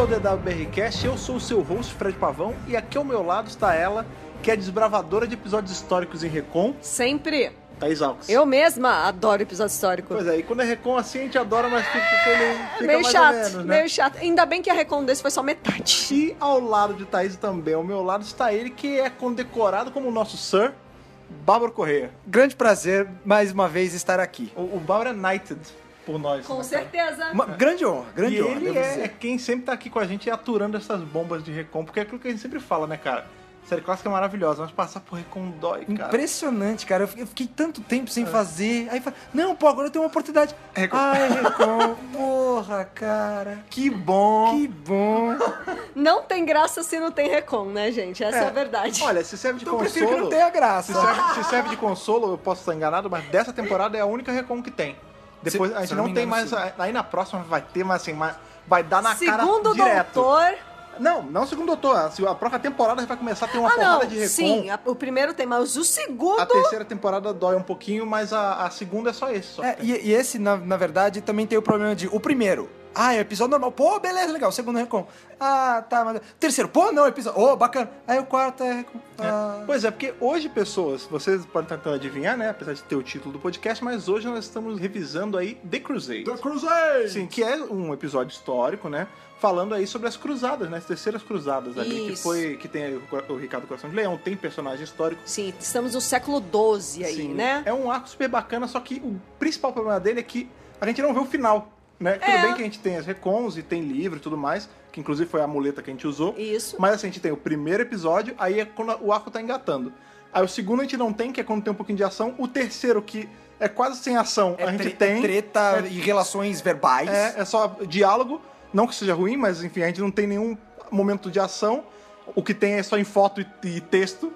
ao DWBRCast, eu sou o seu host, Fred Pavão, e aqui ao meu lado está ela, que é desbravadora de episódios históricos em Recon, Sempre. Thaís Alves. Eu mesma adoro episódio histórico. Pois é, e quando é Recon assim a gente adora, mas fica, aquele, fica meio mais chato, ou menos, né? meio chato. Ainda bem que a Recon desse foi só metade. E ao lado de Thaís também, ao meu lado está ele, que é condecorado como o nosso Sir, Bárbara Correia. Grande prazer, mais uma vez, estar aqui. O, o Bárbara é knighted por nós. Com né, certeza. Uma grande honra, grande e honra. ele é, é quem sempre tá aqui com a gente aturando essas bombas de Recon, porque é aquilo que a gente sempre fala, né, cara? Série clássica é maravilhosa, mas passar por Recon dói, cara. Impressionante, cara. Eu fiquei, eu fiquei tanto tempo sem fazer. Aí fala, não, pô, agora eu tenho uma oportunidade. Recon. Ai, Recon, porra, cara. Que bom! Que bom. Não tem graça se não tem Recon, né, gente? Essa é, a verdade. Olha, se serve de Então eu prefiro que consolo. não tenha graça. Se serve, se serve de consolo, eu posso estar enganado, mas dessa temporada é a única Recon que tem. Depois Se- a gente se não não me tem engano, mais. Aí na próxima vai ter, mas assim, vai dar na Segundo cara o direto. doutor. Não, não segundo o doutor. A a própria temporada vai começar a ter uma Ah, porrada não. de Recon. Sim, a- o primeiro tem, mas o segundo. A terceira temporada dói um pouquinho, mas a, a segunda é só esse. Só É, e, e esse, na, na verdade, também tem o problema de. O primeiro. Ah, é episódio normal. Pô, beleza, legal. Segundo é Recon. Ah, tá. Mas... Terceiro, pô, não, episódio. Ô, bacana. Aí o quarto é Recon. Ah. Pois é, porque hoje, pessoas, vocês podem tentar adivinhar, né? Apesar de ter o título do podcast, mas hoje nós estamos revisando aí The Crusade. Crusade! Sim, que é um episódio histórico, né? Falando aí sobre as cruzadas, né? As terceiras cruzadas ali, que Isso. foi. que tem aí o, o Ricardo Coração de Leão, tem personagem histórico. Sim, estamos no século XII aí, Sim, né? É um arco super bacana, só que o principal problema dele é que a gente não vê o final. Né? Tudo É. bem que a gente tem as recons e tem livro e tudo mais, que inclusive foi a muleta que a gente usou. Isso. Mas assim, a gente tem o primeiro episódio, aí é quando o arco tá engatando. Aí o segundo a gente não tem, que é quando tem um pouquinho de ação. O terceiro, que é quase sem ação, É a gente tre- tem. treta e relações verbais. É, é só diálogo. Não que seja ruim, mas enfim, a gente não tem nenhum momento de ação. O que tem é só em foto e, e texto.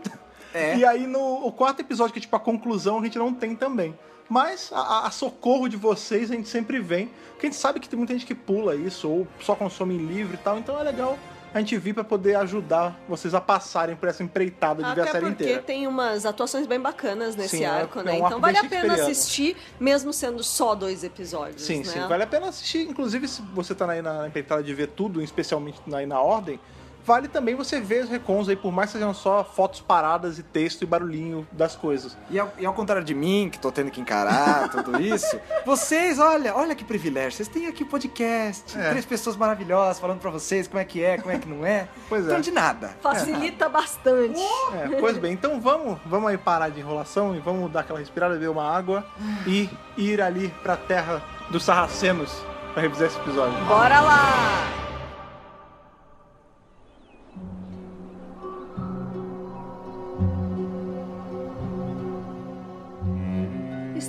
É. E aí no o quarto episódio, que é tipo a conclusão, a gente não tem também. Mas a, a- socorro de vocês a gente sempre vem. Porque a gente sabe que tem muita gente que pula isso, ou só consome em livro e tal. Então é legal a gente vir pra poder ajudar vocês a passarem por essa empreitada de ver a Até série porque inteira. tem umas atuações bem bacanas nesse Sim, é- arco, é né? um então arco vale a pena assistir, mesmo sendo só dois episódios. Sim, né? sim, vale a pena assistir. Inclusive, se você tá aí na empreitada de ver tudo, especialmente aí na ordem, vale também você ver os recons aí, por mais que sejam só fotos paradas e texto e barulhinho das coisas. E ao, e ao contrário de mim, que tô tendo que encarar tudo isso, vocês, olha, olha que privilégio. Vocês têm aqui podcast, É. três pessoas maravilhosas falando pra vocês como é que é, como é que não é. Pois é. Então, de nada. Facilita bastante. É, pois bem, então vamos, vamos aí parar de enrolação e vamos dar aquela respirada, beber uma água e ir ali pra terra dos sarracenos pra revisar esse episódio. Bora lá!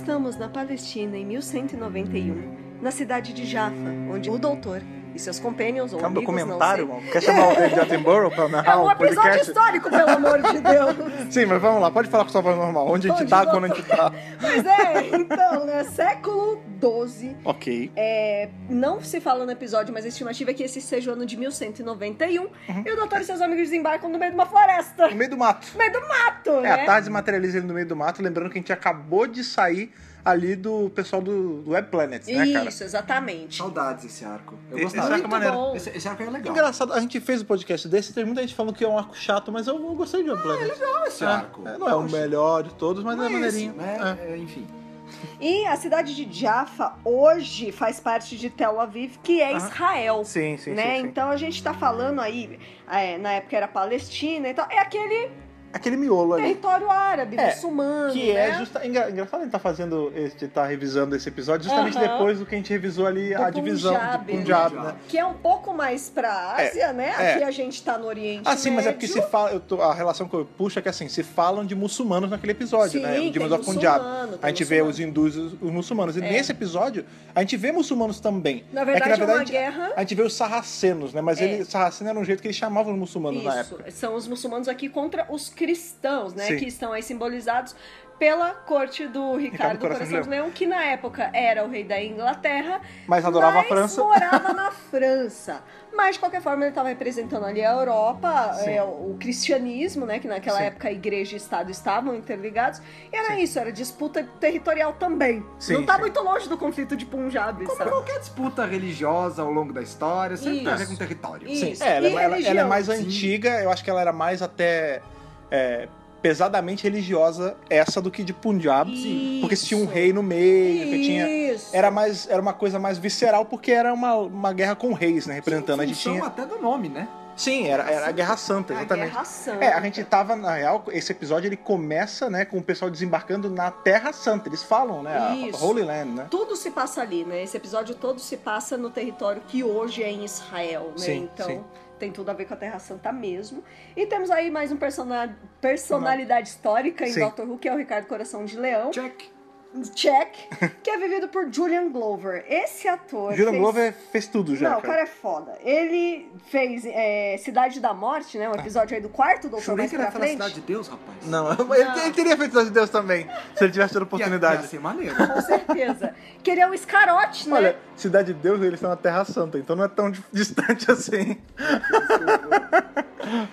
Estamos na Palestina em 1191, na cidade de Jaffa, onde o doutor e seus companions ou um amigos, documentário, não mano? Quer chamar o David Attenborough pra sei. É narrar um o episódio podcast? histórico, pelo amor de Deus! Sim, mas vamos lá, pode falar com sua voz normal. Onde a gente tá, quando a gente tá. Pois é, então, né? Século XII, Ok. É, não se fala no episódio, mas a estimativa é que esse seja o ano de 1191. Uhum. E o doutor e seus amigos desembarcam no meio de uma floresta. No meio do mato. No meio do mato, É, né? a Tardes materializa ele no meio do mato, lembrando que a gente acabou de sair ali do pessoal do, do Web Planet, né, cara? Isso, exatamente. Saudades esse arco. Eu Esse gostava. arco é maneiro. bom. Esse, esse arco é legal. Engraçado, a gente fez o podcast desse, tem muita gente falando que é um arco chato, mas eu, eu gostei de Web Planet. é legal esse arco. É, não é o melhor de todos, mas é maneirinho. né? É. É, enfim. E a cidade de Jaffa hoje faz parte de Tel Aviv, que é. Israel. Sim, sim, né? sim, sim. Então a gente tá falando aí, é, na época era Palestina, então é aquele Aquele miolo ali. território árabe, É, muçulmano, Que né? é justa... engra- engraçado a gente tá fazendo, esse, tá revisando esse episódio justamente Aham. depois do que a gente revisou ali Do a divisão Punjab, de Punjab, né? né? Que é um pouco mais pra Ásia, né? é. Aqui a gente tá no Oriente Ah, sim, mas é porque Médio. se fala, eu tô- a relação que eu puxo é que assim, se falam de muçulmanos naquele episódio, Sim, né? tem Demons of Punjab. tem A gente vê muçulmano. os hindus e os, os muçulmanos. E É. nesse episódio, a gente vê muçulmanos também. Na é verdade, que, na é uma verdade, guerra- a gente vê os sarracenos, né? Mas É. ele, sarraceno era um jeito que eles chamavam os muçulmanos na Isso, época. são os muçulmanos aqui contra os cristãos, né? Sim. Que estão aí simbolizados pela corte do Ricardo, Coração, de Leão, que na época era o rei da Inglaterra, Mas adorava a mas França. morava na França. Mas, de qualquer forma, ele estava representando ali a Europa, é, o cristianismo, né? Que naquela Sim. época a igreja e Estado estavam interligados. E era Sim. isso, era disputa territorial também. Sim, Não tá sim. muito longe do conflito de Punjab, Como sabe? qualquer disputa religiosa ao longo da história, sempre tem a ver com território. Isso. Sim, é, ela, E ela- ela é mais Sim. antiga, eu acho que ela era mais até é, pesadamente religiosa essa do que de Punjab. Sim. Porque se tinha um rei no meio, que tinha. Isso. Era, mais, era uma coisa mais visceral, porque era uma, uma guerra com reis, né? Representando. a gente Função tinha. até do nome, né? Sim, era, era a Guerra Santa, A exatamente. Guerra Santa. É, a gente tava, na real, esse episódio ele começa, né, com o pessoal desembarcando na Terra Santa. Eles falam, né? A Isso. Holy Land, né? Tudo se passa ali, né? Esse episódio todo se passa no território que hoje é em Israel, né? Sim, então sim. Tem tudo a ver com a Terra Santa mesmo. E temos aí mais um persona- personalidade histórica em Sim. Doctor Who, que é o Ricardo Coração de Leão. Check. Check. que é vivido por Julian Glover. Esse ator. Julian fez... Glover fez tudo já. Não, o cara é foda. Ele fez é, Cidade da Morte, né? Um episódio aí do quarto Doutor Jurei mais que pra era cidade de Deus, rapaz. Não, ele, ele teria feito Cidade de Deus também, se ele tivesse tido Ia- oportunidade. Ia ser maneiro. Com certeza. que ele é o Scarote, né? Olha, Cidade de Deus, eles estão na Terra Santa, então não é tão di- distante assim.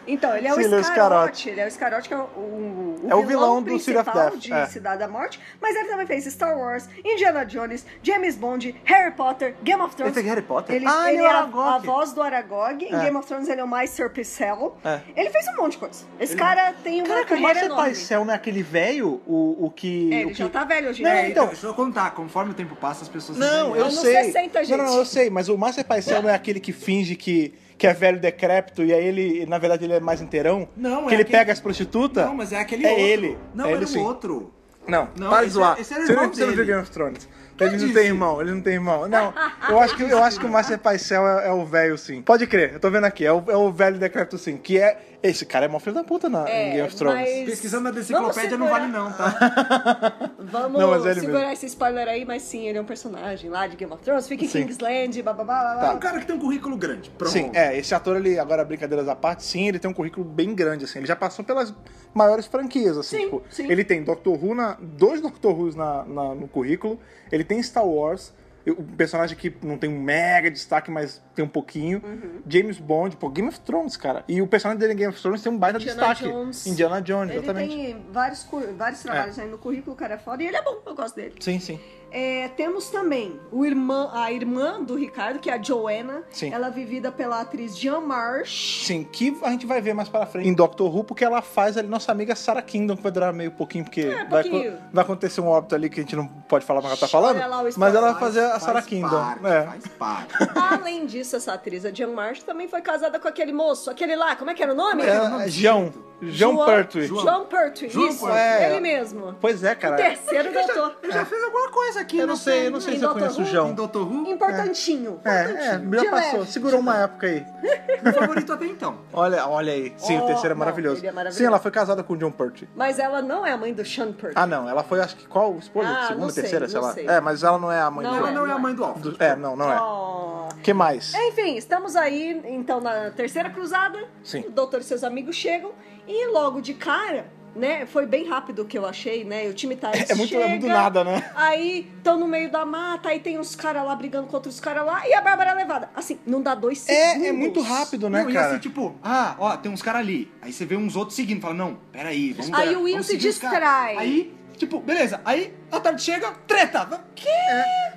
Então, ele é o Sim, ele é o Scarote. Escarote. Ele é o Escarote, que é o, o, É o vilão do City of Death, de é. Cidade da Morte. Mas ele também fez Star Wars, Indiana Jones, James Bond, Harry Potter, Game of Thrones. Ele fez Harry Potter? Ele, Ah, ele ele é é o a, Aragog. a voz do Aragog. Em É. Game of Thrones ele é o Maester Pycelle. É. Ele fez um monte de coisa. Esse cara tem uma Caraca, o carreira Master enorme. Paisel não é aquele velho, o, o que... É, o ele que... já tá velho hoje, Não, né? então- Deixa eu contar, conforme o tempo passa, as pessoas Não, eu sei. 60, Não, não, gente. eu sei, mas o Master Paisel não é aquele que finge que, que é velho decrépito e aí ele, na verdade, ele é mais inteirão? Não, Que é ele aquele- pega as prostitutas? Não, mas é aquele É outro. ele. Não, É ele o outro. Não, Não, para de esse zoar. é- esse era o você irmão não, você não viu. Game of Thrones. Quem Eles não disse? têm irmão, eles não têm irmão. Não, eu acho que, eu acho que o Master Paisel é, é o velho, sim. Pode crer, eu tô vendo aqui, é o, é o velho decrépito, sim. Que é. Esse cara é mó filho da puta na, É, em Game of Thrones. mas- Pesquisando na enciclopédia não vale não, tá? Vamos Não, mas é ele segurar mesmo. esse spoiler aí, mas sim, ele é um personagem lá de Game of Thrones, fica em Sim. Kingsland, babá, babá, É um cara que tem um currículo grande. Pronto. Sim, é, esse ator, ele, agora brincadeiras à parte, sim, ele tem um currículo bem grande, assim. Ele já passou pelas maiores franquias, assim. Sim, tipo, sim. Ele tem Doctor Who, na, dois Doctor Who's na, na- no currículo, ele tem Star Wars, o personagem que não tem um mega destaque, mas tem um pouquinho. Uhum. James Bond, pô, Game of Thrones, cara. E o personagem dele em Game of Thrones tem um baita Indiana destaque. Jones. Indiana Jones, Ele exatamente. tem vários, vários trabalhos aí no currículo, o cara é foda, e ele é bom, eu gosto dele. Sim, sim. É, temos também o irmã, a irmã do Ricardo, que é a Joanna. Sim. Ela é vivida pela atriz Jean Marsh. Sim, que a gente vai ver mais pra frente em Doctor Who, porque ela faz ali nossa amiga Sarah Kingdom, que vai durar meio pouquinho, porque É, vai, pouquinho. vai acontecer um óbito ali que a gente não pode falar, mas ela tá falando. lá o mas ela vai fazer a Faz Sarah Kingdom. Parte, é. Faz parte. Além disso, essa atriz, a Jean Marsh, também foi casada com aquele moço, aquele lá, como é que era o nome? É o É, João. jeito? João João- Pertwee. João. João Pertwee, isso, Pertwee. ele mesmo. Pois é, O cara. terceiro doutor. Ele já fez alguma coisa aqui, Eu não sei, eu não sei Em se eu conheço o? Em João. Doutor Who? Importantinho. É, é, já passou. leve. Segurou uma época aí. Meu favorito até então. Olha, olha aí. Sim, Oh, o terceiro é maravilhoso. é maravilhoso. Sim, ela foi casada com o John Pertwee. Mas ela não é a mãe do Sean Pertwee. Ah, não. Ela foi, acho que qual? Esposa? Ah, Segunda, não sei, terceira, sei lá. sei. É, mas ela não é a mãe Não do Ela John. não é a não mãe do Alfred. É, não, não é. Oh. que mais? Enfim, estamos aí, então, na terceira cruzada. Sim. O doutor e seus amigos chegam. E logo de cara, né? Foi bem rápido o que eu achei, né? O time Tides É muito, chega, é muito nada, né? Aí estão no meio da mata, aí tem uns caras lá brigando contra os caras lá, e a Bárbara é levada. Assim, não dá dois segundos. É, é muito rápido, né, não, e cara? assim, tipo, ah, ó, tem uns caras ali. Aí você vê uns outros seguindo, fala, não, peraí, vamos Aí o vamos se distrai. Aí, tipo, beleza. Aí a tarde chega, treta. Que?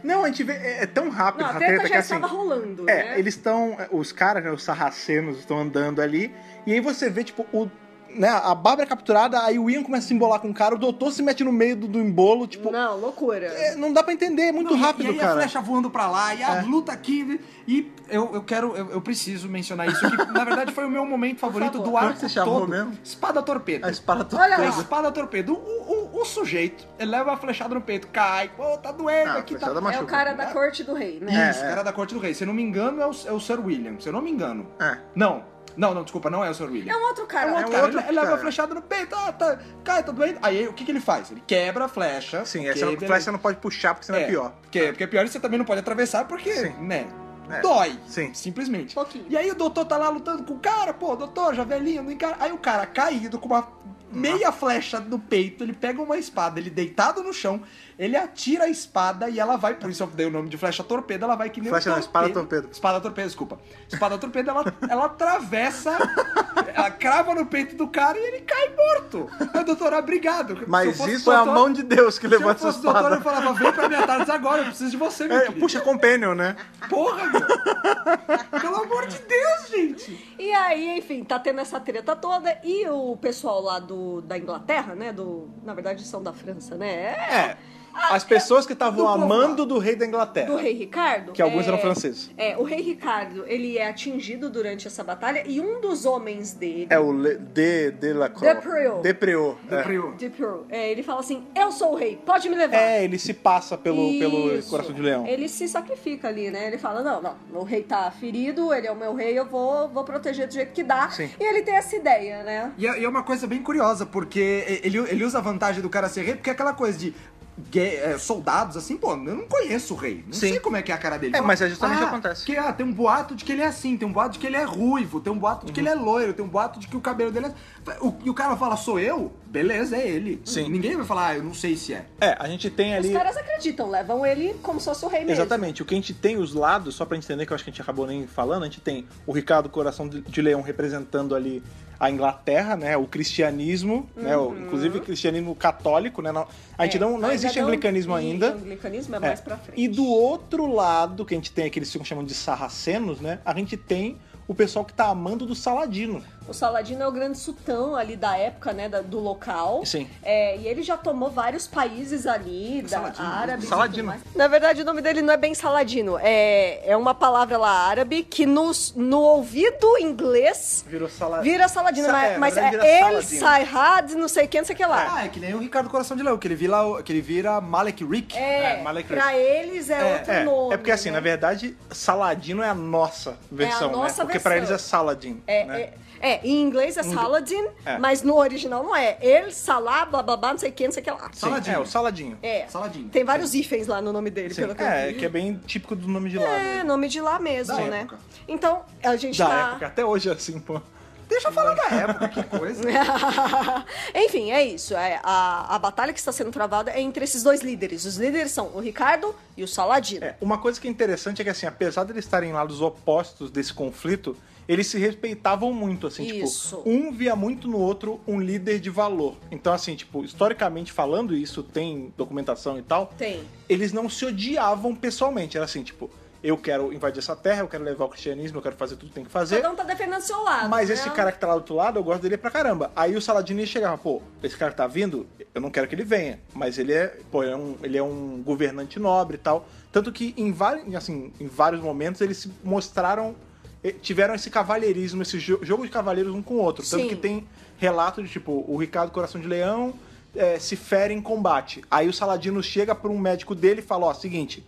Não, a gente vê. É, é tão rápido Não, a treta treta já que assim. estava rolando, É, né? eles estão. Os caras, né, os sarracenos, estão andando ali. E aí você vê, tipo, o. Né, a Bárbara é capturada, aí o Ian começa a se embolar com o cara, o doutor se mete no meio do, do embolo, tipo. Não, loucura. é, não dá pra entender, é muito Não, rápido, e aí cara. a flecha voando pra lá, e a É. luta aqui. E eu, eu quero, eu, eu preciso mencionar isso, que na verdade foi o meu momento favorito favor. do Como arco que você chamou todo. mesmo? Espada torpedo. A espada Olha A lá. espada torpedo. O, o, o sujeito, ele leva a flechada no peito, cai, pô, tá doendo Ah, aqui, tá. flechada É o machuca. cara da corte do rei, né? Isso, É, é. cara da corte do rei. Se eu não me engano, é o, é o Sir William. Se eu não me engano. É. Não. Não, não, desculpa, não é o Sir William. É um outro cara. É um outro um cara, outro ele, ele leva cara. a flechada no peito, ah, tá, cai, tá doendo. Aí o que, que ele faz? Ele quebra a flecha. Sim, ok, essa beleza. flecha não pode puxar, porque senão é, É, pior. Porque, porque é pior e você também não pode atravessar porque, Sim. né? É. Dói. Sim. Simplesmente. E aí o doutor tá lá lutando com o cara, pô, doutor, já velhinho, não encara. Aí o cara caído com uma meia flecha no peito, ele pega uma espada, ele deitado no chão, ele atira a espada e ela vai, por isso eu dei o nome de flecha torpedo, ela vai que nem Flecha um não, espada torpedo. Espada torpedo, desculpa. Espada torpedo, ela, ela atravessa, ela crava no peito do cara e ele cai morto. Aí, doutora, obrigado. Se eu Mas isso é a doutor- mão de Deus que Se levou eu essa fosse doutor, espada. eu falava, vem pra minha tarde agora, eu preciso de você, meu É, querido. puxa companion, né? Porra, meu. Pelo amor de Deus, gente. E aí, enfim, tá tendo essa treta toda e o pessoal lá do, da Inglaterra, né? Do, na verdade, são da França, né? É. As pessoas que estavam amando do rei da Inglaterra. Do rei Ricardo. Que alguns é, eram franceses. É, o rei Ricardo, ele é atingido durante essa batalha e um dos homens dele, É o Le, de, de la Croix. Deprieux. Deprieux. é. Depriu. Deprieux, é, ele fala assim, eu sou o rei, pode me levar. É, ele se passa pelo, pelo coração de leão. Ele se sacrifica ali, né? Ele fala: não, não, o rei tá ferido, ele é o meu rei, eu vou, vou proteger do jeito que dá. Sim. E ele tem essa ideia, né? E é, e é uma coisa bem curiosa, porque ele, ele usa a vantagem do cara ser rei, porque é aquela coisa de é, soldados, assim, pô, eu não conheço o rei. Não Sim. sei como é que é a cara dele. É, mas é justamente o que ah, acontece. Que, ah, tem um boato de que ele é assim, tem um boato de que ele é ruivo, tem um boato de que ele é loiro, tem um boato de que o cabelo dele é... O, e o cara fala, sou eu? Beleza, é ele. Sim. Ninguém vai falar, ah, eu não sei se é. É, a gente tem ali. Os caras acreditam, levam ele como se fosse o rei mesmo. Exatamente. O que a gente tem os lados, só pra gente entender, que eu acho que a gente acabou nem falando, a gente tem o Ricardo Coração de Leão representando ali a Inglaterra, né? O cristianismo, né? O, inclusive o cristianismo católico, né? Não- a gente Uhum. É, não, não existe anglicanismo e ainda. anglicanismo é É. mais pra frente. E do outro lado, que a gente tem aqui, eles ficam chamando de sarracenos, né? A gente tem o pessoal que tá amando do Saladino. O Saladino é o grande sultão ali da época, né, da- do local. Sim. É, e ele já tomou vários países ali, da Saladino. árabes e Saladino. Na verdade, o nome dele não é bem Saladino. É, é uma palavra lá árabe que nos, no ouvido inglês Virou Saladino. vira Saladino. Sa- mas é, mas é El Saladino. Sayhad, não sei quem, não sei o que lá. Ah, é que nem o Ricardo Coração de Leão, que ele vira, que ele vira Malek Rick. É, É, Malek pra eles é, outro É, nome. é porque assim, né? na verdade, Saladino é a nossa versão, nossa né? Porque pra versão. eles é Saladin. É, né? é, é, em inglês é Saladin, É. mas no original não é. El blá blá blá, não sei quem, não sei o que lá. Sim, Saladinho. É, o Saladinho. É. Saladinho. Tem vários hífens lá no nome dele, Sim, pelo que eu é, vi. que é bem típico do nome de lá. É, né? nome de lá mesmo, Da né? época. Então, a gente Da tá. época, até hoje é assim, pô. Deixa eu falar da época, que coisa. Enfim, é isso. É, a, a batalha que está sendo travada é entre esses dois líderes. Os líderes são o Ricardo e o Saladino. É, uma coisa que é interessante é que, assim, apesar de eles estarem lados opostos desse conflito, eles se respeitavam muito, assim, Isso. tipo, um via muito no outro um líder de valor. Então, assim, tipo, historicamente falando, isso tem documentação e tal, Tem. eles não se odiavam pessoalmente. Era assim, tipo, eu quero invadir essa terra, eu quero levar o cristianismo, eu quero fazer tudo que tem que fazer. Cada um tá defendendo seu lado. Mas né? esse cara que tá lá do outro lado, eu gosto dele pra caramba. Aí o Saladino chegava, pô, esse cara que tá vindo, eu não quero que ele venha. Mas ele é, pô, ele é um, ele é um governante nobre e tal. Tanto que em, vários, assim, em vários momentos eles se mostraram, tiveram esse cavalheirismo, esse jo- jogo de cavaleiros um com o outro. Tanto Sim. que tem relato de, tipo, o Ricardo Coração de Leão eh, se fere em combate. Aí o Saladino chega pra um médico dele e fala, ó, seguinte...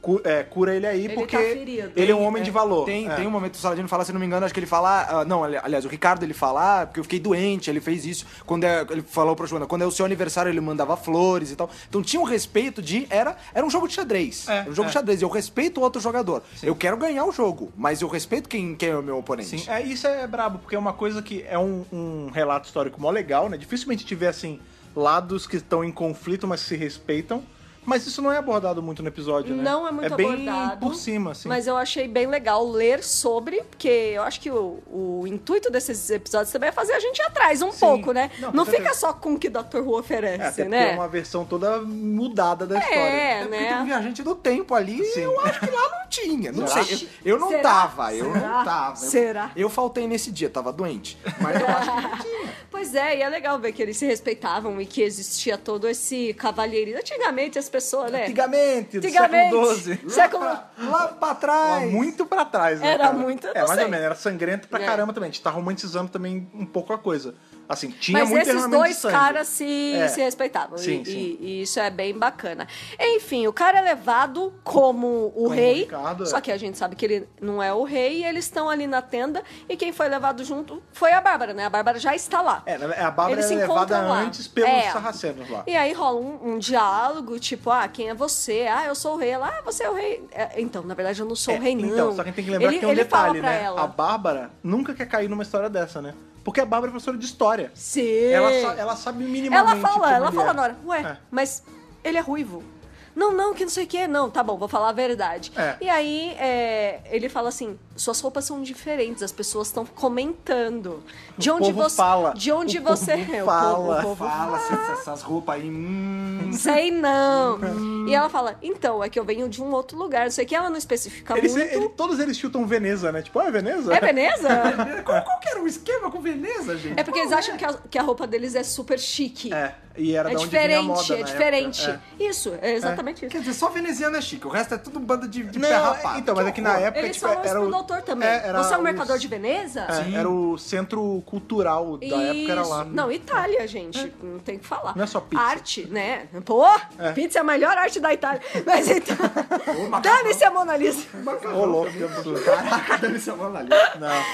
cu- é, cura ele aí Ele porque tá ferido. ele é um homem de valor. Tem, É. tem um momento que o Saladino fala, se não me engano, acho que ele fala. ah, não, ali- aliás, o Ricardo ele fala, ah, porque eu fiquei doente, ele fez isso. Quando é, ele falou pra Joana, quando é o seu aniversário, ele mandava flores e tal. Então tinha um respeito de. Era, era um jogo de xadrez. É, era um jogo é. de xadrez. Eu respeito o outro jogador. Eu quero ganhar o jogo, mas eu respeito quem, quem é o meu oponente. Sim, é, isso é brabo, porque é uma coisa que é um, um relato histórico mó legal, né? Dificilmente tiver, assim, lados que estão em conflito, mas que se respeitam. Mas isso não é abordado muito no episódio, né? Não é muito bem abordado. por cima, assim. Mas eu achei bem legal ler sobre, porque eu acho que o, o intuito desses episódios também é fazer a gente ir atrás um Sim. pouco, né? Não, Não, fica só com o que Dr. Who é, oferece, até porque né? é uma versão toda mudada da história. É, É porque tem um né? viajante do tempo ali e eu acho que lá não tinha. Não Será? sei. Eu, eu não Será? tava, eu Será? não tava. Eu- Será? Eu, faltei nesse dia, tava doente. Mas eu acho que não tinha. Pois é, e é legal ver que eles se respeitavam e que existia todo esse cavalheirismo. Antigamente as pessoas, né? Antigamente, do Antigamente. século XII. Século... Lá pra Lá trás. muito pra trás, né? Era cara? muito, É, mais sei. ou menos, era sangrento pra É. caramba também. A gente tá romantizando também um pouco a coisa. Assim, tinha Mas muito esses dois caras se, É. se respeitavam. Sim, e, sim. e- e isso é bem bacana. Enfim, o cara é levado como o rei. Ricardo, é. só que a gente sabe que ele não é o rei e eles estão ali na tenda. E quem foi levado junto foi a Bárbara, né? A Bárbara já está lá. É, a Bárbara Eles é se levada lá. antes pelos É. sarracenos lá. E aí rola um, um diálogo, tipo, ah, quem é você? Ah, eu sou o rei. Ela, ah, você é o rei. É, então, na verdade, eu não sou É, o rei, não. Então, só que a gente tem que lembrar ele, que tem um detalhe, né? Ela. A Bárbara nunca quer cair numa história dessa, né? Porque a Bárbara é professora de história. Sim. Ela, ela sabe minimamente. Ela fala, como ela fala na hora, ué, É. mas ele é ruivo. Não, não, que não sei o que. Não, tá bom, vou falar a verdade. É. E aí, é, ele fala assim: suas roupas são diferentes, as pessoas estão comentando. De O onde povo você. fala. De onde O você. povo é, o fala. povo- o povo Fala essas, essas roupas aí. Hum. Sei não. e ela fala, então, é que eu venho de um outro lugar, não sei o que, ela não especifica Eles, muito. ele- todos eles chutam Veneza, né? Tipo, ah, é Veneza? É Veneza? Qual, qual que era o esquema com Veneza, gente? é porque eles acham que a, que a roupa deles é super chique. É, e era É da onde vinha a diferente, moda é diferente. época. Isso, é exatamente isso. Quer dizer, só veneziano é chique, o resto é tudo um bando de, de Não, pé rapado. então, mas é que na época Eles tipo, era o também. é, era Você é um os- mercador de Veneza? É, era o centro cultural da época, era lá. Não, Itália, gente. Não tem o que falar. Não é só pizza. Arte, né? Pô, pizza é a melhor arte da Itália. Mas então. Dane-se a Mona Lisa. Ô, louco. Caraca, deve ser uma ali. Não,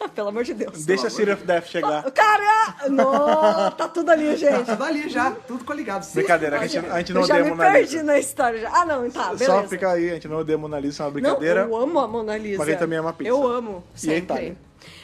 Pelo amor de Deus. deixa a City of Death chegar. Cara! Não, tá tudo ali, gente. Tudo ali já, tudo coligado. Brincadeira, a gente, a gente não Eu já odeia a me Mona perdi Lisa. na história. Já. Ah, não, tá, beleza. Só fica aí, a gente não odeia a Mona Lisa, é uma Não, brincadeira. eu amo a Mona Lisa. Mas ele também ama pizza. Eu amo, E a sempre. Itália?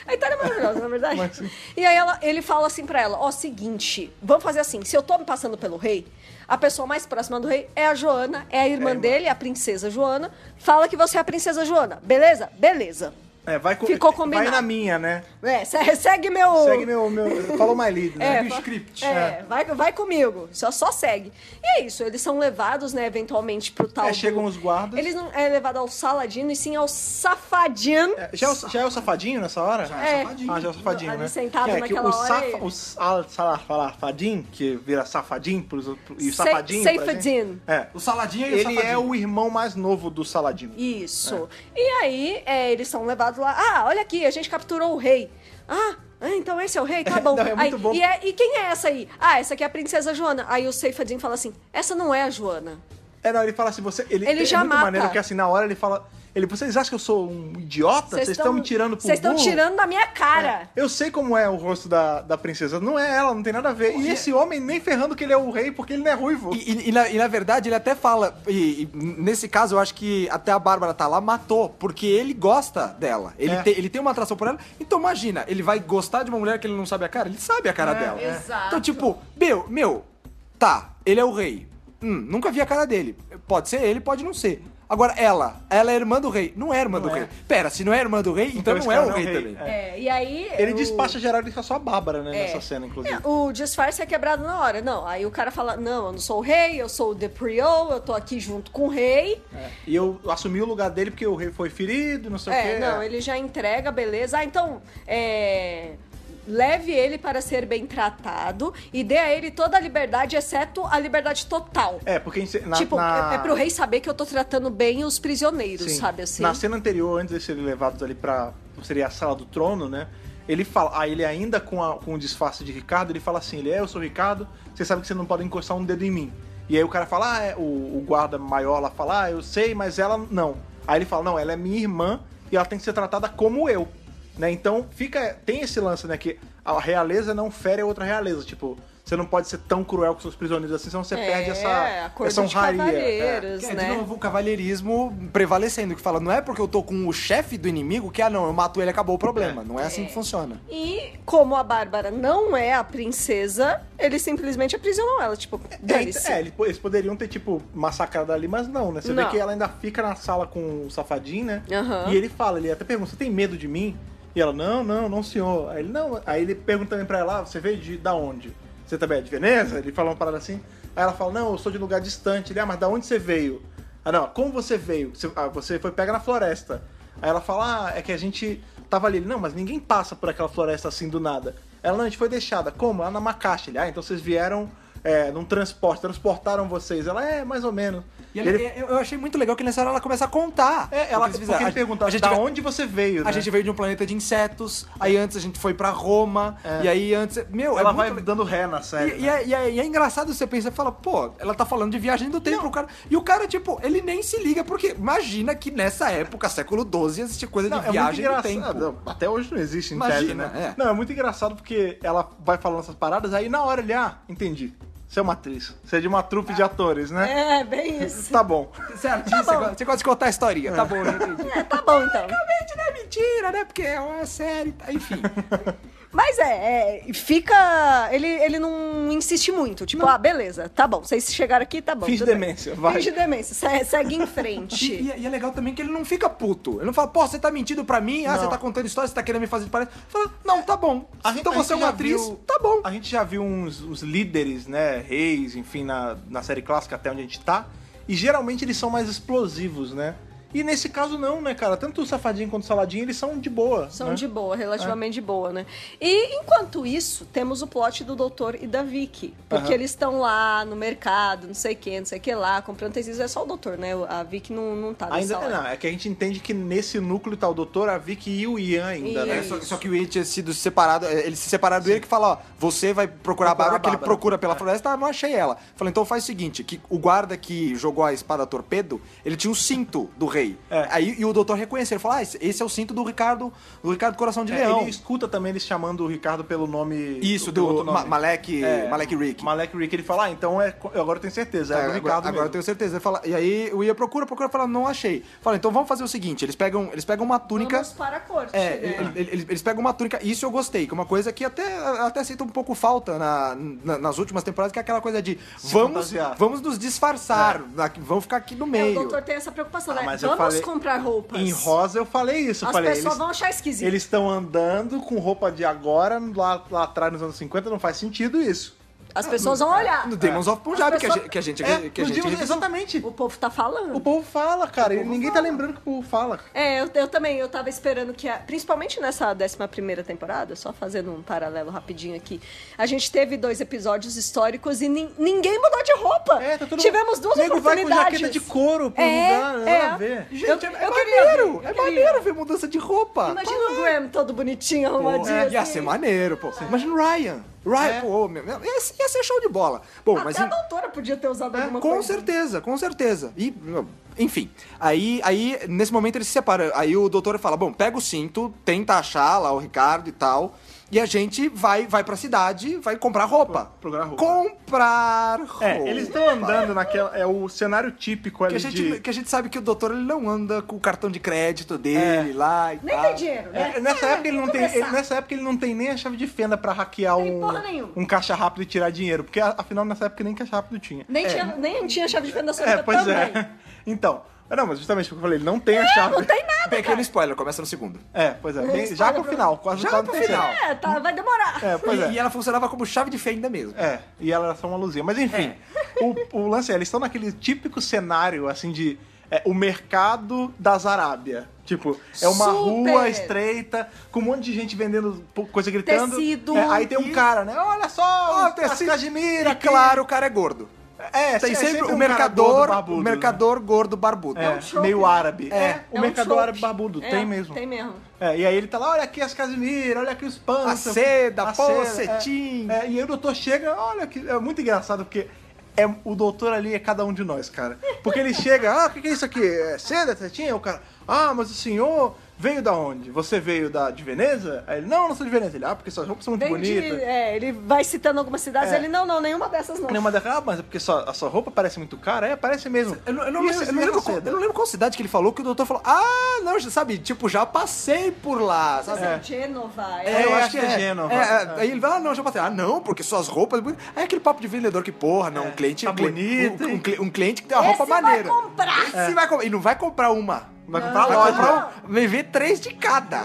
A Itália é maravilhosa, na verdade. Mas. E aí ela- ele fala assim pra ela, ó, seguinte, vamos fazer assim, se eu tô me passando pelo rei, a pessoa mais próxima do rei é a Joana, é a irmã irmã. dele, a princesa Joana, fala que você é a princesa Joana, beleza? Beleza. É, vai, co- Ficou vai combinado. na minha, né? É, se- segue meu... Segue meu, meu. Follow my lead, né? É, o fa- script. É, Vai, vai comigo. Só, só segue. E é isso, eles são levados, né, eventualmente pro tal. É, do- chegam os guardas. Eles não é levado ao Saladino e sim ao Safadino. É, já, é o, já é o safadinho nessa hora? Já É. safadinho. Ah, já é o safadinho, Ali né? sentado é, que naquela o hora safa, o sal, sal, safadinho, que vira safadinho e o Sa- safadinho. pra Safadinho. gente. É. O saladinho e o Ele safadinho. é o irmão mais novo do Saladino. Isso. E aí, é, eles são levados lá. Ah, olha aqui, a gente capturou o rei. Ah, ah, então esse é o rei? Tá bom. Não, é Aí, bom. E, é- e quem é essa aí? Ah, essa aqui é a princesa Joana. Aí o Seifadin fala assim: essa não é a Joana. É, não, ele fala assim, você. Ele, Ele é já muito mata. maneiro que assim, na hora ele fala. Ele, vocês acham que eu sou um idiota? Vocês estão me tirando por Vocês estão burro?" tirando da minha cara. Eu sei como é o rosto da, da princesa. Não é ela, não tem nada a ver. E esse homem nem ferrando que ele é o rei, porque ele não é ruivo. E, e- e na, e na verdade ele até fala, e, e nesse caso eu acho que até a Bárbara tá lá, matou, porque ele gosta dela. Ele, É. tem, ele tem uma atração por ela. Então imagina, ele vai gostar de uma mulher que ele não sabe a cara? Ele sabe a cara dela. exato. Então, tipo, meu, meu, tá, ele é o rei. Hum, nunca vi a cara dele. Pode ser ele, pode não ser. Agora, ela, ela é irmã do rei. Não é irmã Não do é. rei. Pera, se não é irmã do rei, então, esse não é o não é rei, rei. também. É, e aí. Ele o- despacha geral e fica só a Bárbara, né? É. Nessa cena, inclusive. É, o disfarce é quebrado na hora. Não, aí o cara fala: Não, eu não sou o rei, eu sou o The Priol, eu tô aqui junto com o rei. É. E eu assumi o lugar dele porque o rei foi ferido, não sei o É, quê. não, ele já entrega, beleza. Ah, então, é. Leve ele para ser bem tratado e dê a ele toda a liberdade, exceto a liberdade total. É, porque na, tipo, na... é, é pro rei saber que eu tô tratando bem os prisioneiros, Sim. sabe assim? Na cena anterior, antes de serem levados ali pra. seria a sala do trono, né? Ele fala. Ah, ele ainda com, a- com o disfarce de Ricardo, ele fala assim: ele é, eu sou Ricardo, você sabe que você não pode encostar um dedo em mim. E aí o cara fala, ah, é, o, o guarda maior lá fala, ah, eu sei, mas ela não. Aí ele fala, não, ela é minha irmã e ela tem que ser tratada como eu. Né? Então fica. Tem esse lance, né? Que a realeza não fere a outra realeza. Tipo, você não pode ser tão cruel com seus prisioneiros assim, senão você é, perde essa, essa de honraria. É. cavalheiros, Que é, né? de novo, o cavalheirismo prevalecendo, que fala, não é porque eu tô com o chefe do inimigo que, ah, não, eu mato ele acabou o problema. Não é assim que funciona. E como a Bárbara não é a princesa, eles simplesmente aprisionam ela. Tipo, É, dane-se. é, eles po- eles poderiam ter, tipo, massacrado ali, mas não, né? Você Não. vê que ela ainda fica na sala com o safadinho, né? Aham. E ele fala, ele até pergunta, você tem medo de mim? E ela, não, não, não, senhor. Aí ele, não. Aí ele pergunta também pra ela, ah, você veio de da onde? Você também é de Veneza? Ele fala uma parada assim. Aí ela fala, não, eu sou de lugar distante. Ele, ah, mas da onde você veio? Ah, não, como você veio? Você, ah, você foi pega na floresta. Aí ela fala, ah, é que a gente tava ali. Ele, não, mas ninguém passa por aquela floresta assim do nada. Ela, não, a gente foi deixada. Como? Ela na Macaxe. Ele, ah, então vocês vieram é, num transporte, transportaram vocês. Ela, é, mais ou menos. E ele- ele- eu eu achei muito legal que nessa hora ela começa a contar. é, ela, porque ele A- pergunta, a gente da onde você veio, A né? gente veio de um planeta de insetos, aí antes a gente foi pra Roma, É. e aí antes. Meu, Ela é vai muito... dando ré na série. E, né? é, e é- e é engraçado você pensar e fala, pô, ela tá falando de viagem do tempo, o cara. E o cara, tipo, ele nem se liga, porque imagina que nessa época, século XII, existia coisa Não, de é muito viagem do tempo. Até hoje não existe em Imagina, tese, né? é. Não, é muito engraçado porque ela vai falando essas paradas, aí na hora ele, ah, entendi. Você é uma atriz. Você é de uma trupe de atores, né? É, bem isso. Tá bom. Você é artista, você gosta- você gosta de contar a historinha. Tá bom, já entendi. É, tá bom então. Realmente não é mentira, né? Porque é uma série, tá? enfim. Mas é, é, fica. Ele, ele não insiste muito. Tipo, ah, beleza, tá bom. Vocês chegaram aqui, tá bom. Finge tudo bem. demência, vai. Finge demência, se- segue em frente. e- e é legal também que ele não fica puto. Ele não fala, pô, você tá mentindo pra mim? Ah, Não. você tá contando história, você tá querendo me fazer de palhaço. Fala, não, tá bom. A gente- então a você é uma atriz, viu- tá bom. A gente já viu uns, uns líderes, né, reis, enfim, na, na série clássica até onde a gente tá, e geralmente eles são mais explosivos, né? E nesse caso não, né, cara? Tanto o Safadinho quanto o Saladinho, eles são de boa. São né? de boa, relativamente É. de boa, né? E enquanto isso, temos o plot do doutor e da Vicky. Porque Aham. eles estão lá no mercado, não sei o que, não sei o que lá, comprando tecidos. É só o doutor, né? A Vicky não, não tá nessa Ainda hora. não, é que a gente entende que nesse núcleo tá o doutor, a Vicky e o Ian ainda, né? É, só, só que o Ian tinha sido separado, é, eles se separaram dele que fala, ó, você vai procurar, a Procurar Bárbara, a que ele Bárbara. procura pela É. floresta, ah, não achei ela. Falei, então faz o seguinte, que o guarda que jogou a espada torpedo, ele tinha o cinto do rei. É. Aí, e o doutor reconheceu, ele falou, ah, esse, é o cinto do Ricardo, do Ricardo Coração de É, Leão. Ele escuta também eles chamando o Ricardo pelo nome. Isso, pelo do outro Ma nome. Malek, É, Malek Rick. Malek Rick. Ele fala, ah, então é, eu agora eu tenho certeza, é, É, do agora, Ricardo agora mesmo. eu tenho certeza. Ele fala- e aí o Ian procura, procura, fala, não achei. Fala, então vamos fazer o seguinte, eles pegam, eles pegam uma túnica... Vamos para a corte, É, né? ele- ele- eles, eles pegam uma túnica, isso eu gostei, que é uma coisa que até, até sinto um pouco falta na, na- nas últimas temporadas, que é aquela coisa de vamos, fantasiar. vamos nos disfarçar, aqui- vamos ficar aqui no É, meio. o doutor tem essa preocupação, Ah, né? Eu Vamos falei- comprar roupas. Em rosa eu falei isso, As falei. pessoas eles, vão achar esquisito. Eles estão andando com roupa de agora, lá, lá atrás nos anos 50, não faz sentido isso. As pessoas vão olhar. No Demons of Punjab, que a gente... Que a gente, É, que a gente dias- exatamente. O povo tá falando. O povo fala, cara, e povo ninguém fala. tá lembrando que o povo fala. É, eu, eu também, eu tava esperando que, a- principalmente nessa 11 primeira temporada, só fazendo um paralelo rapidinho aqui, a gente teve dois episódios históricos e nin- ninguém mudou de roupa. É, tá tudo Tivemos duas Nego vai com oportunidades. jaqueta de couro pro É, lugar, é. a ver. Gente, Eu- é, eu é queria maneiro, ver, eu é queria. maneiro ver mudança de roupa. Imagina o Graham todo bonitinho, arrumadinho. é, ia assim. ser maneiro, pô. Imagina o Ryan. É. meu, meu, ia, ser- ia ser show de bola. Bom, Até mas... a doutora podia ter usado alguma É, Com coisa. certeza, com certeza. E, enfim, aí, aí nesse momento eles se separam. Aí o doutor fala: bom, pega o cinto, tenta achar lá o Ricardo e tal. E a gente vai, vai pra cidade, vai comprar roupa. Procurar roupa. Comprar roupa. É, eles estão andando naquela. É o cenário típico Que ali a, gente, de. que a gente sabe que o doutor ele não anda com o cartão de crédito dele É. lá e Nem tal. tem dinheiro, né? É, nessa, época ele não tem, ele- nessa época ele não tem nem a chave de fenda pra hackear Tem um, porra nenhuma. um caixa rápido e tirar dinheiro. Porque afinal nessa época nem caixa rápido tinha. Nem, tinha, nem tinha chave de fenda É, solta pois também. é. Então. Não, mas justamente porque eu falei, ele não tem a chave. Não tem nada, Pequeno cara. spoiler, começa no segundo. É, pois é. Bem- já pro final, quase Já pro final. É, tá, vai demorar. É, pois e, é. e ela funcionava como chave de fenda mesmo. É, e ela era só uma luzinha. Mas enfim, o, o lance é, eles estão naquele típico cenário, assim, de é, o mercado das Arábia. Tipo, é uma Super! rua estreita, com um monte de gente vendendo coisa gritando. Tecido. É, aí tem um cara, né? Olha só, Ó, as tem assim- cajemira E aqui. claro, o cara é gordo. É, Tem é sempre, o um mercador, gordo, barbudo, o né? mercador gordo barbudo. É, um trope, meio né? árabe. É, É o um mercador árabe barbudo, É, tem mesmo. Tem mesmo. É, e aí ele tá lá, olha aqui as casimiras, olha aqui os pães. A seda, pô, cetim. É, é, e aí o doutor chega, olha que é muito engraçado, porque é, o doutor ali é cada um de nós, cara. Porque ele chega, ah, o que, que é isso aqui? É seda, cetim? O cara, ah, mas o senhor veio da onde? Você veio da, de Veneza? Aí ele, não, não sou de Veneza. Ele, ah, porque suas roupas são muito Vem de- bonitas. é, ele vai citando algumas cidades, É. ele, não, não, nenhuma dessas não. Nenhuma daquela, ah, mas é porque sua, a sua roupa parece muito cara? É, parece mesmo. Eu não, eu não lembro, essa- eu não lembro essa qual, eu não lembro qual cidade que ele falou que o doutor falou, ah, não, já sabe, tipo, já passei por lá, sabe? É. Gênova, É, eu acho que é é. Gênova. É, é, Aí ele vai, ah, não, já passei. Ah, não, porque suas roupas. Aí aquele papo de vendedor que, porra, não, um cliente. tá um bonito, Um, um cli- um cliente que tem uma Esse roupa vai maneira. comprar. Esse vai comprar. E não vai comprar uma. Vai comprar a loja. comprar um, vai ver três de cada.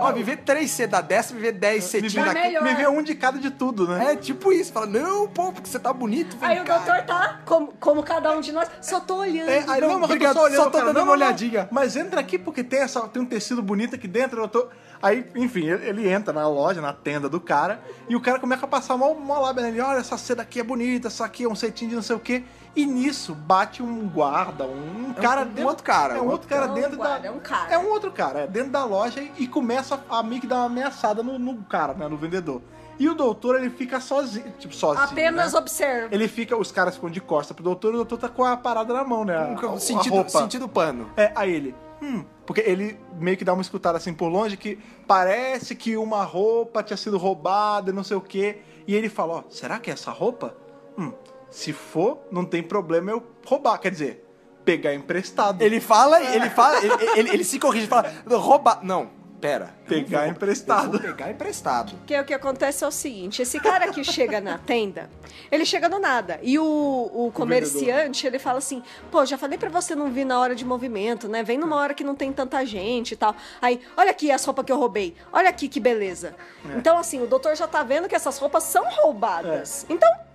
Ó, me vê três seda dessa, me vê dez Me cetim vê, daqui. melhor. me vê um de cada de tudo, né? É tipo isso. Fala, não, pô, porque você tá bonito. vem Aí o doutor tá, como, como cada um de nós, só tô olhando. É, aí Não, não, mas eu obrigado, tô só olhando, só tô cara. dando Não, uma olhadinha. Mas entra aqui porque tem, essa, tem um tecido bonito aqui dentro, eu tô... Aí, enfim, ele, entra na loja, na tenda do cara, e o cara começa a passar uma, uma lábia nele. Olha, essa seda aqui é bonita, essa aqui é um cetim de não sei o quê. E nisso bate um guarda, um, cara um dentro... outro cara, É um um outro cara cara. dentro um guarda, da... é um cara. É um outro cara, é dentro da loja e, e começa a meio que dar uma ameaçada no, no cara, né, no vendedor. E o doutor, ele fica sozinho, tipo, sozinho, Apenas né? observa. Ele fica, os caras ficam de costa pro doutor e o doutor tá com a parada na mão, né? A, a- a Sentido, roupa. sentido pano. É, aí ele. Hum. Porque ele meio que dá uma escutada assim por longe que parece que uma roupa tinha sido roubada e não sei o quê. E ele fala: Ó, será que é essa roupa? Hum. Se for, não tem problema eu roubar. Quer dizer, pegar emprestado. Ele fala, ele fala, ele, ele, ele se corrige, fala, rouba. Não, pera. Pegar vou- emprestado. eu Vou pegar emprestado. Porque o que acontece é o seguinte: esse cara que chega na tenda, ele chega do nada. E o, o comerciante, ele fala assim: pô, já falei pra você não vir na hora de movimento, né? Vem numa hora que não tem tanta gente e tal. Aí, olha aqui as roupas que eu roubei. Olha aqui que beleza. Então, assim, o doutor já tá vendo que essas roupas são roubadas. Então, que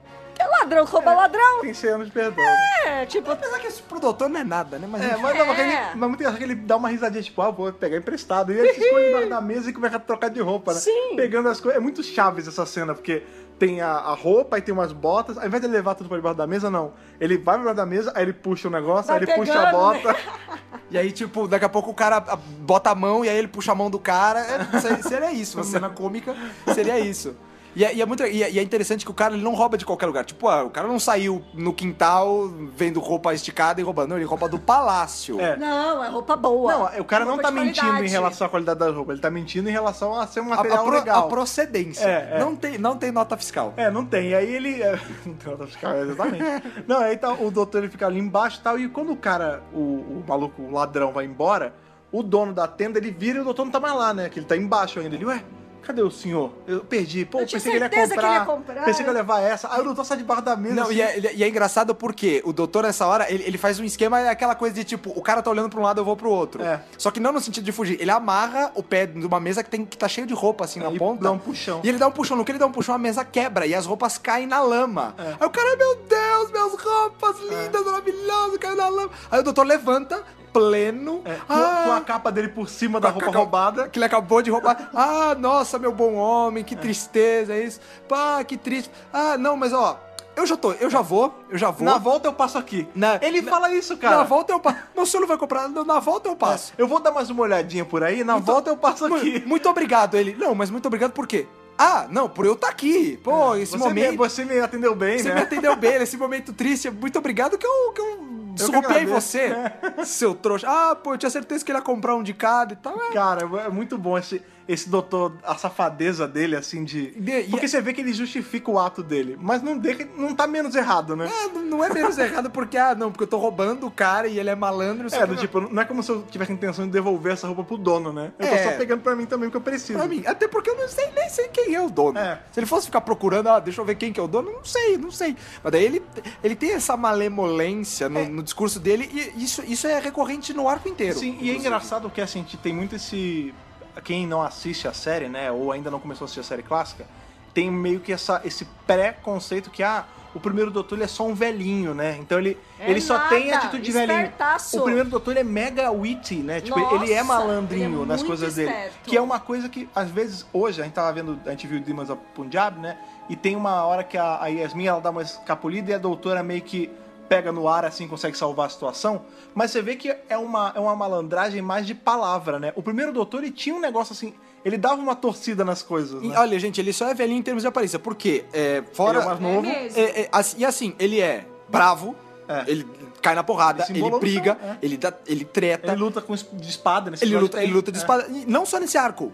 ladrão rouba ladrão? Tem 100 anos de perdão. né? É, tipo. Apesar que isso pro doutor não é nada, né? Mas, É, enfim. mas, não, mas, É. ele, mas muito engraçado que ele dá uma risadinha, tipo, ah, vou pegar emprestado. E ele se esconde embaixo da mesa e começa a trocar de roupa, né? Sim. Pegando as coisas. É muito chaves essa cena, porque tem a, a roupa e tem umas botas. Ao invés de ele levar tudo pra debaixo da mesa, não. Ele vai pra debaixo da mesa, aí ele puxa o negócio, Vai aí ele puxa a pegando, bota. E aí, tipo, daqui a pouco o cara bota a mão e aí ele puxa a mão do cara. É, seria isso. Uma cena cômica seria isso. E é, e é muito, e, é, e é interessante que o cara ele não rouba de qualquer lugar. Tipo, ah, o cara não saiu no quintal vendo roupa esticada e roubando. Não, ele rouba do palácio. É. Não, é roupa boa. Não, o cara não tá mentindo em qualidade. relação à qualidade da roupa, ele tá mentindo em relação a ser um A, a material pro- legal. a procedência. É, é. Não, tem, não tem nota fiscal. É, não tem. E aí ele. é, Não tem nota fiscal, exatamente. não, aí tá, o doutor ele fica ali embaixo e tal. E quando o cara, o, o maluco, o ladrão, vai embora, o dono da tenda ele vira e o doutor não tá mais lá, né? Que ele tá embaixo ainda. Ele, ué, cadê o senhor? Eu perdi. Pô, Eu tinha pensei que ele ia certeza que comprar. ele ia comprar. Pensei que ia levar essa. Aí o doutor sai debaixo da mesa. Não, assim, e é, e é engraçado porque o doutor, nessa hora, ele, ele faz um esquema, é aquela coisa de tipo, o cara tá olhando pra um lado, eu vou pro outro. É. Só que não no sentido de fugir. Ele amarra o pé de uma mesa que, tem, que tá cheio de roupa, assim, na e ponta. dá um puxão. E ele dá um puxão. No que ele dá um puxão, a mesa quebra e as roupas caem na lama. É. Aí o cara, meu Deus, minhas roupas lindas, maravilhosas, caiu na lama. Aí o doutor levanta, pleno. É, com, ah, com a capa dele por cima da roupa roubada. Que ele acabou de roubar. Ah, nossa, meu bom homem, que tristeza é isso. Pá, que triste. Ah, não, mas ó, eu já tô, eu já vou, eu já vou. Na volta eu passo aqui. Na- ele na- fala isso, cara. Na volta eu passo. Mas o senhor não vai comprar, na volta eu passo. Eu vou dar mais uma olhadinha por aí, na volta eu passo aqui. Muito obrigado, ele. Não, mas muito obrigado por quê? Ah, não, por eu estar aqui. Pô, esse Você, momento. me, você me atendeu bem, Você né? me atendeu bem nesse momento triste. Muito obrigado que eu, que eu agradeço. você, seu trouxa. Ah, pô, eu tinha certeza que ele ia comprar um de cada e tal. É. Cara, é muito bom esse, esse doutor, a safadeza dele, assim, de. De- Porque você vê que ele justifica o ato dele, mas não, deixa, não tá menos errado, né? Ah, não- é menos errado porque, ah, não, porque eu tô roubando o cara e ele é malandro. É, que do não- tipo, não é como se eu tivesse intenção de devolver essa roupa pro dono, né? Eu tô É. só pegando pra mim também, porque eu preciso. Pra mim, até porque eu não sei nem sei quem é o dono. É. Se ele fosse ficar procurando, ah, deixa eu ver quem que é o dono, não sei, não sei. Mas daí ele, ele tem essa malemolência no, no discurso dele e isso, isso é recorrente no arco inteiro. Sim, e é engraçado que assim, a gente tem muito esse. Quem não assiste a série, né? Ou ainda não começou a assistir a série clássica, tem meio que essa, esse pré-conceito que, ah, o primeiro doutor ele é só um velhinho, né? Então ele, É ele só tem atitude de velhinho. O primeiro doutor ele é mega witty, né? Tipo, Nossa, ele é malandrinho ele é nas coisas dele. esperto. Que é uma coisa que, às vezes, hoje, a gente tava vendo, a gente viu Demons of Punjab, né? E tem uma hora que a, a Yasmin ela dá uma escapulida e a doutora meio que pega no ar assim, consegue salvar a situação. Mas você vê que é uma, é uma malandragem mais de palavra, né? O primeiro doutor ele tinha um negócio assim, ele dava uma torcida nas coisas. E, Né? olha, gente, ele só é velhinho em termos de aparência. Por quê? É, fora. Ele é mais novo. É mesmo. É, é, assim- e assim, ele é bravo, É. ele cai na porrada, Ele ele, briga, chão, é. ele, dá, ele treta. Ele luta com de espada nesse Ele episódio luta, tem. ele luta de É. espada. E não só nesse arco.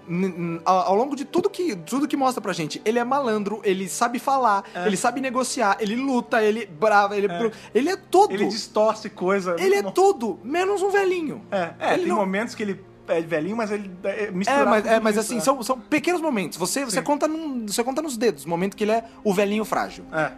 Ao, longo de tudo que, tudo que mostra pra gente. Ele é malandro, ele sabe falar, É. ele sabe negociar, ele luta, ele é bravo, ele é, ele é tudo. Ele distorce coisa. Ele é tudo, menos um velhinho. É, é Ele tem não- momentos que ele é velhinho, mas ele é É, misturado mas, é, mas assim, né? são, são pequenos momentos. Você, você, conta num, você conta nos dedos, o momento que ele é o velhinho frágil. É.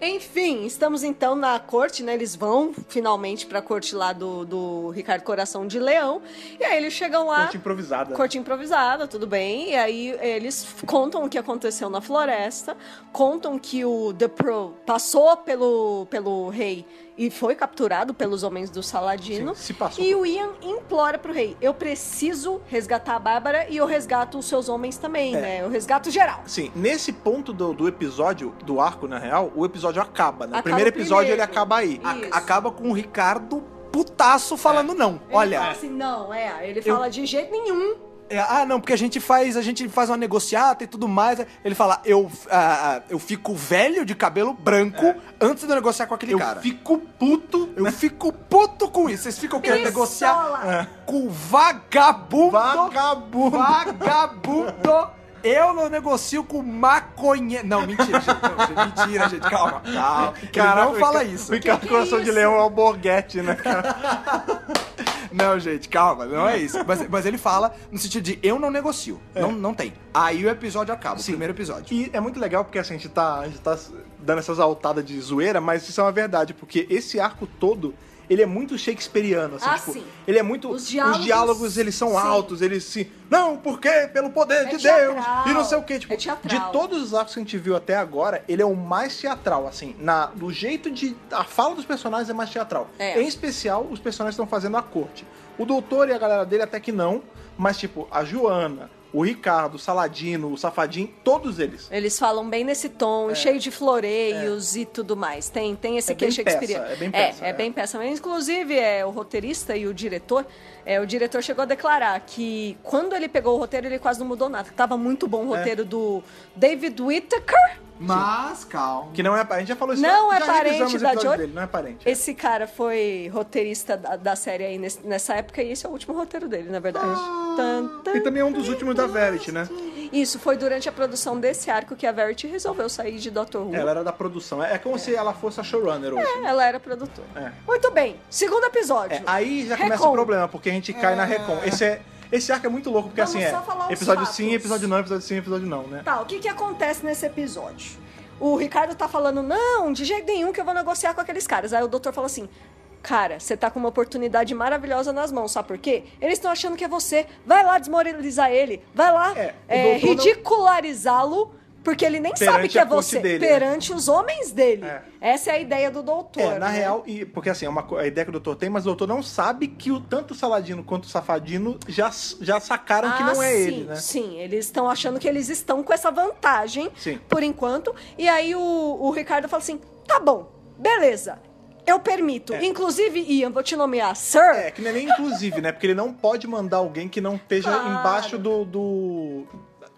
Enfim, estamos então na corte, né? Eles vão finalmente pra corte lá do, do Ricardo Coração de Leão. E aí eles chegam lá. Corte improvisada. Corte improvisada, tudo bem. E aí eles contam o que aconteceu na floresta, contam que o The Pro passou pelo, pelo rei e foi capturado pelos homens do Saladino. Sim, se passou E o Ian implora pro rei: Eu preciso resgatar a Bárbara e eu resgato os seus homens também, É. né? Eu resgato geral. Sim, nesse ponto do, do episódio, do arco, na real, o episódio acaba, né? o Acaba primeiro o episódio primeiro. ele acaba aí. A- acaba com o Ricardo putaço falando não. Ele Olha. fala assim, não, é. Ele Eu- fala de jeito nenhum. É, ah, não, porque a gente faz, a gente faz uma negociata e tudo mais. Ele fala, eu, ah, ah, eu fico velho de cabelo branco antes de eu negociar com aquele Eu cara. fico puto. Eu fico puto com isso. Vocês ficam querendo negociar com vagabundo. Vagabundo. Vagabundo. Eu não negocio com maconheiro. Não, mentira, gente. Não, gente, mentira, gente. Calma, calma. Ele não fala isso. O Ricardo Que que é Coração de? Leão é o Borghetti, né, cara? Não, gente, calma, não é isso. Mas, mas ele fala no sentido de eu não negocio. Não, não tem. Aí o episódio acaba, o primeiro episódio. E é muito legal porque assim, a gente tá, a gente tá dando essas altadas de zoeira, mas isso é uma verdade, porque esse arco todo. Ele é muito shakespeariano, assim, Ah, tipo, sim. ele é muito. Os Os diálogos- diálogos, eles são sim. altos, eles se. Não, porque pelo poder de teatral, Deus! E não sei o quê. Tipo, é de todos os arcos que a gente viu até agora, ele é o mais teatral, assim. Na, do jeito de. A fala dos personagens é mais teatral. É. Em especial, os personagens estão fazendo a corte. O doutor e a galera dele até que não, mas tipo, a Joana, o Ricardo, o Saladino, o Safadinho, todos eles. Eles falam bem nesse tom, cheio de floreios e tudo mais. Tem, tem esse É que é peça, é bem peça, É, é. bem peça. Mas, inclusive, é, o roteirista e o diretor, é, o diretor chegou a declarar que quando ele pegou o roteiro, ele quase não mudou nada. Tava muito bom o É. roteiro do David Whittaker. Mas, calma. Que não é. A gente já falou isso Não já é parente revisamos os da dele, não é parente. Esse cara foi roteirista da, da série aí nesse- nessa época e esse é o último roteiro dele, na verdade. Tan, tan. E também é um dos últimos da Verity, né? Isso foi durante a produção desse arco que a Verity resolveu sair de Doctor Who. Ela era da produção. É como se ela fosse a showrunner hoje. Ela era produtora. É. Muito bem. Segundo episódio. É, aí já começa Recon. o problema, porque a gente cai na Recon. Esse, é, esse arco é muito louco, porque Vamos assim é. Episódio fatos. sim, episódio não, episódio sim, episódio não, né? Tá, o que que acontece nesse episódio? O Ricardo tá falando, não, de jeito nenhum que eu vou negociar com aqueles caras. Aí o doutor fala assim, cara, você tá com uma oportunidade maravilhosa nas mãos, sabe por quê? Eles estão achando que é você. Vai lá desmoralizar ele. Vai lá É, é, ridicularizá-lo, porque ele nem Perante sabe que é você. dele, né? perante os homens dele. É. Essa é a ideia do doutor. É, na né? real, e, porque assim, é uma, a ideia que o doutor tem, mas o doutor não sabe que o, tanto o Saladino quanto o Safadino já, já sacaram que Ah, não é sim, ele, né? Sim, eles estão achando que eles estão com essa vantagem, Sim. por enquanto. E aí o, o Ricardo fala assim: tá bom, beleza, eu permito. Inclusive, Ian, vou te nomear Sir. É, que não é nem inclusive, né? Porque ele não pode mandar alguém que não esteja Claro. embaixo do, do,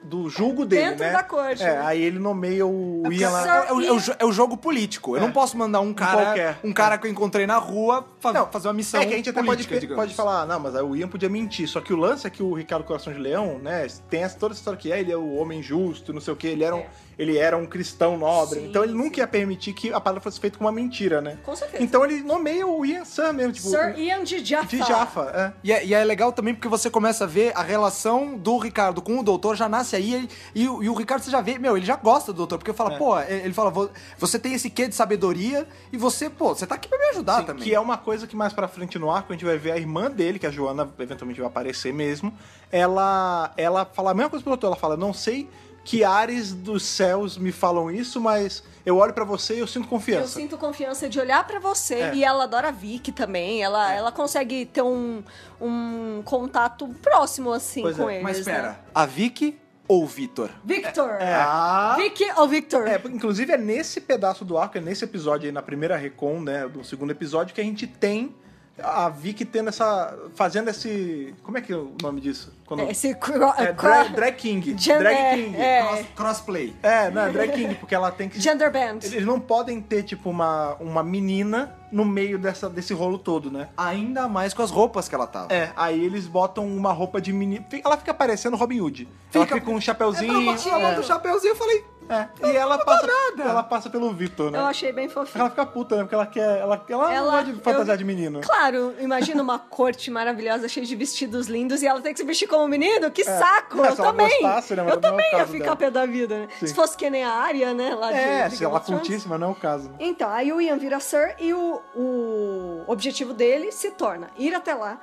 do julgo dele, Dentro né? da corte, É, né? aí ele nomeia o É, Ian lá. É, o- é o, jo- é o jogo político. Eu É. não posso mandar um cara, qualquer. um cara que eu encontrei na rua fa- Não, fazer uma missão É que a gente até pode, política, digamos. pode falar, não, mas aí o Ian podia mentir. Só que o lance é que o Ricardo Coração de Leão, né, tem essa, toda essa história que é, ele é o homem justo, não sei o que, ele era um, É. ele era um cristão nobre. Sim, então ele nunca sim. ia permitir que a palavra fosse feita com uma mentira, né? Com certeza. Então ele nomeia o Ian Sam mesmo, tipo. Sir Ian de Jaffa. de Jaffa, é. E é, e é legal também porque você começa a ver a relação do Ricardo com o doutor, já nasce aí, e, o- e o Ricardo você já vê, meu, ele já gosta do doutor, porque fala, É. pô, ele fala, "Vo- você tem esse quê de sabedoria, e você, pô, você tá aqui pra me ajudar Sim, também. Que é uma coisa que mais pra frente no arco a gente vai ver a irmã dele, que a Joana eventualmente vai aparecer mesmo. Ela, ela fala a mesma coisa pro doutor. Ela fala: Não sei que ares dos céus me falam isso, mas eu olho pra você e eu sinto Eu confiança. sinto confiança de olhar pra você É. e ela adora a Vicky também. Ela, ela consegue ter um, um contato próximo assim Pois com é, eles. Mas espera, né? a Vicky ou o Vitor? Victor. É. Ah, Vicky ou Victor? É, inclusive é nesse pedaço do arco, é nesse episódio aí, na primeira Recon, né, do segundo episódio, que a gente tem a Vicky tendo essa. fazendo esse. Como é que é o nome disso? Quando, Esse cro- é, cro- drag, drag King. Gen- drag é, King. é. cross- crossplay. É, não, é drag king, porque ela tem que. Gender band. Eles não podem ter, tipo, uma, uma menina no meio dessa, desse rolo todo, né? Ainda mais com as roupas que ela tava. É, aí eles botam uma roupa de menina. Ela fica parecendo Robin Hood. ela fica com um chapeuzinho. Ela botou- ela é, botou o chapeuzinho, eu falei, é. E ela passa, nada. ela passa pelo Vitor, né? Eu achei bem fofinho. Ela fica puta, né? Porque ela quer. Ela, ela, Ela- não gosta de fantasiar eu- de menino. Claro, imagina uma corte maravilhosa, cheia de vestidos lindos, e ela tem que se vestir como menino? Que saco! É, eu também! gostasse, né, eu é também ia ficar dela. pé da vida, né? Sim. Se fosse que nem a Arya, né? Lá de, É, de se ela curtisse, mas não é o caso. né? Então, aí o Ian vira Sir e o, o objetivo dele se torna ir até lá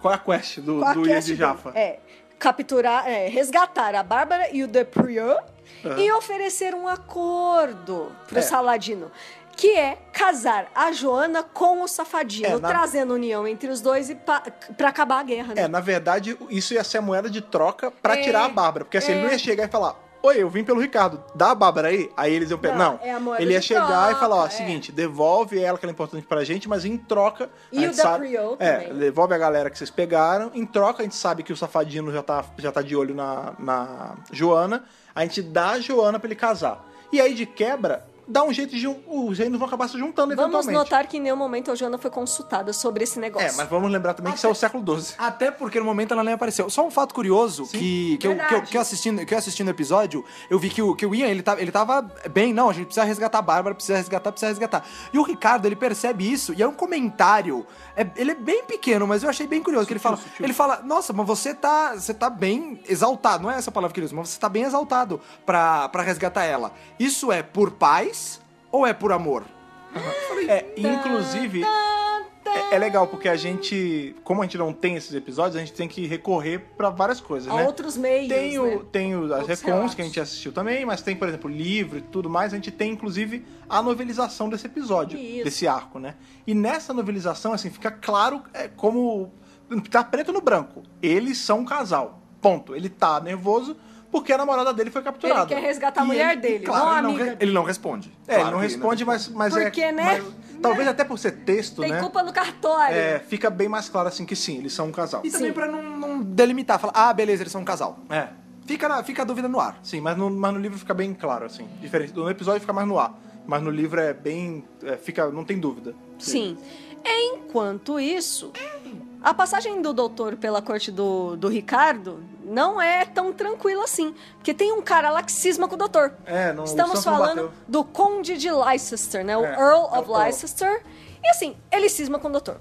Qual é a quest do, Ian de. Jaffa? É, capturar, é, resgatar a Bárbara e o Deprieux Aham. e oferecer um acordo pro É. Saladino. Que é casar a Joana com o Safadino, É, na- trazendo união entre os dois e pa, pra acabar a guerra, né? É, na verdade, isso ia ser a moeda de troca pra É, tirar a Bárbara. Porque assim, é. ele não ia chegar e falar. Oi, eu vim pelo Ricardo, dá a Bárbara aí? Aí eles iam pegar. Não, Não, é ele ia chegar e troca, falar: ó, é. seguinte, devolve ela que ela é importante pra gente, mas em troca. E o da É, também. devolve a galera que vocês pegaram. Em troca, a gente sabe que o safadino já tá, já tá de olho na, na Joana. A gente dá a Joana pra ele casar. E aí, de quebra, dá um jeito de. Os reinos vão acabar se juntando Vamos eventualmente. notar que em nenhum momento a Joana foi consultada sobre esse negócio. É, mas vamos lembrar também que isso é o século XII. Até porque no momento ela nem apareceu. Só um fato curioso que, que, eu, que, eu, que, eu assistindo, que eu assistindo o episódio, eu vi que o, que o Ian, ele tava, ele tava bem, não, a gente precisa resgatar a Bárbara, precisa resgatar, precisa resgatar. E o Ricardo, ele percebe isso, e é um comentário, é- ele é bem pequeno, mas eu achei bem curioso, que ele fala, sutil. ele fala, nossa, mas você tá, você tá bem exaltado, não é essa palavra que ele usa, mas você tá bem exaltado pra, pra resgatar ela. Isso é por paz ou é por amor? É, inclusive, é, é legal porque a gente, como a gente não tem esses episódios, a gente tem que recorrer pra várias coisas, né? outros meios, Tem, o, né? tem o- as recons que a gente assistiu também, mas tem, por exemplo, livro e tudo mais. A gente tem, inclusive, a novelização desse episódio, Isso. desse arco, né? E nessa novelização, assim, fica claro é, como. Tá preto no branco. Eles são um casal. Ponto. Ele tá nervoso porque a namorada dele foi capturada. Ele quer resgatar a E mulher ele- dele, claro, não a ele, não, amiga ele não responde. É, ele Claro não que responde, mas, mas Porque, é. né? mas- talvez até por ser texto, Tem né? culpa no cartório. É, fica bem mais claro assim que sim, eles são um casal. E também Sim. pra não, não delimitar, falar, ah, beleza, eles são um casal. É. Fica, na- fica a dúvida no ar. Sim, mas no, mas no livro fica bem claro, assim. Diferente. No episódio fica mais no ar. Mas no livro é bem. é, fica. Não tem dúvida. Sim. Enquanto isso, a passagem do doutor pela corte do, do Ricardo não é tão tranquila assim. Porque tem um cara lá que cisma com o doutor. É, não- Estamos não falando bateu. do Conde de Leicester, né? O É, Earl é o of Earl. Leicester. E assim, ele cisma com o doutor.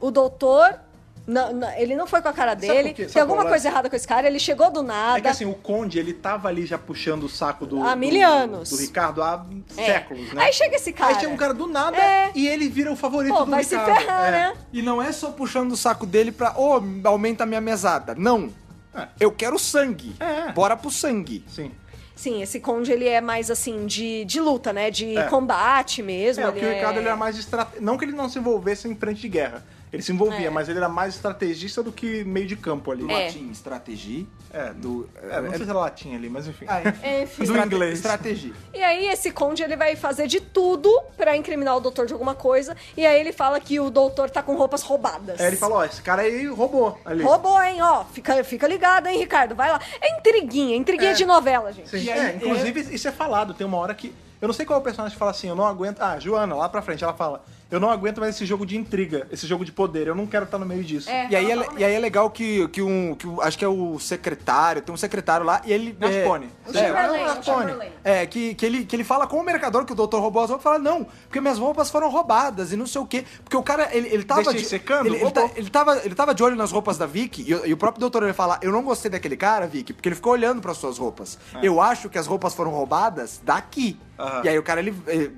O doutor. Não- não- ele não foi com a cara Sabe dele. por quê? Sabe Tem alguma qual é? coisa errada com esse cara. Ele chegou do nada. É que assim, o Conde, ele tava ali já puxando o saco do. Há do- mil anos. Do Ricardo há É. séculos, né? Aí chega esse cara. Aí chega um cara do nada É. e ele vira o favorito Pô, do vai se Ricardo. ferrar, É. né? E não é só puxando o saco dele pra, ô, aumenta a minha mesada. Não. É. Eu quero sangue. É. Bora pro sangue. Sim. Sim, esse conde ele é mais assim de, de luta, né? De É. combate mesmo. É, ele porque o Ricardo é... ele era mais estrate... Não que ele não se envolvesse em frente de guerra. Ele se envolvia, É. mas ele era mais estrategista do que meio de campo ali. É. Latim, estratégia. É, Do, É, não sei se era latim ali, mas enfim. Ah, enfim. Do inglês. Estratégia. E aí esse conde ele vai fazer de tudo pra incriminar o doutor de alguma coisa. E aí ele fala que o doutor tá com roupas roubadas. Aí ele fala, ó, esse cara aí roubou ali. Roubou, hein? Ó, fica, fica ligado, hein, Ricardo? Vai lá. É intriguinha, intriguinha É. de novela, gente. Sim, é, inclusive isso é falado, tem uma hora que. Eu não sei qual é o personagem que fala assim, eu não aguento. Ah, Joana, lá pra frente, ela fala, eu não aguento mais esse jogo de intriga, esse jogo de poder, eu não quero estar no meio disso. É. E aí, é, e aí é legal que, que, um, que um- acho que é o secretário, tem um secretário lá, e ele... Nascone. É, O é, Chamberlain, é. É, que, que, ele, que ele fala com o mercador que o doutor roubou as roupas, fala, não, porque minhas roupas foram roubadas e não sei o quê. Porque o cara, ele, ele tava... Deixei de, secando, ele, ele, tá- ele tava, ele tava de olho nas roupas da Vicky, e, o- e o próprio doutor ele fala, eu não gostei daquele cara, Vicky, porque ele ficou olhando para suas roupas. Eu acho que as roupas foram roubadas daqui. Aham. E aí o cara, ele, ele,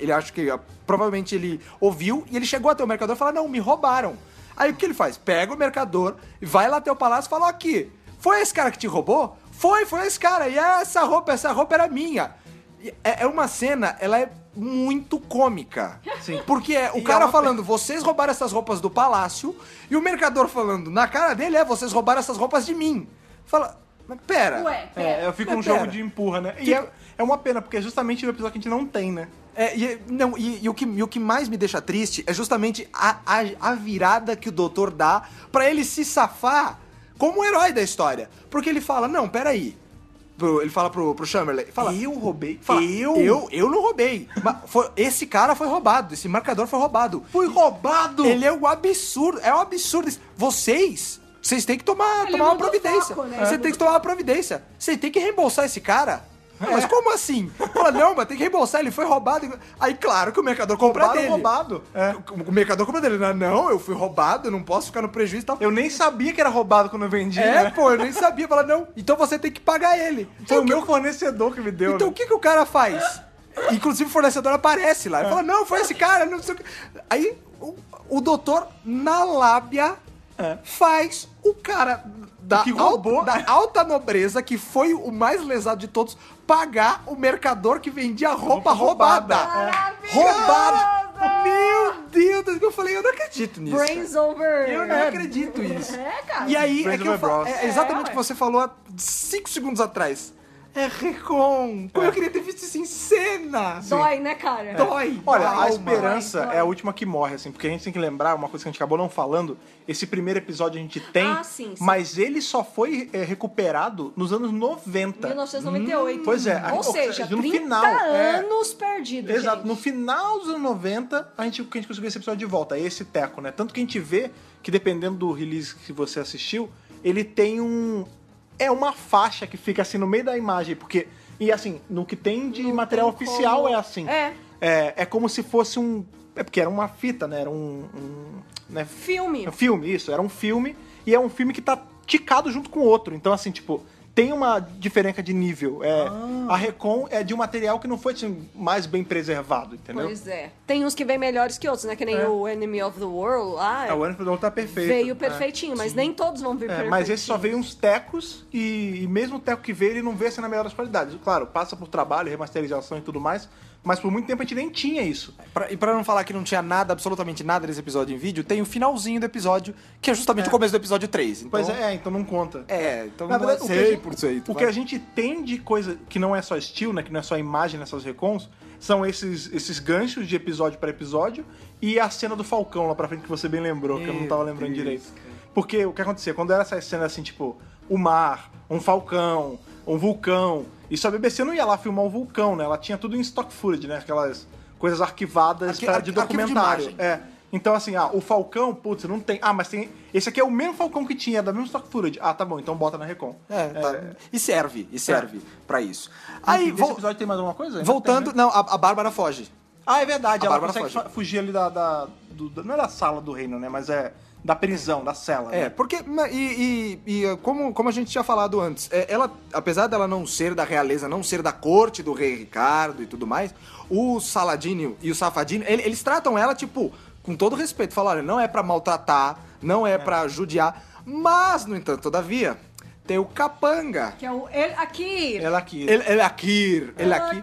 ele acha que, provavelmente ele ouviu, e ele chegou até o mercador e fala, não, me roubaram. Aí o que ele faz? Pega o mercador, vai lá até o palácio e fala, aqui, foi esse cara que te roubou? Foi, foi esse cara, e essa roupa, essa roupa era minha. É é uma cena, ela é muito cômica. Sim. Porque é o E cara é falando, vocês roubaram essas roupas do palácio, e o mercador falando, na cara dele, é, vocês roubaram essas roupas de mim. Fala, mas pera. Ué, É, eu fico um Mas jogo pera. de empurra, né? E Que- é, é uma pena, porque é justamente o episódio que a gente não tem, né? É, e, não, e, e o que, e o que mais me deixa triste é justamente a, a, a virada que o doutor dá pra ele se safar como o herói da história. Porque ele fala, não, peraí. Pro- Ele fala pro, pro Chamberlain, fala, eu roubei. fala, eu? eu? Eu não roubei. Mas foi- esse cara foi roubado, esse marcador foi roubado. Fui roubado! Ele é um absurdo, é um absurdo. Vocês, vocês têm que tomar, Ele tomar uma providência. foco, né? Você Ele tem que tomar uma providência. Você tem que reembolsar esse cara. Não, Mas como assim? Fala, não, mas tem que reembolsar, ele foi roubado. Aí, claro que o mercador compra Roubaram dele. roubado. É. O, o mercador compra dele. Não, não, eu fui roubado, eu não posso ficar no prejuízo e tal. Eu nem sabia que era roubado quando eu vendi, É, né? pô, eu nem sabia. Fala, não, então você tem que pagar ele. Foi Então, o meu fornecedor que me deu. então né? o que, que o cara faz? Inclusive o fornecedor aparece lá. Ele fala, não, foi esse cara, não sei o que. Aí o, o doutor, na lábia, É. faz o cara da, que roubou. alta, da alta nobreza, que foi o mais lesado de todos, pagar o mercador que vendia roupa, roubada. roubada. É. Roubada! Meu Deus, eu falei, eu não acredito nisso. cara. Brains over. Eu não acredito nisso. É, cara. E aí, é, Brains que eu over fa- Bros. é exatamente o É, que você falou há 5 segundos atrás. É Recon. Pô, eu queria ter visto isso em cena. Dói, né, cara? Dói. Olha, a esperança dói, dói. é a última que morre, assim, porque a gente tem que lembrar uma coisa que a gente acabou não falando. Esse primeiro episódio a gente tem, Ah, sim, sim. mas ele só foi é, recuperado nos anos 90. 1998. Pois é, Ou a- seja, no 30 final, é. anos perdidos, Exato, gente. no final dos anos 90, a gente, que a gente conseguiu esse episódio de volta, esse teco, né? Tanto que a gente vê que dependendo do release que você assistiu, ele tem um. É uma faixa que fica assim no meio da imagem, porque. E assim, no que tem de Não material tem oficial como- é assim. É. é. É como se fosse um. É porque era uma fita, né? Era um. um né? Filme. Um filme, isso. Era um filme. E é um filme que tá ticado junto com o outro. Então, assim, tipo, tem uma diferença de nível. É, Ah. A Recon é de um material que não foi assim, mais bem preservado, entendeu? Pois é. Tem uns que vêm melhores que outros, né? Que nem É. o Enemy of the World lá. É, o Anfield tá perfeito. veio É. perfeitinho, mas nem todos vão vir É, perfeitinhos. mas esse só veio uns tecos e, e mesmo o teco que veio, ele não veio assim na melhor das qualidades. Claro, passa por trabalho, remasterização e tudo mais, mas por muito tempo a gente nem tinha isso. Pra- e pra não falar que não tinha nada, absolutamente nada desse episódio em vídeo, tem o finalzinho do episódio, que é justamente o começo do episódio 3. Então, Pois é, então não conta. É, então Na não verdade, o é que, a gente, 100%. o que a gente tem de coisa que não é só estilo, né, que não é só imagem nessas recons, são esses, esses ganchos de episódio para episódio e a cena do Falcão lá pra frente que você bem lembrou, que eu não Meu tava lembrando Deus, direito. Porque o que acontecia? Quando era essa cena assim, tipo, o mar, um falcão, um vulcão, isso a BBC não ia lá filmar o vulcão, né? Ela tinha tudo em stock footage, né? Aquelas coisas arquivadas Arqui- pra- de de documentário. imagem. é. Então, assim, ah, o Falcão, putz, não tem. Ah, mas tem. Esse aqui é o mesmo Falcão que tinha, é da mesma stock footage. Ah, tá bom, então bota na Recon. É, tá. E serve, e serve pra isso. Aí, vol- episódio tem mais alguma coisa? Voltando... né? Não, a, a Bárbara foge. Ah, é verdade, A ela Bárbara consegue foge. fugir ali da. da- do- não é da sala do reino, né? Mas é da prisão, da cela. É, né? porque. E, e- e, como, como a gente tinha falado antes, é, ela, apesar dela não ser da realeza, não ser da corte do rei Ricardo e tudo mais, o Saladino e o Safadino, ele- eles tratam ela, tipo, com todo respeito. Falam, olha, não é pra maltratar, não é, pra judiar. Mas, no entanto, todavia, tem o Capanga. Que é o El Akir. Ela aqui. Ele, ele aqui, ele aqui.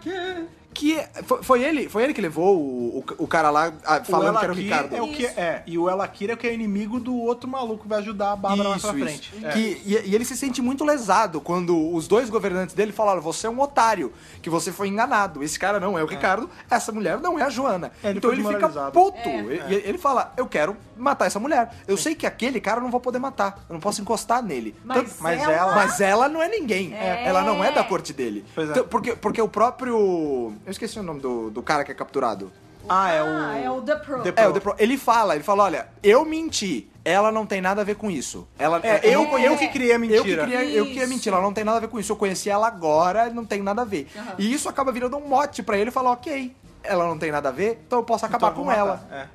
Que é- foi, foi ele, foi ele que levou o, o, o cara lá ah, falando o que era o Ricardo. É o que é, e o Elakir é o que é inimigo do outro maluco que vai ajudar a Bárbara mais Isso, pra frente. É. Que, e, e ele se sente muito lesado quando os dois governantes dele falaram: você é um otário, que você foi enganado. Esse cara não é o Ricardo, essa mulher não é a Joana. É, ele então ele fica puto. É. E- e ele fala: eu quero matar essa mulher. Eu sei que aquele cara eu não vou poder matar. Eu não posso encostar nele. Mas mas ela... ela- Mas ela não é ninguém. É. Ela não é da corte dele. Pois é. Então, porque, porque o próprio. Eu esqueci o nome do, do cara que é capturado. Ah, é o. Ah, é o The Pro. The É, o The Pro- ele fala, ele fala, olha, eu menti. Ela não tem nada a ver com isso. Ela, É, eu, eu que criei a Eu que, mentira. criei, eu que criei a mentira, ela não tem nada a ver com isso. Eu conheci ela agora, não tem nada a ver. E isso acaba virando um mote pra ele falar, ok, ela não tem nada a ver, então eu posso acabar Então eu com ela. É.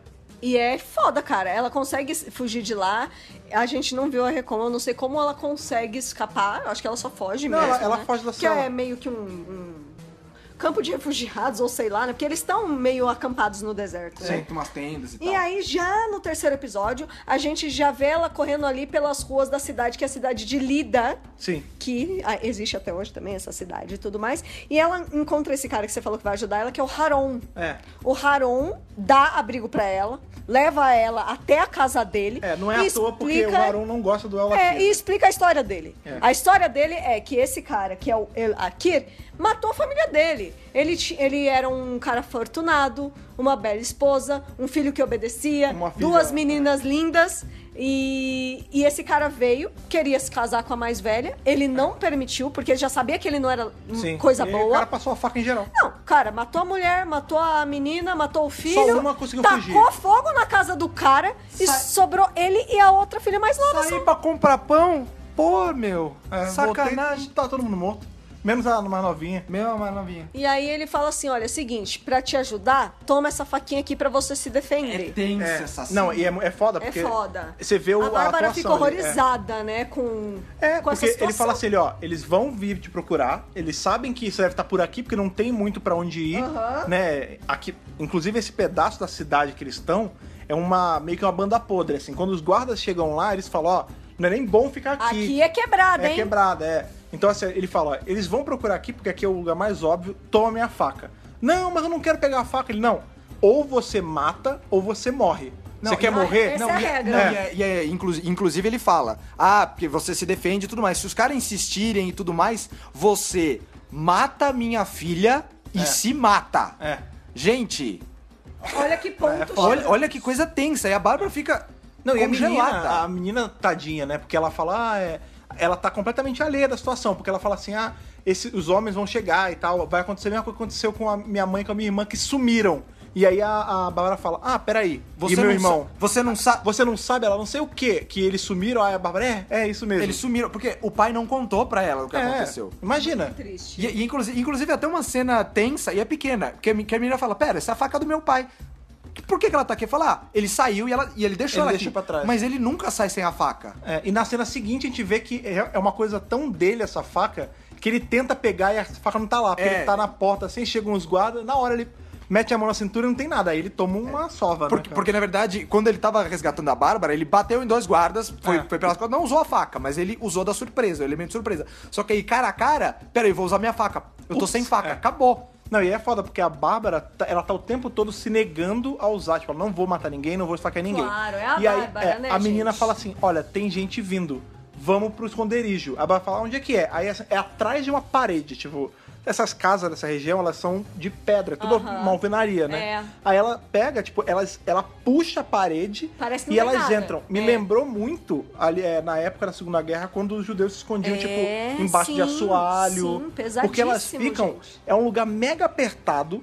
E é foda, cara. Ela consegue fugir de lá. A gente não viu a Recon, eu não sei como ela consegue escapar. Eu acho que ela só foge Não, mesmo. ela- ela né? foge da Que cela. é meio que um, um campo de refugiados, ou sei lá, né? Porque eles estão meio acampados no deserto. né? Sim, tem umas tendas e tal. E aí, já no terceiro episódio, a gente já vê ela correndo ali pelas ruas da cidade, que é a cidade de Lida, Sim. que ah, existe até hoje também, essa cidade e tudo mais. E ela encontra esse cara que você falou que vai ajudar ela, que é o Haron. É. O Haron dá abrigo pra ela, leva ela até a casa dele. É, não é e à toa porque explica- o Aaron não gosta do Elakir. É, e explica a história dele. É. A história dele é que esse cara, que é o El Akir, matou a família dele. Ele, ele era um cara afortunado, uma bela esposa, um filho que obedecia, duas meninas lindas. E, e esse cara veio, queria se casar com a mais velha. Ele não permitiu, porque ele já sabia que ele não era Sim. coisa E boa. O cara passou a faca em geral. Não, cara, matou a mulher, matou a menina, matou o filho. uma conseguiu tacou fugir. fogo na casa do cara e sobrou ele e a outra filha mais nova. Sair só. pra comprar pão? Pô, meu, É, sacanagem. voltei, tá todo mundo morto. Menos a mais novinha. Meu, mas novinha. E aí ele fala assim: olha, é o seguinte, pra te ajudar, toma essa faquinha aqui pra você se defender. tensa É, essa não, e é, é foda É porque. foda. Você vê o, a Bárbara fica ali, é. horrorizada, né, com, É, com essa porque ele fala assim, ele, ó, eles vão vir te procurar, eles sabem que você deve estar por aqui, porque não tem muito pra onde ir, Aham. né? Aqui, inclusive esse pedaço da cidade que eles estão é uma meio que uma banda podre, assim. Quando os guardas chegam lá, eles falam, ó, não é nem bom ficar aqui. Aqui é quebrada, É hein? quebrada, é. Então assim, ele fala, ó, eles vão procurar aqui porque aqui é o lugar mais óbvio, toma minha faca. Não, mas eu não quero pegar a faca. Ele, não, ou você mata ou você morre. Não, você quer morrer? essa não, é a e- regra. Não, e é- e é, inclu- inclusive ele fala, ah, porque você se defende e tudo mais. Se os caras insistirem e tudo mais, você mata minha filha e É. se mata. É. Gente, Olha que ponto. olha, olha que coisa tensa. E a Bárbara fica Não, e a menina, congelada. a menina tadinha, né? Porque ela fala, ah, é... ela tá completamente alheia da situação, porque ela fala assim, ah, esse, os homens vão chegar e tal, vai acontecer a mesma coisa que aconteceu com a minha mãe e com a minha irmã, que sumiram. E aí a, a Bárbara fala, ah, peraí, Você e meu não irmão? você não sabe. Você não sabe, ela não sei o quê, que eles sumiram, aí a Bárbara, é, é isso mesmo. Eles sumiram, porque o pai não contou pra ela o que é, aconteceu. Imagina. Triste. E, e inclusive, inclusive até uma cena tensa e é pequena, que a, me- que a menina fala, pera, essa é a faca do meu pai. Por que, que ela tá aqui? Fala, ah, ele saiu e, ela, e ele deixou Ele ela deixa aqui. pra trás. Mas ele nunca sai sem a faca. É, e na cena seguinte a gente vê que é é uma coisa tão dele essa faca, que ele tenta pegar e a faca não tá lá, porque É. ele tá na porta assim, chegam os guardas, na hora ele mete a mão na cintura e não tem nada, aí ele toma uma sova, né, Porque, cara? porque, na verdade, quando ele tava resgatando a Bárbara, ele bateu em dois guardas, foi, É. foi pelas costas, não usou a faca, mas ele usou da surpresa, o elemento de surpresa. Só que aí, cara a cara, peraí, vou usar minha faca. Eu tô Putz, sem faca, é. acabou. Não, e é foda, porque a Bárbara, tá- ela tá o tempo todo se negando a usar. Tipo, ela não vou matar ninguém, não vou esfaquear ninguém. Claro, é a e aí, Bárbara, é, né, a menina gente? fala assim, olha, tem gente vindo, vamos pro esconderijo. A Bárbara fala, onde é que é? Aí é atrás de uma parede, tipo... Essas casas dessa região, elas são de pedra, tudo Aham. uma alvenaria, né? É. Aí ela pega, tipo, elas, ela puxa a parede e elas nada. entram. Me É. lembrou muito, ali, é, na época da Segunda Guerra, quando os judeus se escondiam, É, tipo, embaixo de sim, assoalho. sim, porque elas ficam gente. é um lugar mega apertado.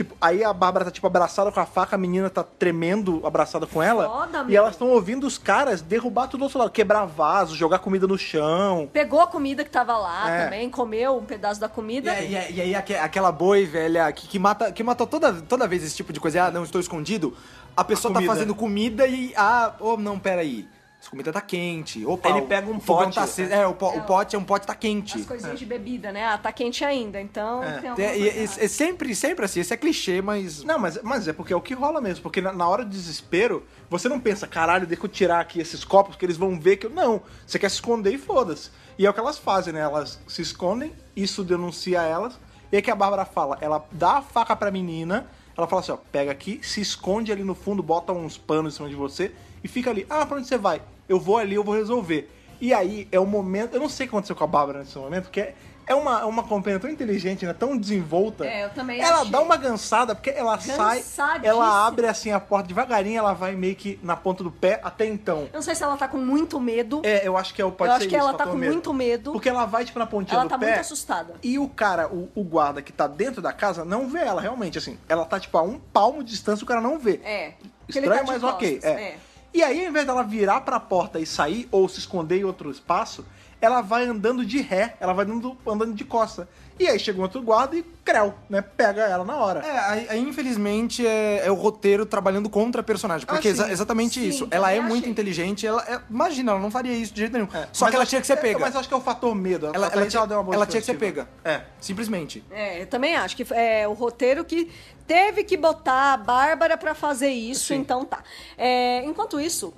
Tipo, aí a Bárbara tá, tipo, abraçada com a faca, a menina tá tremendo abraçada com ela. Foda, e meu. elas estão ouvindo os caras derrubar tudo do outro lado, quebrar vaso, jogar comida no chão. Pegou a comida que tava lá É. também, comeu um pedaço da E, comida. aí- e aí- e aí aque- aquela boi velha que, que mata, que mata toda, toda vez esse tipo de coisa, ah, não estou escondido, a pessoa tá comida. fazendo comida e, ah, oh, não, peraí. Essa comida tá quente. Opa, Ele pega um pote. Tá aceso. É, o, po- o pote é um pote tá quente. As coisinhas de bebida, né? Ah, tá quente ainda, então É. tem É, e- é- é sempre, sempre assim, esse é clichê, mas. Não, mas, mas é porque é o que rola mesmo. Porque na, na hora do desespero, você não pensa, caralho, deixa eu tirar aqui esses copos que eles vão ver que eu. Não. Você quer se esconder e foda-se. E é o que elas fazem, né? Elas se escondem, isso denuncia elas. E aí que a Bárbara fala, ela dá a faca pra menina, ela fala assim, ó, pega aqui, se esconde ali no fundo, bota uns panos em cima de você e fica ali. Ah, pra onde você vai? Eu vou ali, eu vou resolver. E aí é o momento. Eu não sei o que aconteceu com a Bárbara nesse momento, porque é- é uma, uma companhia tão inteligente, né? Tão desenvolta. É, eu também Ela achei. dá uma gansada, porque ela sai, ela abre assim a porta devagarinho, ela vai meio que na ponta do pé até então. Eu não sei se ela tá com muito medo. É, eu acho que é o pode Eu ser acho que isso, ela tá com medo. muito medo. Porque ela vai tipo na pontinha Ela do tá pé. muito assustada. E o cara, o, o guarda que tá dentro da casa não vê ela realmente assim. Ela tá tipo a um palmo de distância, o cara não vê. É. Estranho, tá mas ok. costas, É. E aí, ao invés dela virar pra porta e sair, ou se esconder em outro espaço, ela vai andando de ré, ela vai andando, andando de costa. E aí chega um outro guarda e creu, né? Pega ela na hora. É, aí, aí, infelizmente é, é o roteiro trabalhando contra a personagem. Porque Ah, é exa- sim. exatamente Sim, isso. Ela é também muito achei. inteligente, ela é- imagina, ela não faria isso de jeito nenhum. É, Só que ela acho- tinha que ser é, pega. mas acho que é o fator medo. ela, ela, Aparentemente tinha, deu uma boa ela tinha que ser pega. É. Simplesmente. É, eu também acho que é o roteiro que teve que botar a Bárbara pra fazer isso, Sim. então tá. É, enquanto isso,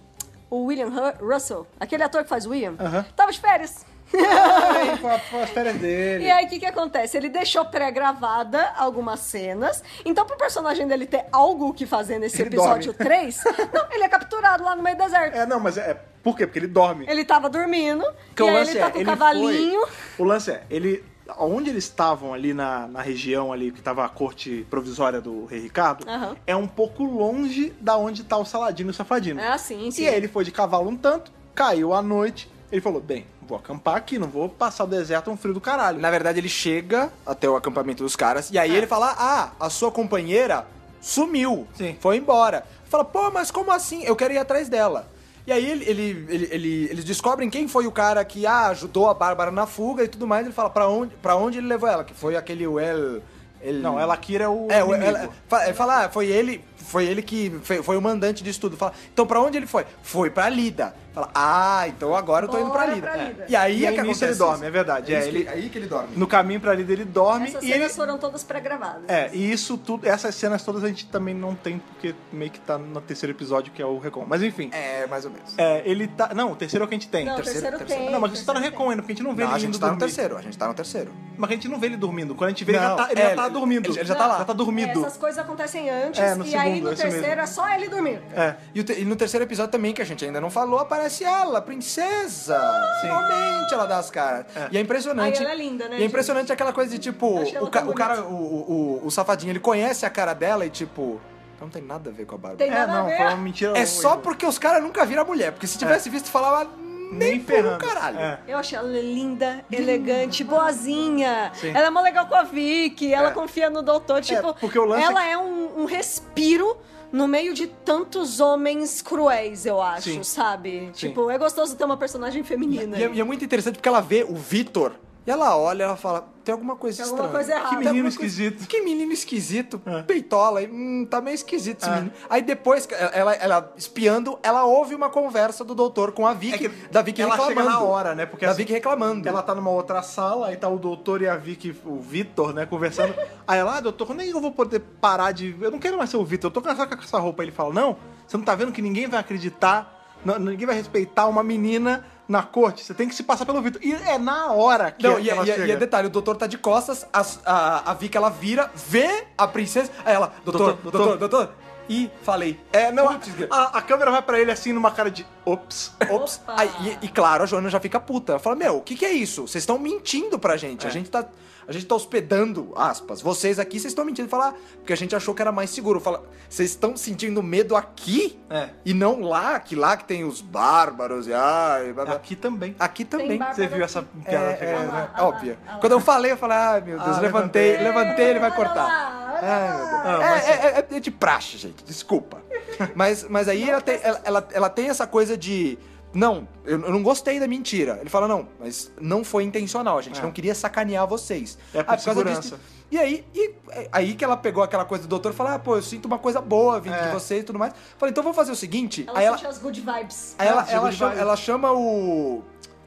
o William Ru- Russell, aquele ator que faz o William, Aham. tava de férias. Foi as férias dele. E aí, o que que acontece? Ele deixou pré-gravada algumas cenas. Então, pro personagem dele ter algo que fazer nesse Ele episódio dorme. 3, não, ele é capturado lá no meio do deserto. É, não, mas é. Por quê? Porque ele dorme. Ele tava dormindo, Porque e o aí ele tá é, com o cavalinho. foi- o lance é, ele. Onde eles estavam ali na, na região ali que tava a corte provisória do rei Ricardo, Aham. é um pouco longe da onde tá o Saladino e o Safadino. É assim, sim. E aí ele foi de cavalo um tanto, caiu à noite, ele falou, bem, vou acampar aqui, não vou passar o deserto um frio do caralho. Na verdade, ele chega até o acampamento dos caras e aí É. ele fala: Ah, a sua companheira sumiu. Sim. Foi embora. Fala, pô, mas como assim? Eu quero ir atrás dela. E aí ele, ele, ele- ele- eles descobrem quem foi o cara que ah, ajudou a Bárbara na fuga e tudo mais. Ele fala pra onde, pra onde ele levou ela, que foi aquele El. El- Não, ela Kira é o. É, o- ela, fa- ele fala, ah, foi ele, foi ele que foi, foi o mandante disso tudo. Fala, então pra onde ele foi? Foi pra Lida. Fala, ah, então agora eu tô indo pra Bora Lida. pra Lida. E aí E é aí que acontece ele dorme, isso. é verdade, É, é, isso que- ele- aí que ele dorme. No caminho pra ali ele dorme Essas e cenas ele. foram todas pré-gravadas. É, e isso tudo, essas cenas todas a gente também não tem, porque meio que tá no terceiro episódio, que é o Recon. Mas enfim. É, mais ou menos. É, ele tá. Não, o terceiro é o que a gente tem. Não, o terceiro- terceiro, terceiro. tem. Não, mas isso tá no Recon ainda, porque a gente não vê Não, ele a gente indo tá no dormir. terceiro, a gente tá no terceiro. Mas a gente não vê ele dormindo. Quando a gente vê, ele Não, já tá, ele é, já tá dormindo. Ele, ele já tá lá. Já tá dormido. Essas coisas acontecem antes, É, no e aí segundo, no terceiro mesmo. é só ele dormir. É. E, o te- e no terceiro episódio também, que a gente ainda não falou, aparece ela, a princesa. Finalmente ela dá as caras. E é impressionante. Aí ela é linda, né, E é impressionante aquela coisa de tipo, o, ca- o cara, o, o, o, o safadinho, ele conhece a cara dela e tipo, não tem nada a ver com a Bárbara. Tem É, não, ver. foi uma mentira. É só porque os caras nunca viram a mulher. Porque se tivesse visto, falava nem, Nem por um ferrando. caralho. É. Eu achei ela linda, elegante, boazinha. Sim. Ela é mó legal com a Vicky, ela É. confia no doutor. Tipo, porque o lance ela é um, um respiro no meio de tantos homens cruéis, eu acho, Sim. sabe? Sim. Tipo, é gostoso ter uma personagem feminina. E é, aí. e é muito interessante porque ela vê o Vitor e ela olha e ela fala: tem alguma coisa Tem estranha. alguma coisa errada. Que menino coisa- esquisito. Que menino esquisito, É. peitola, hum, tá meio esquisito esse É. menino. Aí depois, ela, ela espiando, ela ouve uma conversa do doutor com a Vicky, É da Vicky ela reclamando. chega na hora, né? Porque da assim, Vicky reclamando. Ela tá numa outra sala, aí tá o doutor e a Vicky, o Vitor, né, conversando. Aí ela, ah, doutor, quando é eu vou poder parar de. Eu não quero mais ser o Vitor, eu tô cansado com essa roupa. Ele fala, não, você não tá vendo que ninguém vai acreditar, não- ninguém vai respeitar uma menina na corte, você tem que se passar pelo Vitor. E é na hora que Não, é- e, que ela e- chega. e é detalhe, o doutor tá de costas, as- a, a Vicky ela vira, vê a princesa, aí ela, doutor, Doutor, doutor, doutor, doutor. E falei. É, não, a, a câmera vai pra ele assim numa cara de ops. Ops. Aí, e, e claro, a Joana já fica puta. Ela fala: Meu, o que, que é isso? Vocês estão mentindo pra gente. A É. gente tá. A gente tá hospedando, aspas. Vocês aqui, vocês estão mentindo. Fala, ah, porque a gente achou que era mais seguro. Fala, vocês estão sentindo medo aqui? É. E não lá, que lá que tem os bárbaros e ai, blá, blá. Aqui também. Aqui também. Você viu essa aqui. É, piada é, é, lá, lá, olha lá. Quando eu falei, eu falei, ai meu Deus, Ah, levantei, levantei. levantei, ele vai cortar. Ai, É, mas- é- é- é de praxe, gente, desculpa. Mas, mas aí ela tem, ela, ela, ela tem essa coisa de. Não, eu, eu não gostei da mentira. Ele fala, não, mas não foi intencional, a gente É. não queria sacanear vocês. É por Ah, causa segurança. disso- E aí, e, é, aí que ela pegou aquela coisa do doutor e falou: Ah, pô, eu sinto uma coisa boa vindo É. de vocês e tudo mais. Falei, então vamos fazer o seguinte. Ela aí ela, sente as good vibes. aí ela, Ah, ela, chama, de ela chama o.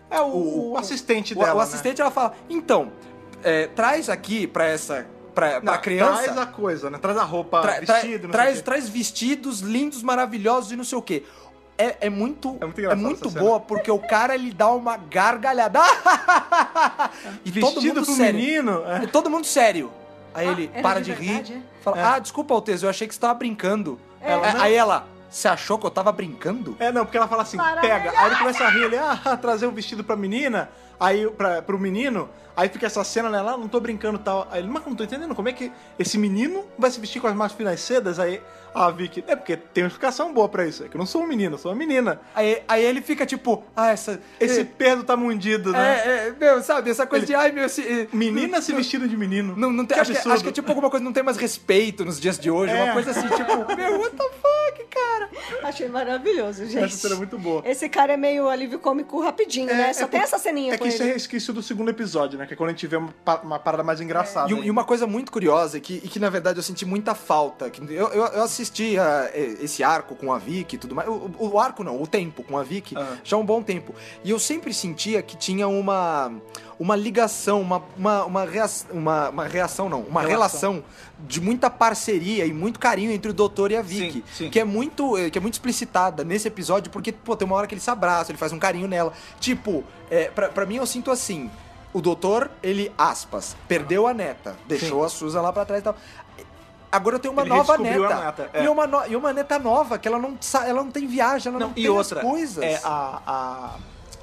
É o, O- o assistente O, dela. o né? assistente ela fala: Então, é, traz aqui pra essa. Pra, Não, pra criança. Traz a coisa, né? Traz a roupa, Tra- tra- vestido, não traz, sei o quê. traz vestidos lindos, maravilhosos e não sei o quê. É, é muito, É muito essa cena. boa, porque o cara ele dá uma gargalhada. e todo Vestido mundo pro sério. menino. é. Todo mundo sério. Aí Ah, ele para de de, verdade, rir. é? Fala, É. ah, desculpa, Alteso, eu achei que você tava brincando. Ela, É, não. Aí ela, você achou que eu tava brincando? É, não, porque ela fala assim, pega. Aí ele começa a rir, ele, ah, trazer o vestido pra menina, aí pra, pro menino, aí fica essa cena, né, lá, não tô brincando e tal. Aí ele, mas não tô entendendo, como é que esse menino vai se vestir com as mais finas sedas? Aí a Vicky, é porque tem uma explicação boa pra isso, é que eu não sou um menino, eu sou uma menina. Aí, aí ele fica tipo, ah, essa. Esse é, perdo tá mundido, né? é, é, meu, sabe, essa coisa Ele- de, ai, meu, se, é, Menina se vestindo de menino. Não, não tem, Que acho, que, acho que é tipo alguma coisa, não tem mais respeito nos dias de hoje, É. uma coisa assim, tipo, meu, what the fuck, cara? Achei maravilhoso, gente. Essa cena é muito boa. Esse cara é meio alívio cômico rapidinho, né? Só tem essa ceninha É com isso ele. é esquecido do segundo episódio, né? Que é quando a gente vê uma, uma parada mais engraçada. E, um- e uma coisa muito curiosa, que, e que na verdade eu senti muita falta, que eu, eu, eu assisti a, e- esse arco com a Vicky e tudo mais, o, o- arco não, o tempo com a Vicky, Aham. já há um bom tempo, e eu sempre sentia que tinha uma, uma ligação, uma, uma, uma, reação, uma, uma reação não, uma Relação. relação de muita parceria e muito carinho entre o doutor e a Vicky, Sim, sim. que é muito eh, que é muito explicitada nesse episódio, porque, pô, tem uma hora que ele se abraça, ele faz um carinho nela, tipo, é, pra, pra mim eu sinto assim, o doutor, ele, aspas, perdeu a neta, deixou a Susan lá pra trás e tal. Agora eu tenho uma Ele nova neta. neta, é. E, uma no- e uma neta nova, que ela não, ela não tem viagem, ela não, Não, tem e outra, as coisas. É, a, a,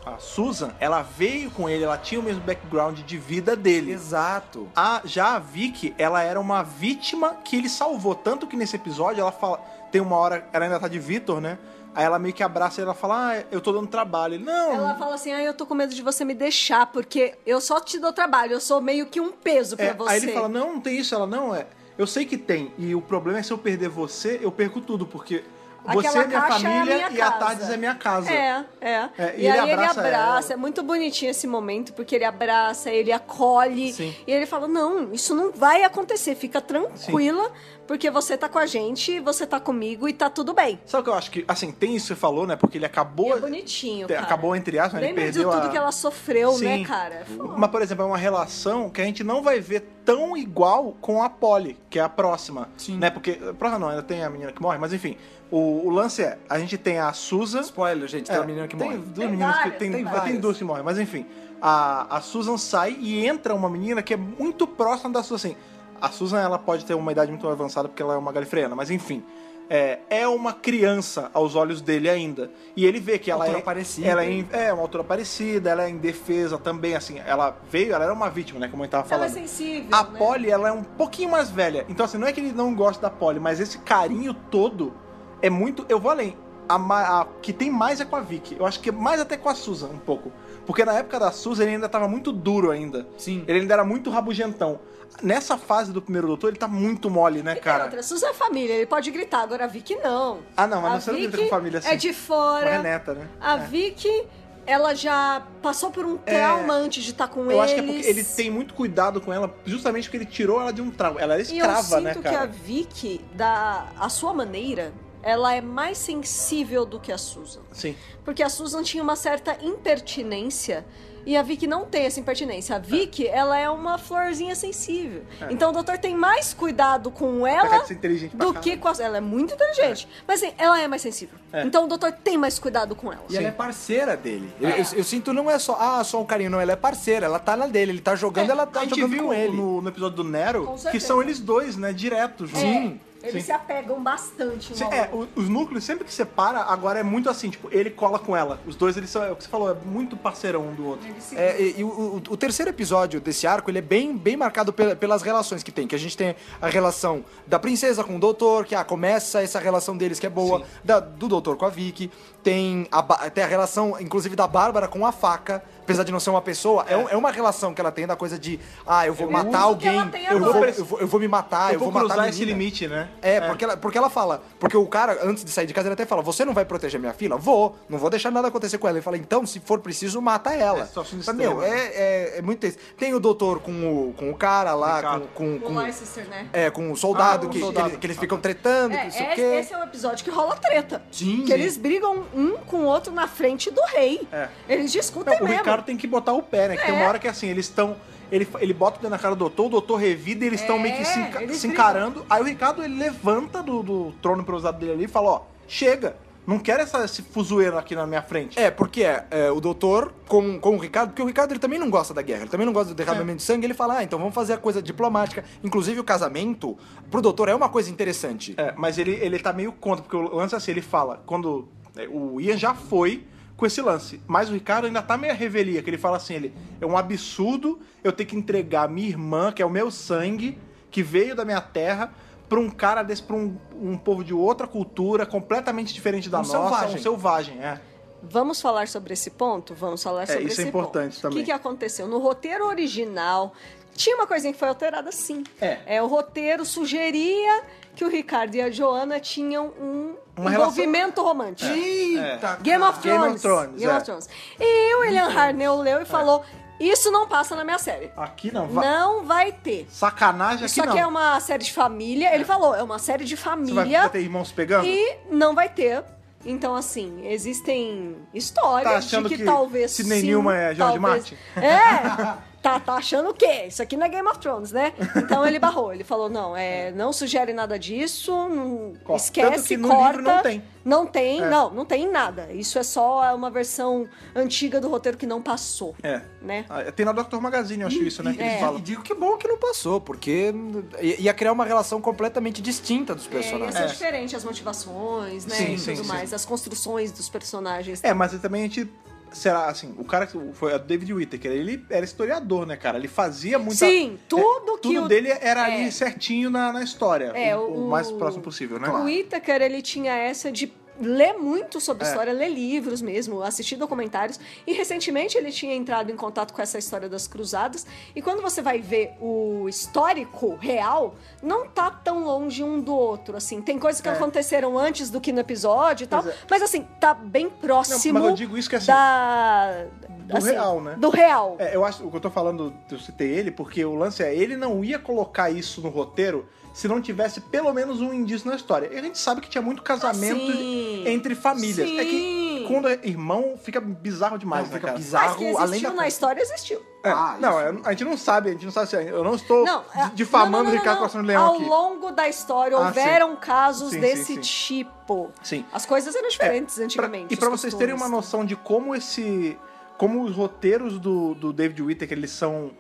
a Susan, ela veio com ele, ela tinha o mesmo background de vida dele. Exato. A, já a Vicky, ela era uma vítima que ele salvou. Tanto que nesse episódio, ela fala. Tem uma hora, ela ainda tá de Vitor, né? Aí ela meio que abraça e ela fala: Ah, eu tô dando trabalho. Ele, não. Ela fala assim, ah, eu tô com medo de você me deixar, porque eu só te dou trabalho, eu sou meio que um peso pra É, você. aí ele fala: Não, não tem isso. Ela, não, é. Eu sei que tem. E o problema é se eu perder você, eu perco tudo, porque você é minha caixa é família minha e a casa. Tardes é minha casa. É, é. É, e, e ele aí abraça ele abraça. ela. É muito bonitinho esse momento, porque ele abraça, ele acolhe. Sim. E ele fala: Não, isso não vai acontecer. Fica tranquila, porque você tá com a gente, você tá comigo e tá tudo bem. Sabe o que eu acho que, assim, tem isso que você falou, né? Porque ele acabou. E é bonitinho. te- acabou entre aspas, né? ele Lembra de perdeu tudo a... que ela sofreu, né, Sim. cara? Mas, por exemplo, é uma relação que a gente não vai ver tão igual com a Polly, que é a próxima. Sim. Né? Porque. A próxima não, ainda tem a menina que morre, mas enfim. O, o lance é: a gente tem a Susan. Spoiler, gente, tem uma menina que tem morre. Duas Tem meninas que várias, tem, tem tem, várias. duas que morrem, mas enfim. A, a Susan sai e entra uma menina que é muito próxima da Susan. Assim, a Susan ela pode ter uma idade muito avançada porque ela é uma galifreana, mas enfim. É, é uma criança aos olhos dele ainda. E ele vê que ela é. parecida. Ela é, é uma altura parecida, ela é indefesa também, assim. Ela veio, ela era uma vítima, né? Como eu tava Ela é falando. sensível, A né? Polly, ela é um pouquinho mais velha. Então, assim, não é que ele não gosta da Polly, mas esse carinho todo é muito. Eu vou além. A, a que tem mais é com a Vicky. Eu acho que mais até com a Susan, um pouco. Porque na época da Susan ele ainda tava muito duro ainda. Sim. Ele ainda era muito rabugentão. Nessa fase do primeiro doutor, ele tá muito mole, né, E tem cara? outra, Susan é família, ele pode gritar, agora a Vicky não. Ah, não, mas a não sei grita Vicky com família assim. é de Com a fora. Renata, né? A É. Vicky, ela já passou por um trauma antes de estar com Eu eles. acho que é porque ele tem muito cuidado com ela, justamente porque ele tirou ela de um trauma. Ela era E eu escrava, sinto né, que cara? a Vicky, da a sua maneira, ela é mais sensível do que a Susan. Sim. Porque a Susan tinha uma certa impertinência e a Vicky não tem essa impertinência. A Vicky, ela é uma florzinha sensível. Então o doutor tem mais cuidado com ela pra do que com a... Ela é muito inteligente. Mas assim, ela é mais sensível. É. Então o doutor tem mais cuidado com ela. E ela é parceira dele. Eu, É. eu- eu sinto não é só, ah, só um carinho, não. Ela é parceira, ela tá na dele. Ele tá jogando, ela tá a gente jogando viu com ele. No, no episódio do Nero que são eles dois, né? Direto juntos. Sim. Eles sim. se apegam bastante um Sim, é, o- os núcleos, sempre que separa, agora é muito assim, tipo, ele cola com ela. Os dois, eles são, é o que você falou, é muito parceirão um do outro. Se É, e, e o, o- o terceiro episódio desse arco, ele é bem, bem marcado pela- pelas relações que tem. Que a gente tem a relação da princesa com o doutor, que ah, começa essa relação deles que é boa, da- do doutor com a Vicky. Tem a, tem a relação, inclusive, da Bárbara com a faca. Apesar de não ser uma pessoa, é, um- é uma relação que ela tem da coisa de, ah, eu vou Eu matar uso o que alguém, ela tem eu vou, eu, vou, eu vou me matar, eu, eu vou matar a cruzar esse menina. limite, né? É, Porque, ela, porque ela fala. Porque o cara, antes de sair de casa, ele até fala: Você não vai proteger minha filha? Vou, não vou deixar nada acontecer com ela. Ele fala: Então, se for preciso, mata ela. É, situação Fala, Meu, extrema. é, é, é muito isso. Tem o doutor com o, com o cara lá, Ricardo. com, com, O com, Leicester, né? é, com o soldado, Ah, o que, soldado. Que, ele- que eles ficam tretando, que É, não sei o esse, quê. esse é um episódio que rola treta. Sim. Que eles brigam um com o outro na frente do rei. É. Eles discutem Não, o mesmo. Ricardo tem que botar o pé, né? Que tem É. uma hora que assim, eles estão. Ele, ele bota o dedo na cara do doutor, o doutor revida e eles estão É, meio que se, enca- se encarando. Aí o Ricardo ele levanta do, do trono improvisado dele ali e fala: Ó, chega, não quero essa, esse fuzueiro aqui na minha frente. É, porque é, é, o doutor com, com o Ricardo, porque o Ricardo ele também não gosta da guerra, ele também não gosta do derramamento de sangue, ele fala, ah, então vamos fazer a coisa diplomática. Inclusive o casamento, pro doutor é uma coisa interessante. É, mas ele, ele tá meio contra, porque o lance é assim, ele fala, quando é, o Ian já foi com esse lance, mas o Ricardo ainda tá meio a revelia, que ele fala assim, ele, é um absurdo eu ter que entregar minha irmã, que é o meu sangue, que veio da minha terra, pra um cara desse, pra um, um povo de outra cultura, completamente diferente da Um nossa, selvagem. um selvagem, é. Vamos falar sobre esse ponto? Vamos falar sobre isso esse é importante ponto. também. O que, que aconteceu? No roteiro original, tinha uma coisinha que foi alterada sim. É. o roteiro sugeria que o Ricardo e a Joana tinham um Uma envolvimento romântico. Eita, Game of Game Thrones. of Thrones, Game é. of Thrones. E o William Hartnell leu e falou: Isso não passa na minha série. Aqui não, vai. Não vai ter. Sacanagem Isso aqui aqui não. é uma série de família. Ele falou, é uma série de Você vai, família vai ter irmãos pegando? e não vai ter. Então, assim, existem histórias Tá achando de que, que talvez sim, Newman é George talvez- Martin? É! Tá, tá achando o quê? Isso aqui não é Game of Thrones, né? Então ele barrou. Ele falou, não, é, não sugere nada disso, não, Corta. esquece, que no corta. livro não tem. Não tem, É. não, não tem nada. Isso é só uma versão antiga do roteiro que não passou. É. Né? Ah, Tem na Doctor Magazine, eu acho isso, né? Que eles É. E falam. digo que bom que não passou, porque ia criar uma relação completamente distinta dos É, ia personagens. ser É. diferente as motivações, né? Sim, e sim, tudo sim. mais. As construções dos personagens. É, mas também a gente. Será assim, o cara que foi o David Whittaker, ele era historiador, né, cara? Ele fazia muita. Sim, tudo é, que Tudo o- dele era é. ali certinho na, na história. É, o, o o- mais próximo possível, né? O Itaker, ele tinha essa de ler muito sobre É. história, ler livros mesmo, assistir documentários. E recentemente ele tinha entrado em contato com essa história das cruzadas. E quando você vai ver o histórico real, não tá tão longe um do outro, assim. Tem coisas que É. aconteceram antes do que no episódio e tal. É. Mas assim, tá bem próximo Não, mas eu digo isso que, assim, da... do assim, real, né? Do real. É, eu acho, o que eu tô falando, eu citei ele, porque o lance é, ele não ia colocar isso no roteiro se não tivesse pelo menos um indício na história. E a gente sabe que tinha muito casamento Ah, sim. entre famílias. É que Sim. quando é irmão, fica bizarro demais, Não, né, fica cara? bizarro. Mas que além existiu da na conta. história, existiu. É, Ah, não, isso. é, a gente não sabe, a gente não sabe se. Eu não estou Não, é- difamando não, não, Ricardo. Costa do Leão Ao aqui. longo da história Ah, houveram casos Sim, sim, desse sim. tipo. Sim. As coisas eram diferentes Pra- antigamente. e pra os vocês terem uma noção de como esse. Como os roteiros do, do David Whittaker, eles são.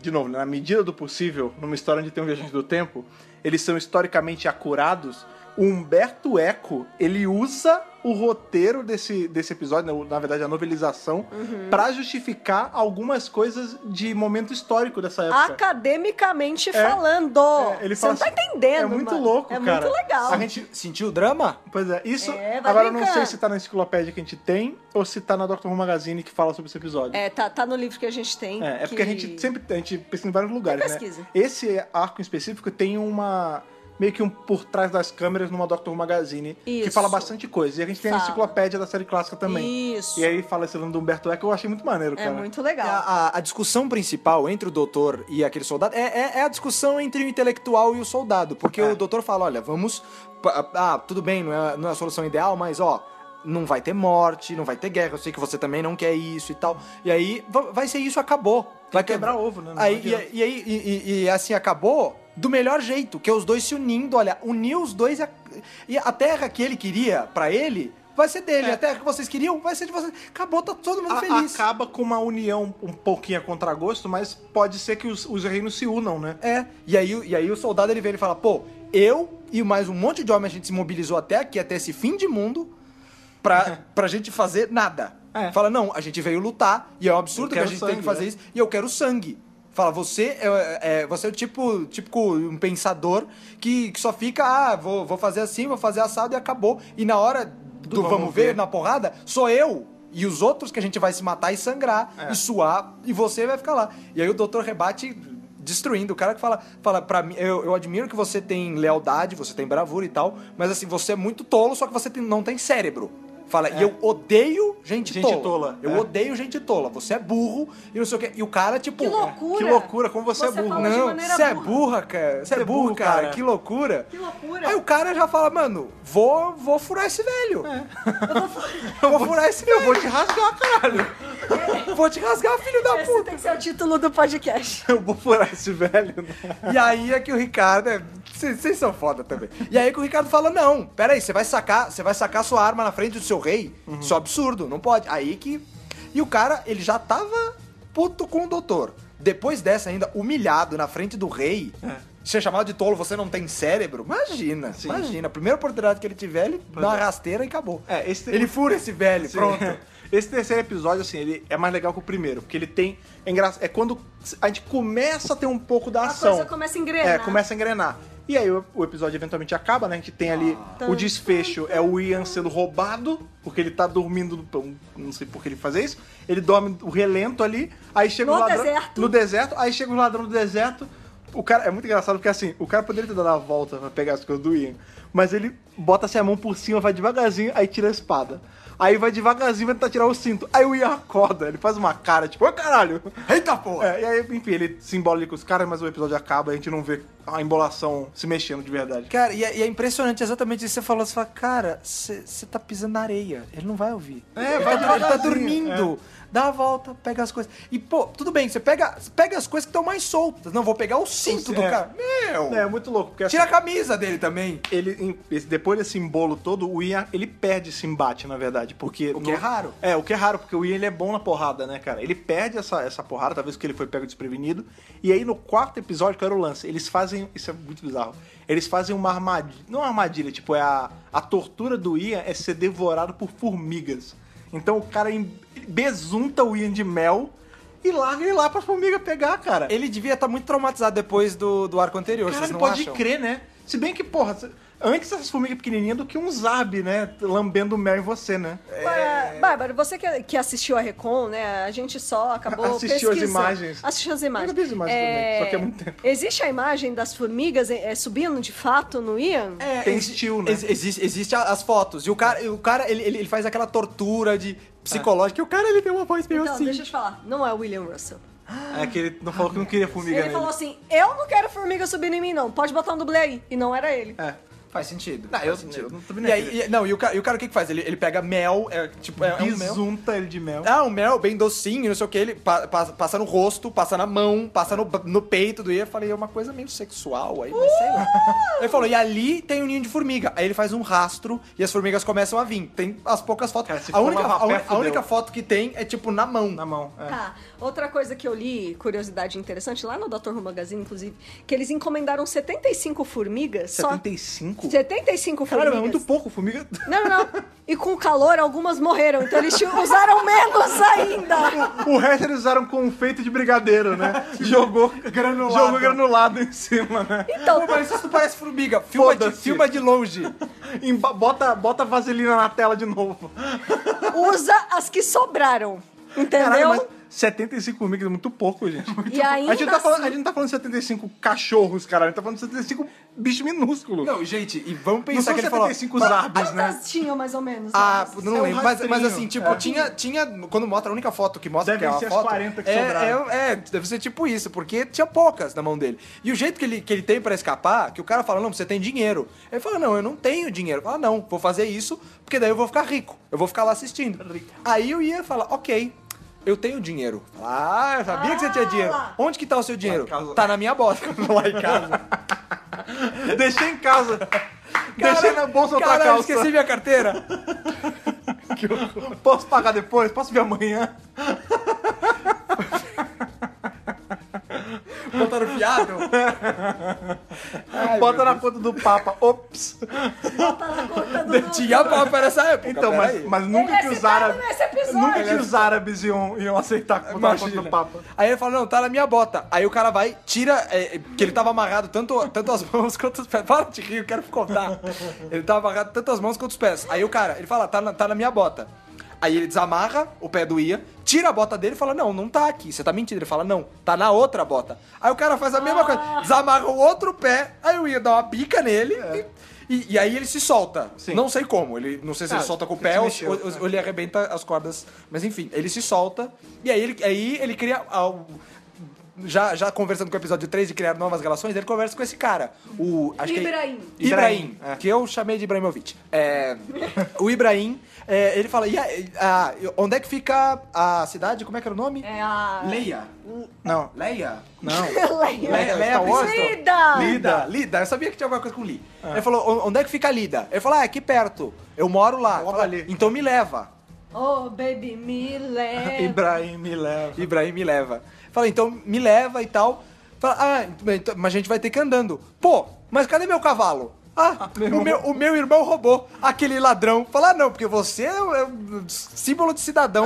De novo, na medida do possível, numa história onde tem um viajante do tempo, eles são historicamente acurados. O Humberto Eco, ele usa o roteiro desse, desse episódio, né, na verdade a novelização, pra justificar algumas coisas de momento histórico dessa época. Academicamente É. falando. É, ele Você fala não tá assim, entendendo. É muito mano. louco, É cara. muito legal. A gente Sentiu o drama? Pois é, isso. É, agora eu não brincando. sei se tá na enciclopédia que a gente tem ou se tá na Doctor Who Magazine que fala sobre esse episódio. É, tá, tá no livro que a gente tem. É, é porque que- a gente sempre a gente pesquisa em vários lugares, né? pesquisa. Esse arco em específico tem uma meio que um por trás das câmeras numa Doctor Who Magazine que Isso. fala bastante coisa. E a gente tem a Fala. enciclopédia da série clássica também. Isso. E aí fala esse nome do Humberto Eco, eu achei muito maneiro, É cara. muito É, legal. A, a discussão principal entre o doutor e aquele soldado é, é- é a discussão entre o intelectual e o soldado. Porque É. o doutor fala: olha, vamos. Ah, tudo bem, não é, não é a solução ideal, mas ó. Não vai ter morte, não vai ter guerra. Eu sei que você também não quer isso e tal. E aí va- vai ser isso, acabou. Vai que quebrar ovo, né? Não Aí, e, e aí, e, e- e assim acabou do melhor jeito, que é os dois se unindo. Olha, unir os dois. E a, e a terra que ele queria pra ele vai ser dele. É. A terra que vocês queriam vai ser de vocês. Acabou, tá todo mundo A- feliz. acaba com uma união um pouquinho a contragosto, mas pode ser que os, os reinos se unam, né? É, e aí, e aí o soldado ele vem e fala, pô, eu e mais um monte de homem a gente se mobilizou até aqui, até esse fim de mundo, pra, pra gente fazer nada. É. Fala, não, a gente veio lutar, e é um absurdo que a gente sangue, tem que fazer né? isso, e eu quero sangue. Fala, você é, é- você é o tipo, tipo um pensador que, que só fica, ah, vou, vou fazer assim, vou fazer assado e acabou. E na hora do, vamos vamos ver, ver. na porrada, sou eu e os outros que a gente vai se matar e sangrar É. e suar e você vai ficar lá. E aí o doutor rebate destruindo. O cara que fala, fala para mim, eu, eu admiro que você tem lealdade, você tem bravura e tal, mas assim, você é muito tolo, só que você tem- não tem cérebro. Fala, e eu odeio gente, Gente tola. tola, Eu é. odeio gente tola. Você é burro e não sei o quê. E o cara, tipo. Que loucura. Que loucura, como você, é burro. fala de Não, você é burra. cara. Você é burro, cara. Que loucura. Que loucura. Aí o cara já fala, mano, vou, vou furar esse velho. Eu vou furar esse velho. Eu vou te rasgar, caralho. Vou te rasgar, filho da Esse puta. tem que ser o título do podcast. Eu vou furar esse velho. E aí é que o Ricardo. é- Vocês vocês são foda também. E aí que o Ricardo fala: não, peraí, você vai sacar, você vai sacar sua arma na frente do seu rei? Isso é um absurdo, não pode. Aí que. E o cara, ele já tava puto com o doutor. Depois dessa, ainda, humilhado na frente do rei. Ser chamado de tolo, você não tem cérebro? Imagina, Sim. imagina. A primeira oportunidade que ele tiver, ele dá uma é. rasteira e acabou. É, esse- Ele fura esse velho, Sim. pronto. Esse terceiro episódio, assim, ele é mais legal que o primeiro, porque ele tem. É, engra... é quando a gente começa a ter um pouco da A ação. coisa começa a engrenar. É, começa a engrenar. E aí o, o episódio eventualmente acaba, né? A gente tem ali Ah. o desfecho, é o Ian sendo roubado, porque ele tá dormindo, no- não sei por que ele fazer isso. Ele dorme o relento ali, aí chega No o ladrão. deserto. No deserto, aí chega o ladrão do deserto. O cara é muito engraçado porque assim, o cara poderia ter dado a volta pra pegar as coisas do Ian, mas ele bota assim a mão por cima, vai devagarzinho, aí tira a espada. Aí vai devagarzinho, vai tentar tirar o cinto. Aí o Ian acorda, ele faz uma cara, tipo, ô caralho! Eita porra! É, e aí, enfim, ele se embola ali com os caras, mas o episódio acaba e a gente não vê a embolação se mexendo de verdade. Cara, e é, e é impressionante exatamente isso que você falou. Você fala, cara, você tá pisando na areia. Ele não vai ouvir. É, ele, vai tá, ele tá dormindo. Dá a volta, pega as coisas. E, pô, tudo bem, você pega, pega as coisas que estão mais soltas. Não, vou pegar o cinto do é. cara. Meu! É, muito louco, porque assim, Tira a camisa dele também. ele, depois desse embolo todo, o Ian, ele perde esse embate, na verdade, porque... O que é raro. É, o que é raro, porque o Ian, ele é bom na porrada, né, cara? Ele perde essa, essa porrada, talvez porque ele foi pego desprevenido, e aí no quarto episódio, que era o lance, eles fazem, isso é muito bizarro, eles fazem uma armadilha, não uma armadilha, tipo, é a, a tortura do Ian é ser devorado por formigas. Então o cara besunta o Ian de mel e larga ele lá pra formiga pegar, cara. Ele devia estar muito traumatizado depois do, do arco anterior, vocês Caralho, não pode acham? crer, né? Se bem que, porra, antes essas formigas pequenininhas do que um Zab, né? Lambendo mel em você, né? Bárbara, Bárbara, você que, que assistiu a Recon, né? A gente só acabou Assistiu as imagens. Assistiu as imagens. Eu vi as imagens também, só que é muito tempo. Existe a imagem das formigas é, subindo de fato no Ian? É, Tem exi- estilo, né? ex- existe, existe as fotos. E o cara, o cara ele, ele, ele faz aquela tortura de psicológica. E o cara, ele tem uma voz meio Então, assim. deixa eu te falar. Não é o William Russell. É que ele não falou que não queria formiga Ele nele. falou assim, eu não quero formiga subindo em mim, não. Pode botar um dublê aí. E não era ele. É. Faz sentido. Não, eu, faz sentido. eu não tô vendo E aí, e- não, e o cara, e o cara o que que faz? Ele, ele pega mel, é, tipo, é, é um. Bisunta ele de mel. Ah, um mel bem docinho, não sei o que, ele pa- pa- passa no rosto, passa na mão, passa no, no peito do Ian. Eu falei, é uma coisa meio sexual aí, mas sei lá. Ele falou, e ali tem um ninho de formiga. Aí ele faz um rastro e as formigas começam a vir. Tem as poucas fotos. Cara, a, única, a, a única foto que tem é tipo na mão. Na mão. É. Tá. Outra coisa que eu li, curiosidade interessante, lá no Dr. Who Magazine, inclusive, que eles encomendaram 75 formigas. Só 75? 75 Cara, formigas. é muito pouco, formiga. Não, não, não. E com o calor, algumas morreram. Então eles usaram menos ainda. O resto eles usaram confeito de brigadeiro, né? Jogou Granulado. Jogou granulado em cima, né? Então, Pô, mas isso parece formiga. Filma de, filma de longe. Bota, bota vaselina na tela de novo. usa as que sobraram. Entendeu? Caralho, mas 75 formigas é muito pouco, gente. E ainda a, gente não tá falando, assim- a gente não tá falando de 75 cachorros, cara. A gente tá falando de 75 bichos minúsculos. Não, gente, e vamos Não pensar são que ele falou... 75 zarbes, né? Quantas tinham mais ou menos? Ah, Elas? não É um lembro, mas, mas rastrinho. assim, tipo, É. tinha, tinha. Quando mostra a única foto que mostra Devem que é uma ser as foto. 40 que é, sobraram. é, é, deve ser tipo isso, porque tinha poucas na mão dele. E o jeito que ele, que ele tem pra escapar, que o cara fala, não, você tem dinheiro. Ele fala, não, eu não tenho dinheiro. Fala, não, vou fazer isso, porque daí eu vou ficar rico. Eu vou ficar lá assistindo. Aí o Ian fala, ok. Eu tenho dinheiro. Ah, eu sabia que você tinha dinheiro. Onde que tá o seu dinheiro? Tá na minha bota. Lá em casa. Deixei em casa. Deixei na bolsa outra Caralho, calça. esqueci minha carteira. Posso pagar depois? Posso vir amanhã? Botaram fiado. Ai, Bota na conta do Papa. Ops. Bota na conta do... Tinha papo nessa época. Então, mas, mas nunca Ele é que os árabes. Nunca que os árabes iam, iam aceitar botar na conta do Papa. Aí ele fala, não, tá na minha bota. Aí o cara vai, tira, é, é, que ele tava amarrado tanto, tanto as mãos quanto os pés. Para de rir, eu quero contar. Ele tava amarrado tanto as mãos quanto os pés. Aí o cara, ele fala, tá na, tá na minha bota. Aí ele desamarra o pé do Ia, tira a bota dele e fala, não, não tá aqui, você tá mentindo. Ele fala, não, tá na outra bota. Aí o cara faz a mesma coisa, desamarra o outro pé, aí o Ia dá uma bica nele e, e- e aí ele se solta. Sim. Não sei como, ele não sei se Ah, ele solta com o pé ou, mexeu, ou- é. ou ele arrebenta as cordas. Mas enfim, ele se solta e aí ele, aí ele cria. Já, já conversando com o episódio 3 de criar novas relações, ele conversa com esse cara. O, acho Ibrahim. Que é Ibrahim, É. que eu chamei de Ibrahimovic. É, o Ibrahim, é, ele fala: e a- a- onde é que fica a cidade? Como é que era o nome? É a... Leia. Não. Leia? Não. Leia. Leia, Leia. Lida! Lida, Lida, eu sabia que tinha alguma coisa com Li. Ele falou, "O- onde é que fica Lida? Ele falou, ah, aqui perto. Eu moro lá. Fala, ali. Então me leva. Oh, baby, me leva. Ibrahim me leva. Ibrahim me leva. Fala, então me leva e tal. Fala, ah, então- mas a gente vai ter que ir andando. Pô, mas cadê meu cavalo? Ah, meu o, meu, o meu irmão roubou aquele ladrão. Fala, ah, não, porque você é um, é símbolo de cidadão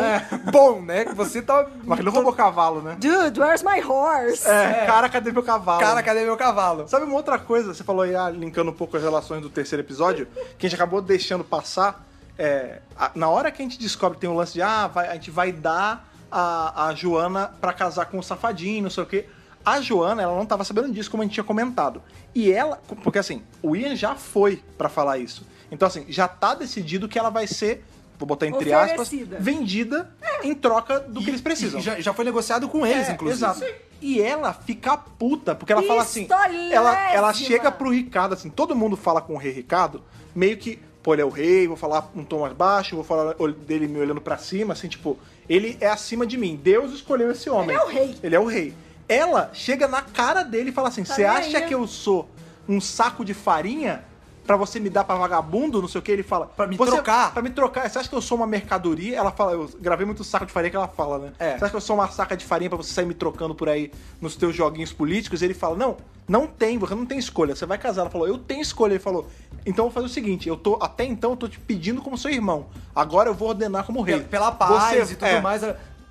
bom, né? Você tá. Mas ele não roubou cavalo, né? Dude, where's my horse? É, cara, cadê meu cavalo? Cara, cadê meu cavalo? Sabe uma outra coisa? Você falou aí, ah, linkando um pouco as relações do terceiro episódio, que a gente acabou deixando passar. é, a- na hora que a gente descobre que tem um lance de, ah, vai- a gente vai dar a, a Joana pra casar com o safadinho, não sei o quê. A Joana, ela não tava sabendo disso, como a gente tinha comentado. E ela, porque assim, o Ian já foi pra falar isso. Então, assim, já tá decidido que ela vai ser, vou botar entre aspas, vendida em troca do que eles precisam. E já, já foi negociado com eles, É, inclusive. Exato. E ela fica puta, porque ela fala assim. Ela, ela chega pro Ricardo, assim, todo mundo fala com o rei Ricardo, meio que, pô, ele é o rei, vou falar um tom mais baixo, vou falar dele me olhando pra cima, assim, tipo, ele é acima de mim. Deus escolheu esse homem. Ele é o rei. Ele é o rei. Ela chega na cara dele e fala assim: Tá Você nem acha aí, né?" que eu sou um saco de farinha? Pra você me dar pra vagabundo, não sei o que, ele fala. Pra me "Você- trocar." Pra me trocar. Você acha que eu sou uma mercadoria? Ela fala, eu gravei muito saco de farinha que ela fala, né? É. Você acha que eu sou uma saca de farinha pra você sair me trocando por aí nos teus joguinhos políticos? Ele fala, não, não tem, você não tem escolha, você vai casar. Ela falou, eu tenho escolha. Ele falou, então eu vou fazer o seguinte, eu tô, até então eu tô te pedindo como seu irmão. Agora eu vou ordenar como rei. Pela paz Você- e tudo é. mais.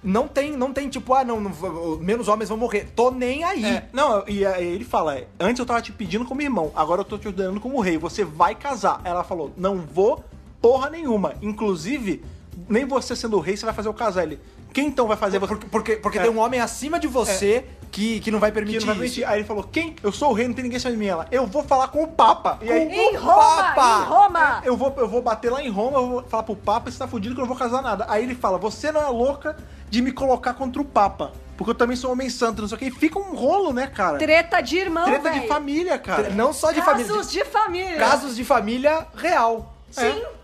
Não tem, não tem tipo, ah, não, não menos homens vão morrer. Tô nem aí. É, não, e aí ele fala: é, antes eu tava te pedindo como irmão, agora eu tô te ordenando como rei. Você vai casar. Ela falou: não vou porra nenhuma. Inclusive, nem você sendo rei, você vai fazer o casar. Ele, quem então vai fazer você? Porque, porque, porque É. tem um homem acima de você que, que não vai permitir, Que não vai isso. permitir. Aí ele falou: quem? Eu sou o rei, não tem ninguém acima de mim. Ela, eu vou falar com o Papa. E aí, Em O Roma, Papa! em Roma. eu vou, eu vou bater lá em Roma, eu vou falar pro Papa, você tá fudido que eu não vou casar nada. Aí ele fala, você não é louca de me colocar contra o Papa. porque eu também sou homem santo, não sei o que. E fica um rolo, né, cara? Treta de irmão, Treta de velho. família, cara. Não só de Casos família. de família. Casos de família real. Sim.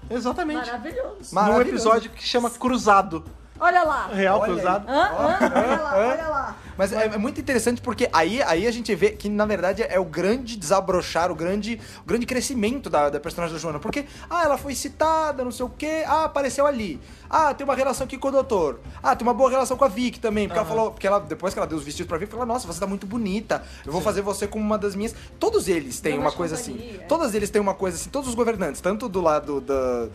É, exatamente. Maravilhoso. Maravilhoso. Num episódio que chama Cruzado. Olha lá. Real Olha. Cruzado. Hã? Hã? Olha lá, olha lá. Mas é, é muito interessante porque aí, aí a gente vê que, na verdade, é o grande desabrochar, o grande, o grande crescimento da, da personagem da Joana. Porque, ah, ela foi citada, não sei o quê, ah, apareceu ali. Ah, tem uma relação aqui com o doutor. Ah, tem uma boa relação com a Vicky também. Porque ela falou, porque ela, depois que ela deu os vestidos pra Vicky, falou, nossa, você tá muito bonita. Eu vou fazer você como uma das minhas. Todos eles têm uma coisa companhia, assim. é. Todos eles têm uma coisa assim, todos os governantes, tanto do lado da.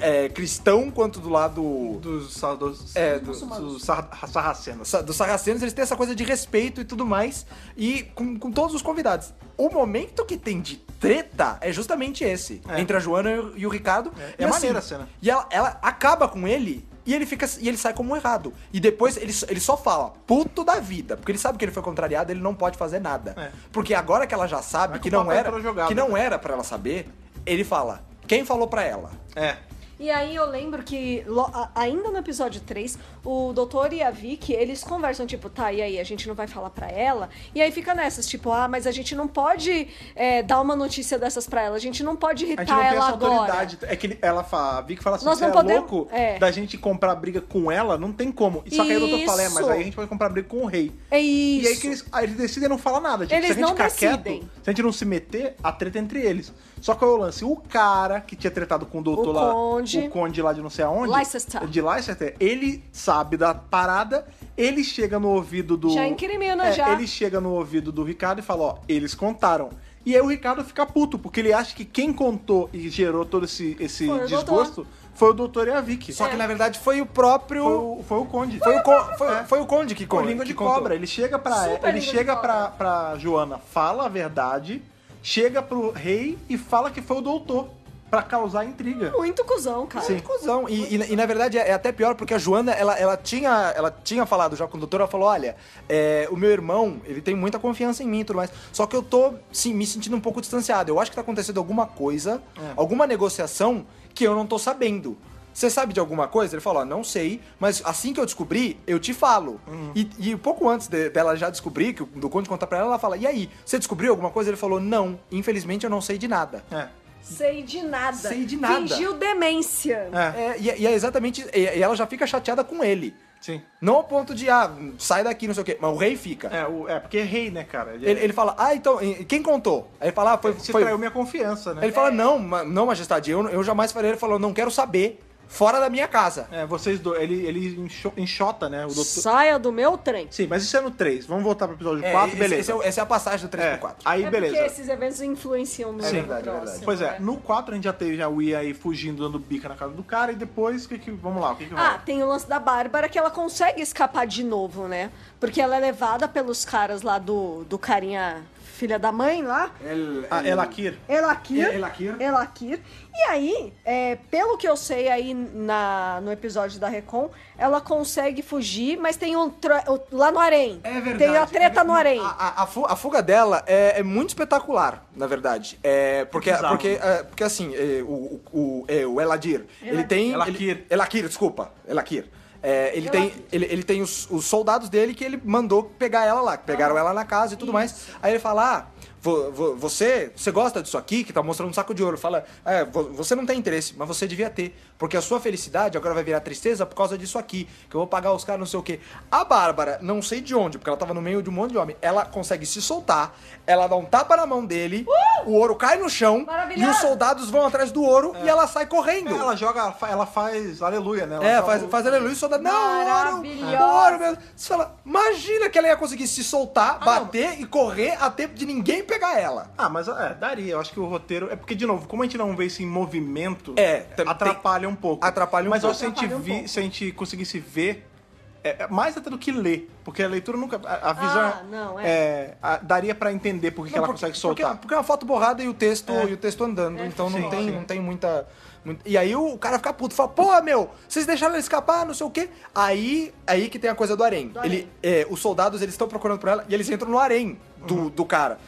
É, cristão quanto do lado Dos, É, do- dos sar- sarracenos. sa- dos sarracenos, eles têm essa coisa de respeito e tudo mais, e com, com todos os convidados. O momento que tem de treta é justamente esse, É. entre a Joana e o- Ricardo. É, e é maneira a cena. E ela, ela acaba com ele. E ele fica e ele sai como um errado. E depois ele, ele só fala, puto da vida. Porque ele sabe que ele foi contrariado, ele não pode fazer nada. É. Porque agora que ela já sabe que não era. jogada. Que não era para ela saber, ele fala: quem falou pra ela? É. E aí eu lembro que a- ainda no episódio 3, o doutor e a Vicky, eles conversam, tipo, tá, e aí, a gente não vai falar pra ela? E aí fica nessas, tipo, ah, mas a gente não pode é, dar uma notícia dessas pra ela, a gente não pode A irritar gente não tem ela essa agora. autoridade. É que ela fala, a Vicky fala assim: Nós você não é podemos- louco é. da gente comprar briga com ela? Não tem como. Só que aí o doutor fala: é, mas aí a gente pode comprar briga com o rei. É isso. E aí que eles, aí eles decidem não falar nada. Tipo, Eles se a gente não ficar decidem. quieto, se a gente não se meter, a treta é entre eles. Só que é o lance, o cara que tinha tretado com o doutor O lá, conde. O conde lá de não sei aonde, Leicester. de Leicester, ele sabe da parada, ele chega no ouvido do... Já incrimina, É, já. Ele chega no ouvido do Ricardo e fala, ó, eles contaram. E aí o Ricardo fica puto, porque ele acha que quem contou e gerou todo esse, esse Foi desgosto foi o doutor e a Vicky. Só que na verdade foi o próprio. Foi o, foi o conde. Foi o, con- foi, É. foi o Conde que, Com con- língua de contou. cobra. Ele chega pra Super ele chega pra, pra Joana, fala a verdade, chega pro rei e fala que foi o doutor pra causar intriga. Muito cuzão, cara. Sim. Cusão. E, e- e, na verdade é, é até pior porque a Joana, ela, ela, tinha, ela tinha falado já com o doutor, ela falou, olha, é, o meu irmão, ele tem muita confiança em mim e tudo mais, só que eu tô, sim, me sentindo um pouco distanciado. Eu acho que tá acontecendo alguma coisa, É. alguma negociação que eu não tô sabendo. Você sabe de alguma coisa? Ele falou, ó, não sei, mas assim que eu descobri, eu te falo. Uhum. E, e pouco antes de- dela já descobrir, que o do Conde contar pra ela, ela fala, e aí, você descobriu alguma coisa? Ele falou, não, infelizmente eu não sei de nada. É. Sei de nada. Sei de nada. Fingiu demência. É. É, e, e é exatamente. E, e ela já fica chateada com ele. Sim. Não ao ponto de, ah, sai daqui, não sei o quê. Mas o rei fica. É, o- é, porque é rei, né, cara? Ele, ele fala, ah, então, e- quem contou? Aí ele fala, ah, foi. se foi... traiu minha confiança, né? Ele fala, não, ma- não, majestade, eu, eu jamais faria. Ele falou, não quero saber, fora da minha casa. É, vocês dois, ele, ele enxo- enxota, né, o doutor... Saia do meu trem. Sim, mas isso é no 3. Vamos voltar pro episódio É, 4, esse- beleza. esse é essa é a passagem do 3 É, pro 4. Aí, é beleza. porque esses eventos influenciam no É verdade, é próximo, verdade. Pois é, né? no 4 a gente já teve já o Ia aí fugindo, dando bica na casa do cara, e depois, o que que... Vamos lá, o que que Ah, rola? tem o lance da Bárbara que ela consegue escapar de novo, né? Porque ela é levada pelos caras lá do, do carinha filha da mãe lá. Ah, Elakir. Elakir. El- Elakir. Elakir. E aí, é, pelo que eu sei aí na, no episódio da Recon, ela consegue fugir, mas tem um lá no harém. É verdade. Tem a treta É no harém. A, a- a fu- a fuga dela é, é muito espetacular, na verdade. É, porque, porque, é, porque assim, é, o, o, o, é, o Eladir, ele tem... Elakir. Ele, Elakir, desculpa. Elakir. É, ele, tem, ele, ele tem os, os soldados dele que ele mandou pegar ela lá, que pegaram ela na casa e tudo mais. Aí ele fala, ah, você, você gosta disso aqui, que tá mostrando um saco de ouro. Fala, é, vo- você não tem interesse, mas você devia ter. Porque a sua felicidade agora vai virar tristeza por causa disso aqui, que eu vou pagar os caras não sei o quê. A Bárbara, não sei de onde, porque ela tava no meio de um monte de homem, ela consegue se soltar, ela dá um tapa na mão dele, o ouro cai no chão, e os soldados vão atrás do ouro e ela sai correndo. É, ela joga, ela fa- ela faz aleluia, né? Ela É, faz, o- faz aleluia e o soldado. Não, ouro! Ouro mesmo. Você fala, imagina que ela ia conseguir se soltar, bater e correr a tempo de ninguém pegar ela. Ah, mas é, daria. Eu acho que o roteiro. É porque, de novo, como a gente não vê isso em movimento, É, tem- atrapalha um pouco. Atrapalha um mas pouco. Mas se a gente um vi- se a gente conseguisse ver. é, é mais até do que ler. Porque a leitura nunca. A, a visão. Ah, não, é. é, a- daria pra entender por que que ela Não, consegue porque, soltar. Porque, porque é uma foto borrada e o texto, É. e o texto andando. então não, sim, tem, sim. não tem muita. muito- E aí o cara fica puto, fala, pô, meu, vocês deixaram ele escapar, não sei o quê. Aí, aí que tem a coisa do harém. Do harém. Ele, é, os soldados, eles estão procurando por ela e eles entram no harém do, do cara.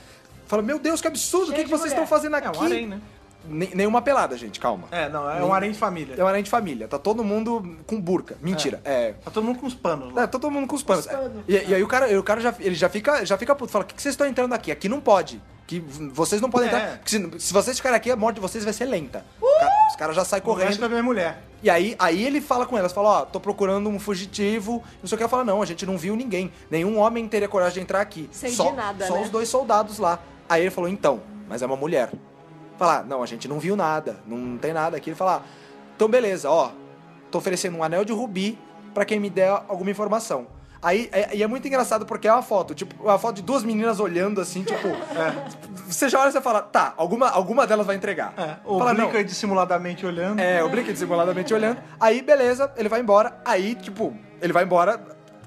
Fala, meu Deus, que absurdo, o que, que vocês mulher. estão fazendo É, aqui? um harém, né? ne- nenhuma pelada, gente, calma. É, não, é um harém de família. É uma arém de família. Tá todo mundo com burca. Mentira. É. Tá todo mundo com os panos. lá. É, todo mundo com os panos. panos. E, e aí o cara, o cara já, ele já fica, já fica puto. Fala, o que, que vocês estão entrando aqui? Aqui não pode. Que vocês não podem É. entrar. Porque se, se vocês ficarem aqui, a morte de vocês vai ser lenta. Os cara- Os caras já saem Correndo correndo. pra ver a mulher. E aí, aí ele fala com elas, fala, ó, tô procurando um fugitivo, não sei o que. Ela fala, não, a gente não viu ninguém. Nenhum homem teria coragem de entrar aqui. Sei só, de nada, Só né? os dois soldados lá. Aí ele falou, então, mas é uma mulher. Fala, não, a gente não viu nada, não tem nada aqui. Ele fala, ah, então beleza, ó, tô oferecendo um anel de rubi pra quem me der alguma informação. Aí, é, e é muito engraçado porque é uma foto, tipo, uma foto de duas meninas olhando assim, tipo. Você já olha e você fala, tá, alguma, alguma delas vai entregar. É, o fala, não, Blinker dissimuladamente olhando. é, o Blink dissimuladamente olhando. Aí, beleza, ele vai embora. Aí, tipo, ele vai embora.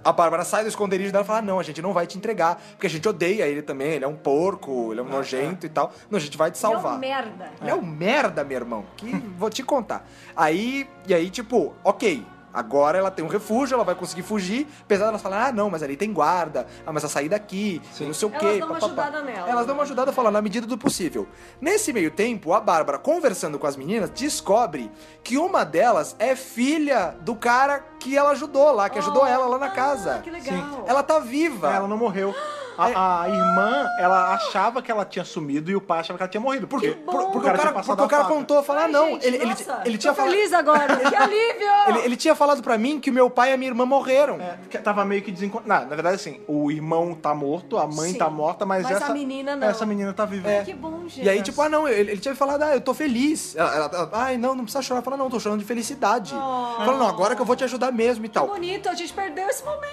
A Bárbara sai do esconderijo dela e fala: Não, a gente não vai te entregar, porque a gente odeia ele também. Ele é um porco, ele é um nojento e tal. Não, a gente vai te Ele é um salvar. merda. Ele é um merda, meu irmão. Que vou te contar. Aí, e aí, tipo, ok. Agora ela tem um refúgio, ela vai conseguir fugir. Apesar delas falarem, ah, não, mas ali tem guarda. Ah, mas a sair daqui, não sei o Elas quê. dão uma papapá. ajudada nela. Elas dão uma ajudada a falar na medida do possível. Nesse meio tempo, a Bárbara, conversando com as meninas, descobre que uma delas é filha do cara que ela ajudou lá, que ajudou ela lá na Ah, casa. que legal. Ela tá viva. Ela não morreu. A, a irmã, ela achava que ela tinha sumido e o pai achava que ela tinha morrido. Porque, Por- porque, o cara, porque o a cara faca. contou, falar, Ai, não, gente, ele, ele, nossa, ele tô tinha falado. feliz agora. Que alívio! Ele, ele tinha falado pra mim que o meu pai e a minha irmã morreram. É, que tava meio que desencontrado. Na verdade, assim, o irmão tá morto, a mãe Sim. tá morta, mas, Mas a essa menina não. Essa menina tá viva. Que bom, gente. E aí, tipo, ah, não, ele, ele tinha falado, ah, eu tô feliz. Ela, ela- ela, ai, não, não precisa chorar. Fala, não, tô chorando de felicidade. Oh. Fala, não, agora que eu vou te ajudar mesmo e Que tal. bonito, a gente perdeu esse momento.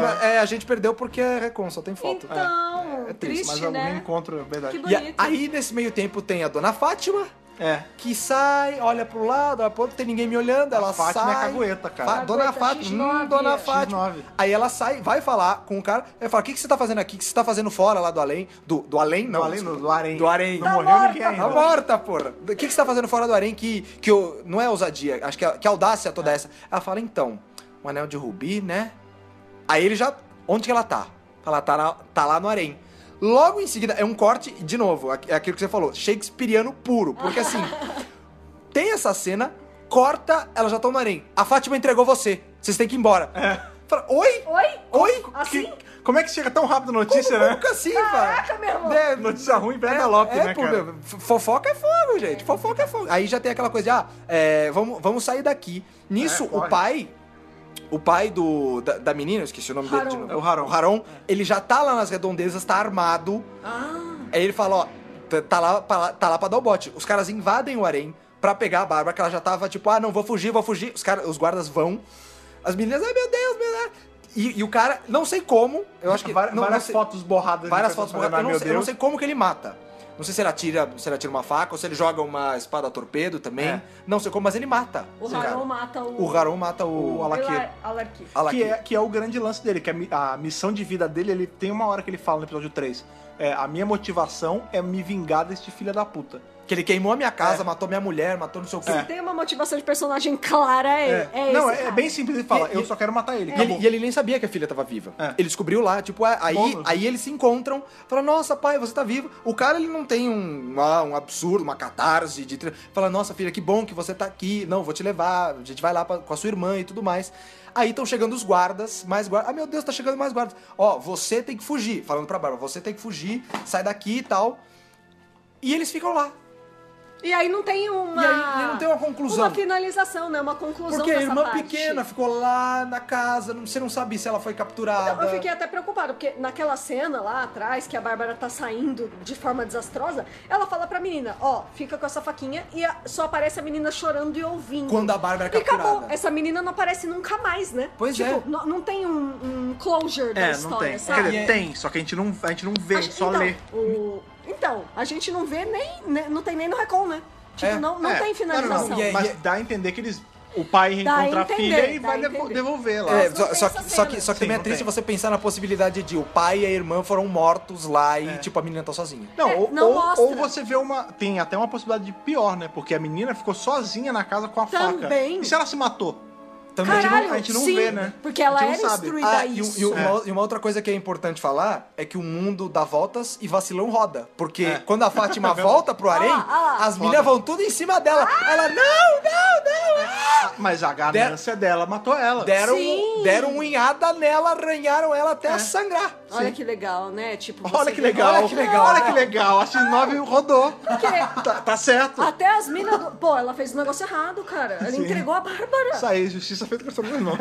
Mas, É, a gente perdeu porque é Recon, só tem foto. Então, É, é triste, triste, Mas é um né? reencontro, é verdade. Que E a- aí, nesse meio tempo, tem a dona Fátima, É. que sai, olha pro lado, olha pro outro, tem ninguém me olhando, ela Fátima é sai. cagueta, cara. Fa- dona Fátima, X9, hum, dona é. Fátima. X9. Aí ela sai, vai falar com o cara, ele fala, o que, que você tá fazendo aqui? O que você tá fazendo fora lá do além? Do, do além? Não, Do além, desculpa. do harém. Do harém. Não Tá morreu morta, ninguém ainda. Tá morta, porra. O que, que você tá fazendo fora do harém que, que eu, não é ousadia, acho que, é- que audácia toda essa. Ela fala, então, um anel de rubi, né? Aí ele já, onde que ela tá? Fala, tá, na- tá lá no harém. Logo em seguida, é um corte, de novo, é aquilo que você falou, shakespeariano puro. Porque assim, tem essa cena, corta, elas já estão no harém. A Fátima entregou você, vocês têm que ir embora. Fala, oi? Oi? Oi? Assim? Que- como é que chega tão rápido a notícia, Como, né? como assim, Caraca, meu irmão. Né, Notícia ruim pra envelope, é, né, pô, cara? fofoca é fogo, gente. Fofoca é fogo. Aí já tem aquela coisa de, ah, é, vamos, vamos sair daqui. Nisso, É, o corre. pai, o pai do, da, da menina, eu esqueci o nome dele de Haron. novo. É o Haron. O Haron, ele já tá lá nas redondezas, tá armado. Ah, Aí ele fala, ó, tá- lá, pra- tá lá pra dar o bote. Os caras invadem o harém pra pegar a Bárbara, que ela já tava tipo, ah, não, vou fugir, vou fugir. Os, cara, os guardas vão. As meninas, ai meu Deus, meu Deus. E, e o cara, não sei como, eu acho que... Várias, não- não sei- fotos borradas. Várias fotos borradas. Eu, falando, não "Ah, sei, eu não Deus". sei como que ele mata. Não sei se ele atira, se ele atira uma faca ou se ele joga uma espada torpedo também. É. Não sei como, mas ele mata. o. Haron mata o... O Haron mata o, O Alakir. Alakir. Que é, que é o grande lance dele, que a, a missão de vida dele, ele tem uma hora que ele fala no episódio 3. É, a minha motivação é me vingar deste filho da puta. Que ele queimou a minha casa, É. matou minha mulher, matou não sei o quê. Se tem uma motivação de personagem clara, é, é, Não, esse é, é cara. bem simples, ele fala, E- eu e- só quero matar ele. E ele, acabou. e ele nem sabia que a filha tava viva. É. Ele descobriu lá, tipo, é, aí, aí eles se encontram, falam, nossa, pai, você tá vivo. O cara, ele não tem um, ah, um absurdo, uma catarse de... Fala, nossa, filha, que bom que você tá aqui. Não, vou te levar, a gente vai lá pra- com a sua irmã e tudo mais. Aí estão chegando os guardas, mais guardas. Ah, meu Deus, tá chegando mais guardas. Ó, você tem que fugir. Falando pra Bárbara, você tem que fugir, sai daqui e tal. E eles ficam lá. E aí não tem uma... E aí não tem uma conclusão. Uma finalização, né? Uma conclusão Porque a irmã parte. pequena ficou lá na casa, não- você não sabe se ela foi capturada. Não, eu fiquei até preocupada, porque naquela cena lá atrás, que a Bárbara tá saindo de forma desastrosa, ela fala pra menina, ó, fica com essa faquinha, e a- só aparece a menina chorando e ouvindo. Quando a Bárbara é E acabou. capturada. Essa menina não aparece nunca mais, né? Pois tipo, é. Não, não tem um, um closure da É, história, não tem. sabe? Quer dizer, tem, só que a gente não, a gente não vê, A gente só então, lê. o- Então, a gente não vê nem, nem- Não tem nem no Recon, né? Tipo, É. não, não É, tem finalização. não, E aí- mas dá a entender que eles. O pai reencontra a filha e vai devolver lá. É, só, não só só que, só que Sim, também é não triste tem. você pensar na possibilidade de o pai e a irmã foram mortos lá e, É. tipo, a menina tá sozinha. Não, É, ou, não ou- ou você vê uma. Tem até uma possibilidade de pior, né? Porque a menina ficou sozinha na casa com a faca. Também. E se ela se matou? Também a gente Caralho, não, a gente não sim, vê, né? porque ela era sabe. instruída Ah, e, isso. e uma, É. e uma outra coisa que é importante falar é que o mundo dá voltas e vacilão roda. Porque É. quando a Fátima volta pro harém, Ah ah lá. as meninas vão tudo em cima dela. Ela, não, não, não. Ah, Mas a ganância dela matou ela. Deram, Sim. deram unhada nela, arranharam ela até sangrar. Olha Sim. que legal, né? Tipo, Olha que legal. Olha que legal. Olha que legal. A X9 rodou. Porque Tá, tá certo. até as minas. do- Pô, ela fez um negócio errado, cara. Ela Sim. entregou a Bárbara. Isso aí, justiça feita com as suas mãos.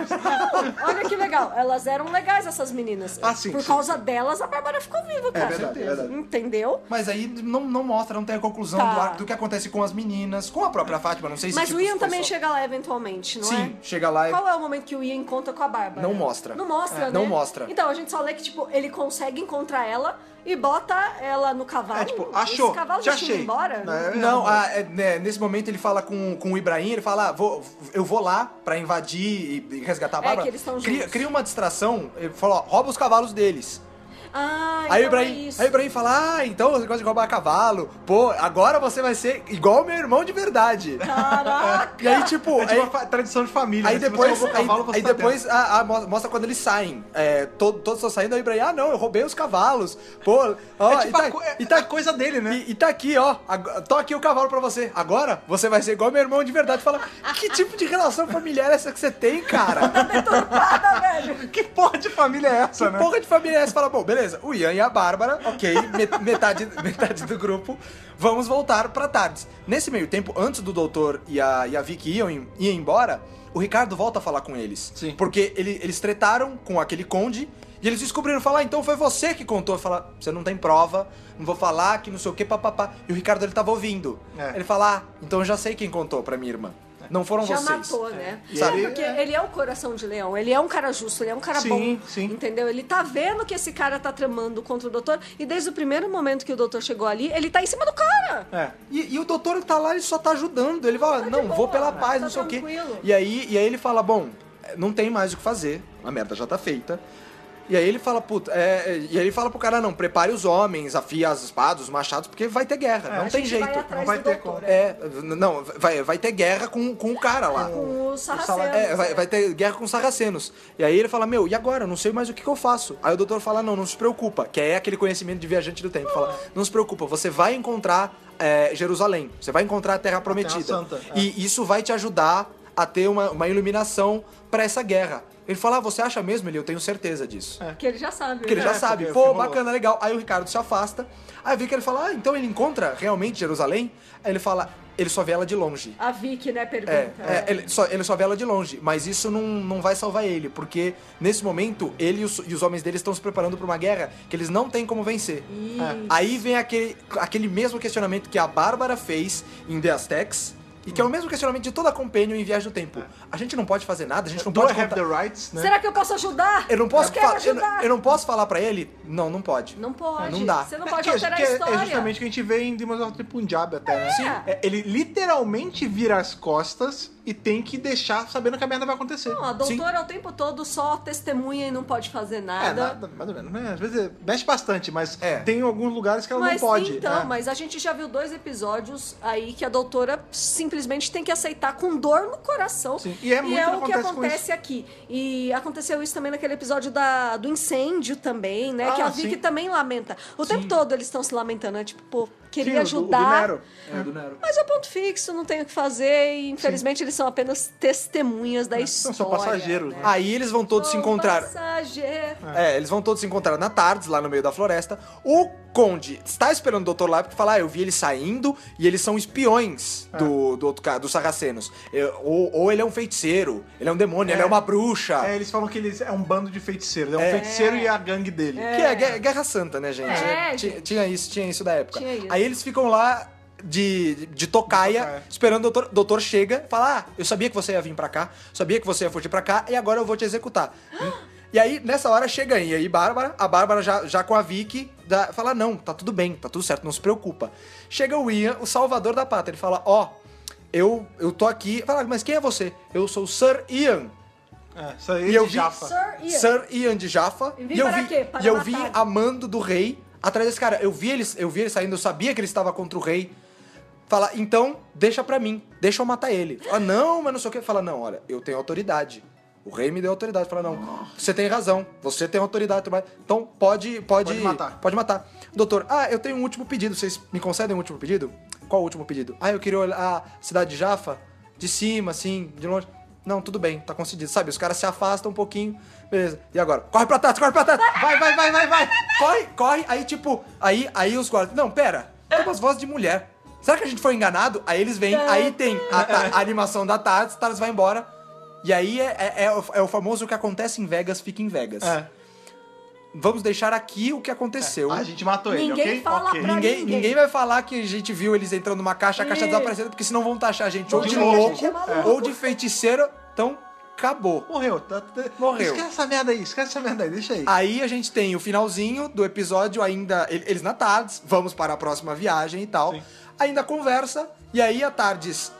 Olha que legal. Elas eram legais, essas meninas. Ah, sim, Por sim, causa delas, a Bárbara ficou viva, cara. verdade, é verdade. Entendeu? Mas aí não, não mostra, não tem a conclusão Tá. do, ar- do que acontece com as meninas, com a própria Fátima, não sei se Mas tipo, o Ian foi também só- chega lá eventualmente, não Sim, é? chega lá e. Qual é o momento que o Ian encontra com a Bárbara? Não mostra. Não mostra, É, né? não mostra. Então, a gente só lê que, tipo, ele consegue encontrar ela e bota ela no cavalo. É, tipo, achou. Esse cavalo ido achei. embora? É, Não, ah, é, né, nesse momento ele fala com, com o Ibrahim, ele fala, ah, vou, eu vou lá pra invadir e, resgatar a É, Bárbara. que eles tão cria, juntos. cria uma distração, ele fala, ó, rouba os cavalos deles. Ah, aí, o então é Ibrahim, isso. aí o Ibrahim fala, ah, então você gosta de roubar cavalo. Pô, agora você vai ser igual meu irmão de verdade. Caraca! E aí, tipo, É tipo aí, uma tradição de família. aí né? Depois, você roubou aí, cavalo, você aí tá depois a- a mo- mostra quando eles saem. É, to- todos estão saindo, aí o Ibrahim, ah, não, eu roubei os cavalos. Pô, ó. É tipo e a, tá- co- é e tá a coisa dele, né? E, e tá aqui, ó. Tô aqui o cavalo pra você. Agora você vai ser igual meu irmão de verdade. Fala, que tipo de relação familiar é essa que você tem, cara? Deturpada, velho! Que porra de família é essa, Que né? porra de família é essa? Fala, bom, beleza. O Ian e a Bárbara, ok, met- metade, metade do grupo. Vamos voltar pra Tardes. Nesse meio tempo, antes do doutor e a, e a Vicky iam, iam embora, o Ricardo volta a falar com eles. Sim. Porque ele- eles tretaram com aquele conde e eles descobriram, falar, ah, então foi você que contou. Fala, você não tem prova, não vou falar, que não sei o que, papapá. E o Ricardo, ele tava ouvindo. É. Ele fala, ah, então eu já sei quem contou pra minha irmã. Não foram Já vocês. matou, né? E Sabe, ele- porque ele é o coração de leão, ele é um cara justo, ele é um cara Sim, bom. sim. Entendeu? Ele tá vendo que esse cara tá tramando contra o doutor, e desde o primeiro momento que o doutor chegou ali, ele tá em cima do cara. É. E, e o doutor tá lá, ele só tá ajudando. Ele fala, Tá não, boa, vou pela tá paz, não sei o quê. E aí, e aí ele fala, bom, não tem mais o que fazer. A merda já tá feita. E aí ele fala, puta, é, é, e aí ele fala pro cara, não, prepare os homens, afia as espadas, os machados, porque vai ter guerra, É, não a tem vai jeito. atrás não vai ter doutor, como. É, não, vai, vai ter guerra com, com o cara lá. Com os sarracenos. É, vai, vai ter guerra com os sarracenos. E aí ele fala, meu, e agora? Não sei mais o que, que eu faço. Aí o doutor fala, não, não se preocupa. Que é aquele conhecimento de viajante do tempo. Fala, não se preocupa, você vai encontrar é, Jerusalém. Você vai encontrar a Terra Prometida. Santa, é. E isso vai te ajudar a ter uma, uma iluminação pra essa guerra. Ele fala, ah, você acha mesmo? Ele, eu tenho certeza disso. Que ele já sabe. Porque ele né? já É, sabe. Pô, bacana, legal. Aí o Ricardo se afasta. Aí vê que ele fala, ah, então ele encontra realmente Jerusalém? Aí ele fala, ele só vê ela de longe. A Vicky, né, pergunta. É, é, ele, só, ele só vê ela de longe, mas isso não, não vai salvar ele, porque nesse momento ele e os, e os homens dele estão se preparando para uma guerra que eles não têm como vencer. Isso. Aí vem aquele, aquele mesmo questionamento que a Bárbara fez em The Aztecs, e que é o mesmo questionamento de toda a Companion em Viagem do Tempo. A gente não pode fazer nada, a gente não Do pode I have contar... the rights, né? Será que eu posso ajudar? Eu não posso eu quero falar, eu, não- ajudar. eu não posso falar para ele? Não, não pode. Não pode. Não dá. Você não É, pode que, alterar que a é- história. É justamente o que a gente vê em Demons of the Punjab até, né? Sim. É, ele literalmente vira as costas e tem que deixar sabendo que a merda vai acontecer. Não, a Sim. doutora o tempo todo só testemunha e não pode fazer É, nada. nada, mais ou menos, né? Às vezes mexe bastante, mas É. tem alguns lugares que ela Mas não pode. então, é. mas a gente já viu dois episódios aí que a doutora simplesmente tem que aceitar com dor no coração. Sim, e é muito o que acontece acontece aqui. E aconteceu isso também naquele episódio da, do incêndio também, né? Ah, que a Vicky sim. também lamenta. O tempo todo eles estão se lamentando, né? Tipo, pô, queria Sim, o do- do ajudar. Nero. É, do Nero. Mas é ponto fixo, não tem o que fazer e infelizmente eles são apenas testemunhas da história. são passageiros, né? Aí eles vão todos se Sou encontrar. passageiro. É, eles vão todos se encontrar na Tardes, lá no meio da floresta. O Conde está esperando o Dr. lá porque fala, ah, eu vi eles saindo e eles são espiões do, do outro cara, dos sarracenos. Eu- ou, ou ele é um feiticeiro, ele é um demônio, ele é uma bruxa. É, eles falam que eles é um bando de feiticeiros. É um É. feiticeiro e a gangue dele. Que é Guerra, Guerra Santa, né, gente? É, Tinha, tinha isso, tinha isso da época. Tinha isso. Aí eles ficam lá de, de, tocaia, De tocaia. esperando o doutor, doutor chega, fala: Ah, eu sabia que você ia vir pra cá, sabia que você ia fugir pra cá, e agora eu vou te executar. E aí, nessa hora, chega aí, aí Bárbara, a Bárbara já, já com a Vicky, dá- fala, não, tá tudo bem, tá tudo certo, não se preocupa. Chega o Ian, o salvador da pátria, ele fala, ó, eu, eu tô aqui, fala, mas quem é você? Eu sou o Sir Ian, É, isso aí E eu de vi- Jaffa. Sir Ian. Sir Ian de Jaffa. E E eu para vi, quê? Para e eu vim amando do rei atrás desse cara. Eu vi ele, eu vi ele saindo, eu sabia que ele estava contra o rei. Fala, então, deixa pra mim, deixa eu matar ele. Fala, não, mas não sei o que. Fala, não, olha, eu tenho autoridade. O rei me deu autoridade. Fala, não, você tem razão, você tem autoridade. Então pode, pode, Pode matar. Pode matar. Doutor, ah, eu tenho um último pedido. Vocês me concedem um último pedido? Qual o último pedido? Ah, eu queria olhar a cidade de Jaffa de cima, assim, de longe. Não, tudo bem, tá concedido. Sabe, os caras se afastam um pouquinho. Beleza. E agora? Corre pra trás, corre pra trás! Vai, vai, vai, vai, vai! Corre, corre! Aí, tipo, aí, aí os guardas. Não, pera, tem umas vozes de mulher. Será que a gente foi enganado? Aí eles vêm, aí tem a, ta- a animação da Tardes, Tardes vai embora. E aí é, é, é o, é o famoso o que acontece em Vegas, fica em Vegas. É. Vamos deixar aqui o que aconteceu. A gente matou ele, Ninguém ok? fala Ok. pra Ninguém, ninguém. ninguém vai falar que a gente viu eles entrando numa caixa, a caixa desaparecendo, porque senão vão taxar a gente ou de louco, é ou de feiticeiro. Então, acabou. Morreu. tá- tá- Morreu. Esquece essa merda aí, esquece essa merda aí, deixa aí. Aí a gente tem o finalzinho do episódio, ainda. ele- Eles na Tardes, vamos para a próxima viagem e tal. Sim. Ainda conversa, e aí a Tardes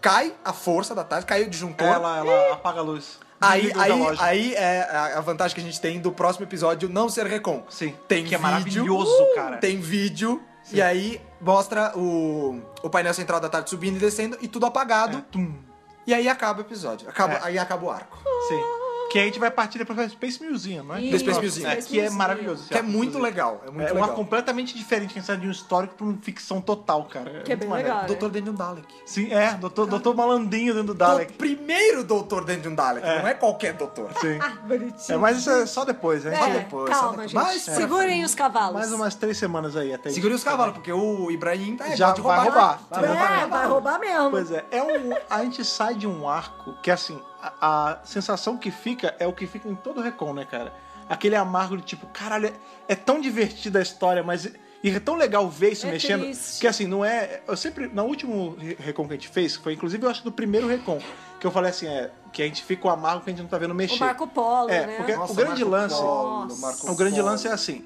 cai, a força da Tardes, caiu o disjuntor. Ela, ela apaga a luz. Aí, aí, aí é a vantagem que a gente tem do próximo episódio não ser recon. Sim. Tem que é vídeo, maravilhoso, cara. Tem vídeo, e aí mostra o, o painel central da tarde subindo e descendo, e tudo apagado. É, tum. E aí acaba o episódio. Acaba, É. Aí acaba o arco. Sim. Que aí a gente vai partir depois pra Space Museum, não é? Isso, Space Museum. É, que é maravilhoso. Que é muito legal. É muito É um legal. ar completamente diferente, que a gente sai de um histórico pra uma ficção total, cara. Que é muito bem maneiro. legal. Doutor dentro de um Dalek. Sim, é, doutor, doutor malandinho dentro do O Dalek. primeiro doutor dentro de um Dalek. É. Não é qualquer doutor. Sim. Bonitinho. É, mas isso é só depois, né? É, Só depois, só calma, depois. gente. Mas- Segurem os cavalos. Mais umas três semanas aí até Segure isso. os cavalos, porque o Ibrahim tá Já vai roubar. Vai roubar. É, mesmo. vai roubar mesmo. Pois é, é um, a gente sai de um arco que, assim, a, a sensação que fica é o que fica em todo o Recon, né, cara? Aquele amargo de tipo, caralho, é, é tão divertida a história, mas. E é tão legal ver isso É mexendo. triste. Que assim, não é. Eu sempre. No último Re- Recon que a gente fez, que foi inclusive eu acho do primeiro Recon, que eu falei assim, é. Que a gente fica o amargo que a gente não tá vendo mexer. O Marco Polo, É, né? porque- Nossa, o grande Marco lance- Polo, O grande Polo. lance é assim: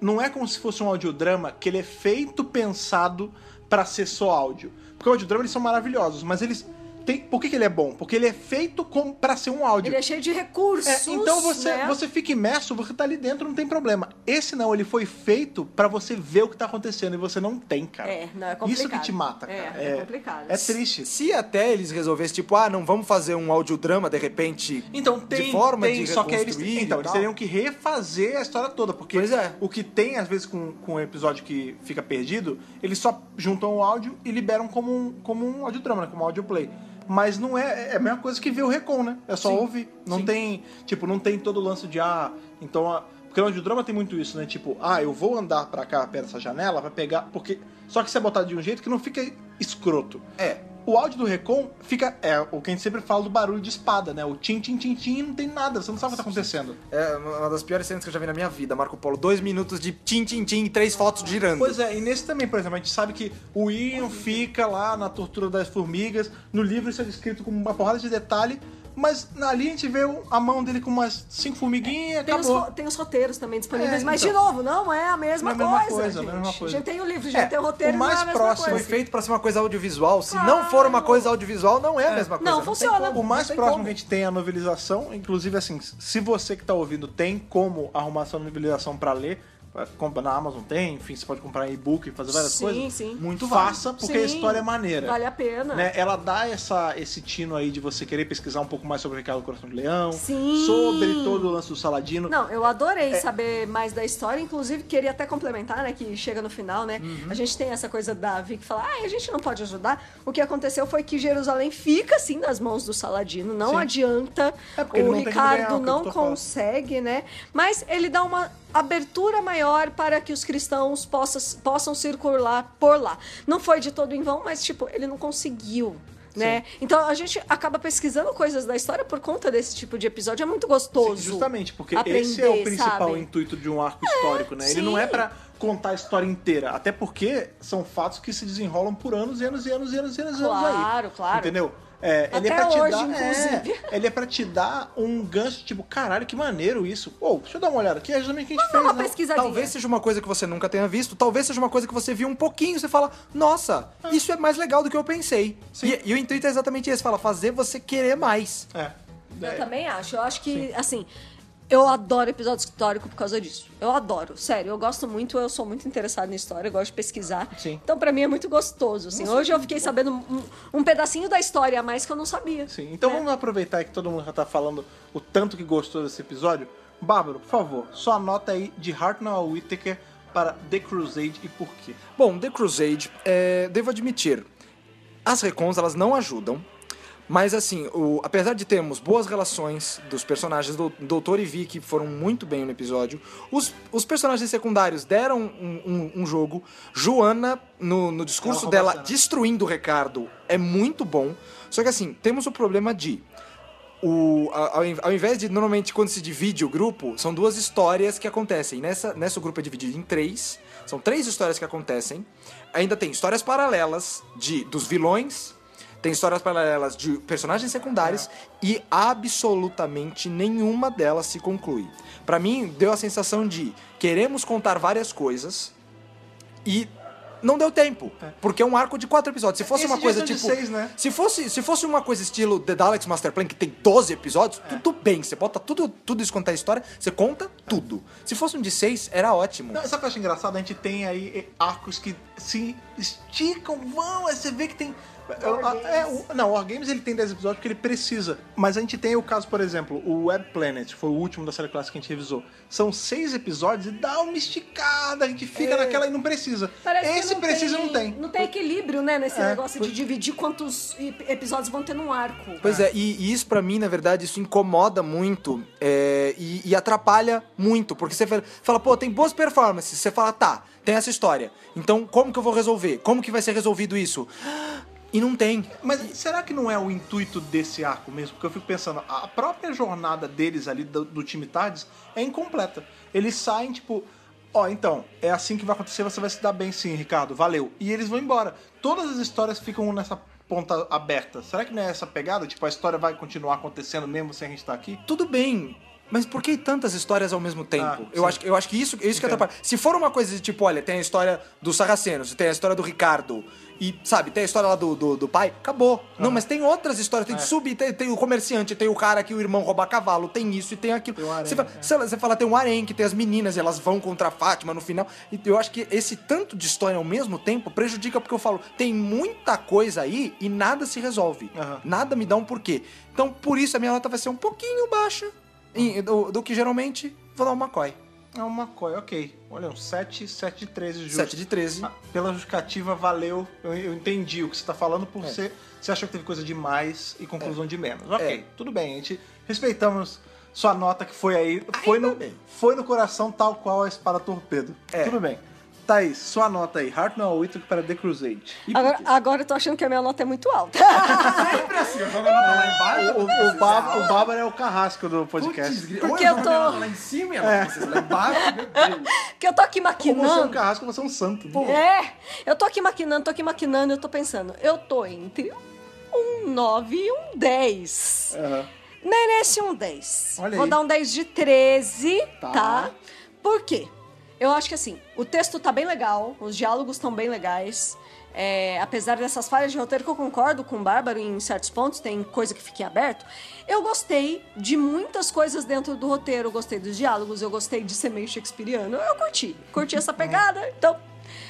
não é como se fosse um audiodrama que ele é feito pensado pra ser só áudio. Porque o audiodrama eles são maravilhosos, mas eles tem, por que, que ele é bom? Porque ele é feito como para ser um áudio. Ele é cheio de recursos. É, então você, né? você fica imerso, você tá ali dentro, não tem problema. Esse não, ele foi feito pra você ver o que tá acontecendo e você não tem, cara. É, não, é complicado. Isso que te mata, É, cara. é complicado. É triste. Se até eles resolvessem, tipo, ah, não vamos fazer um audiodrama de repente. Então tem, de forma tem, de só que eles, então, eles teriam que refazer a história toda, porque Pois é. o que tem às vezes com, com um episódio que fica perdido, eles só juntam o áudio e liberam como um, como um audiodrama, né, como um audioplay. Mas não é, é a mesma coisa que ver o Recon, né? É só Sim. ouvir. Não Sim. tem, tipo, não tem todo o lance de ah, então a, porque no audiodrama tem muito isso, né? Tipo, ah, eu vou andar pra cá perto dessa janela, vai pegar, porque só que isso é botado de um jeito que não fica escroto. É. O áudio do Recon fica. É o que a gente sempre fala do barulho de espada, né? O tim, tim, tim, tim, não tem nada, você não sabe o que tá acontecendo. É uma das piores cenas que eu já vi na minha vida, Marco Polo. Dois minutos de tim, tim, tim e três fotos girando. Pois é, e nesse também, por exemplo, a gente sabe que o Ian fica lá na tortura das formigas, no livro isso é descrito com uma porrada de detalhe, mas ali a gente vê a mão dele com umas cinco formiguinhas Tem os, acabou. ro- tem os roteiros também disponíveis, É, mas então. de novo, não é a mesma, Não é a mesma coisa, coisa, gente. não é a mesma coisa. A gente tem o livro, já É, tem o roteiro, o não é mais a mesma próximo coisa. feito pra ser uma coisa audiovisual. Se Claro. não for uma coisa audiovisual, não é a mesma coisa. Não, tem funciona. como, O mais não próximo como. que a gente tem é a novelização, inclusive assim, se você que tá ouvindo tem como arrumar sua novelização pra ler, compra na Amazon tem, enfim, você pode comprar em e-book e fazer várias Sim, coisas. sim. Muito faça, porque a Sim, história é maneira. Vale a pena. né? Ela dá essa, esse tino aí de você querer pesquisar um pouco mais sobre o Ricardo Coração de Leão, Sim. sobre todo o lance do Saladino. Não, eu adorei É. saber mais da história, inclusive queria até complementar, né, que chega no final, né, Uhum. a gente tem essa coisa da Vic falar, ah, a gente não pode ajudar. O que aconteceu foi que Jerusalém fica, assim, nas mãos do Saladino, não adianta, É, o não ganhar, Ricardo é não tô falando. consegue, né, mas ele dá uma abertura maior para que os cristãos possam, possam circular por lá. Não foi de todo em vão, mas, tipo, ele não conseguiu. Né? Então a gente acaba pesquisando coisas da história por conta desse tipo de episódio. É muito gostoso. Sim, justamente, porque aprender, esse é o principal sabe? intuito de um arco histórico, né? Ele não é pra contar a história inteira, até porque são fatos que se desenrolam por anos e anos e anos e anos e anos, e anos aí. Claro, claro. Entendeu? É, ele é Até pra te hoje, dar, inclusive. é, ele é pra te dar um gancho, tipo, caralho, que maneiro isso. Pô, deixa eu dar uma olhada aqui, é justamente o que a gente Dá fez, né? Talvez seja uma coisa que você nunca tenha visto, talvez seja uma coisa que você viu um pouquinho, você fala, nossa, isso é mais legal do que eu pensei. E, e o intuito é exatamente esse, fala, fazer você querer mais. É. Eu também acho. Eu acho que, assim, Eu adoro episódio histórico por causa disso. Eu adoro, sério. Eu gosto muito, eu sou muito interessada em história, eu gosto de pesquisar. Sim. Então, pra mim, é muito gostoso. Assim. Hoje eu fiquei sabendo um, um pedacinho da história a mais que eu não sabia. Sim, então É. vamos aproveitar que todo mundo já tá falando o tanto que gostou desse episódio. Bárbaro, por favor, sua nota aí de Hartnell Whittaker para The Crusade e por quê? Bom, The Crusade, é, devo admitir, as recons elas não ajudam, mas assim, o- apesar de termos boas relações dos personagens, do Doutor e Vicky foram muito bem no episódio, os, os personagens secundários deram um, um- um jogo, Joana, no, no discurso Ela dela, destruindo o Ricardo, é muito bom, só que assim, temos o problema de o, ao, ao invés de normalmente quando se divide o grupo, são duas histórias que acontecem. Nessa, nessa o grupo é dividido em três. São três histórias que acontecem. Ainda tem histórias paralelas de dos vilões. Tem histórias paralelas de personagens secundários e absolutamente nenhuma delas se conclui. Pra mim, deu a sensação de queremos contar várias coisas e não deu tempo, porque é um arco de quatro episódios. Se fosse Esse uma coisa de tipo, seis, né? se fosse, se fosse uma coisa estilo The Daleks Master Plan, que tem 12 episódios, tudo bem. Você bota tudo, tudo isso contar a história, você conta tudo. Se fosse um de seis, era ótimo. Não, sabe o que eu acho engraçado? A gente tem aí arcos que se esticam, vão, aí você vê que tem. A- é, o- não, o Wargames ele tem 10 episódios porque ele precisa. Mas a gente tem o caso, por exemplo, o Web Planet, foi o último da série clássica que a gente revisou. São seis episódios e dá uma esticada, a gente fica naquela e não precisa. Parece Esse precisa e não tem. Não tem equilíbrio, né, nesse É, negócio de dividir quantos episódios vão ter num arco. Pois é, e, e isso pra mim, na verdade, isso incomoda muito é, e, e atrapalha muito, porque você fala, fala, pô, tem boas performances, você fala, tá, tem essa história, então como que eu vou resolver? Como que vai ser resolvido isso? E não tem. Mas será que não é o intuito desse arco mesmo? Porque eu fico pensando, a própria jornada deles ali, do, do time Tardes, é incompleta. Eles saem, tipo, ó, então, é assim que vai acontecer, você vai se dar bem sim, Ricardo, valeu. E eles vão embora. Todas as histórias ficam nessa ponta aberta. Será que não é essa pegada? Tipo, a história vai continuar acontecendo mesmo sem a gente estar aqui? Tudo bem. Mas por que tantas histórias ao mesmo tempo? Ah, eu, acho, que- eu acho que isso, isso que atrapalha. Se for uma coisa de tipo, olha, tem a história dos Sarracenos, tem a história do Ricardo, e, sabe, tem a história lá do, do, do pai, acabou. Não, mas tem outras histórias, tem É. sub, tem, tem o comerciante, tem o cara que o irmão rouba cavalo, tem isso e tem aquilo. Tem harém, você, fala, é. você fala, tem o harém, que tem as meninas, e elas vão contra a Fátima no final. E eu acho que esse tanto de história ao mesmo tempo prejudica, porque eu falo, tem muita coisa aí e nada se resolve. Aham. Nada me dá um porquê. Então, por isso, a minha nota vai ser um pouquinho baixa do, do que geralmente vou dar um McCoy. É uma coisa, ok. Olha, um 7, 7 de 13 justo. 7 de 13. Ah, Pela justificativa, valeu. Eu, eu entendi o que você tá falando, por É. ser. Você achou que teve coisa de mais e conclusão de menos. Ok, É. tudo bem. A gente respeitamos sua nota que foi aí. Foi no, bem. foi no coração, tal qual a espada torpedo. É. Tudo bem. Thaís, sua nota aí. Hartnell Whittaker para The Crusade. E Agora, agora eu tô achando que a minha nota é muito alta. Sempre assim, eu jogo a nota lá embaixo. O, o, o, Bá- o Bárbara é o carrasco do podcast. Porque eu tô- lá em cima e ela vocês lá embaixo, meu Deus. que eu tô aqui Como você é um maquinando. carrasco, você é um santo. É, eu tô aqui maquinando, tô aqui maquinando, eu tô pensando, eu tô entre um 9 e um 10. Aham. Merece um 10. Olha Vou aí. dar um 10 de 13, Tá. tá. Por quê? Eu acho que assim, o texto tá bem legal, os diálogos estão bem legais. É, apesar dessas falhas de roteiro que eu concordo com o Bárbaro em certos pontos, tem coisa que fica em aberto. Eu gostei de muitas coisas dentro do roteiro, eu gostei dos diálogos, eu gostei de ser meio shakespeariano. Eu curti, curti essa pegada, então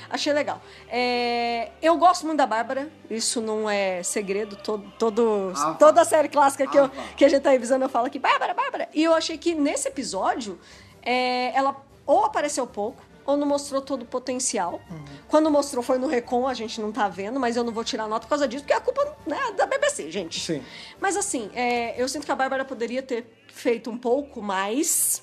achei legal. É, eu gosto muito da Bárbara, isso não é segredo, todo, todo, Ah, toda a série clássica que, Ah, eu, que a gente tá revisando eu falo aqui, Bárbara, Bárbara. E eu achei que nesse episódio, é, ela ou apareceu pouco, ou não mostrou todo o potencial. Uhum. Quando mostrou foi no Recon, a gente não tá vendo, mas eu não vou tirar nota por causa disso, porque é a culpa né, da BBC, gente. Sim. Mas assim, é, eu sinto que a Bárbara poderia ter feito um pouco mais.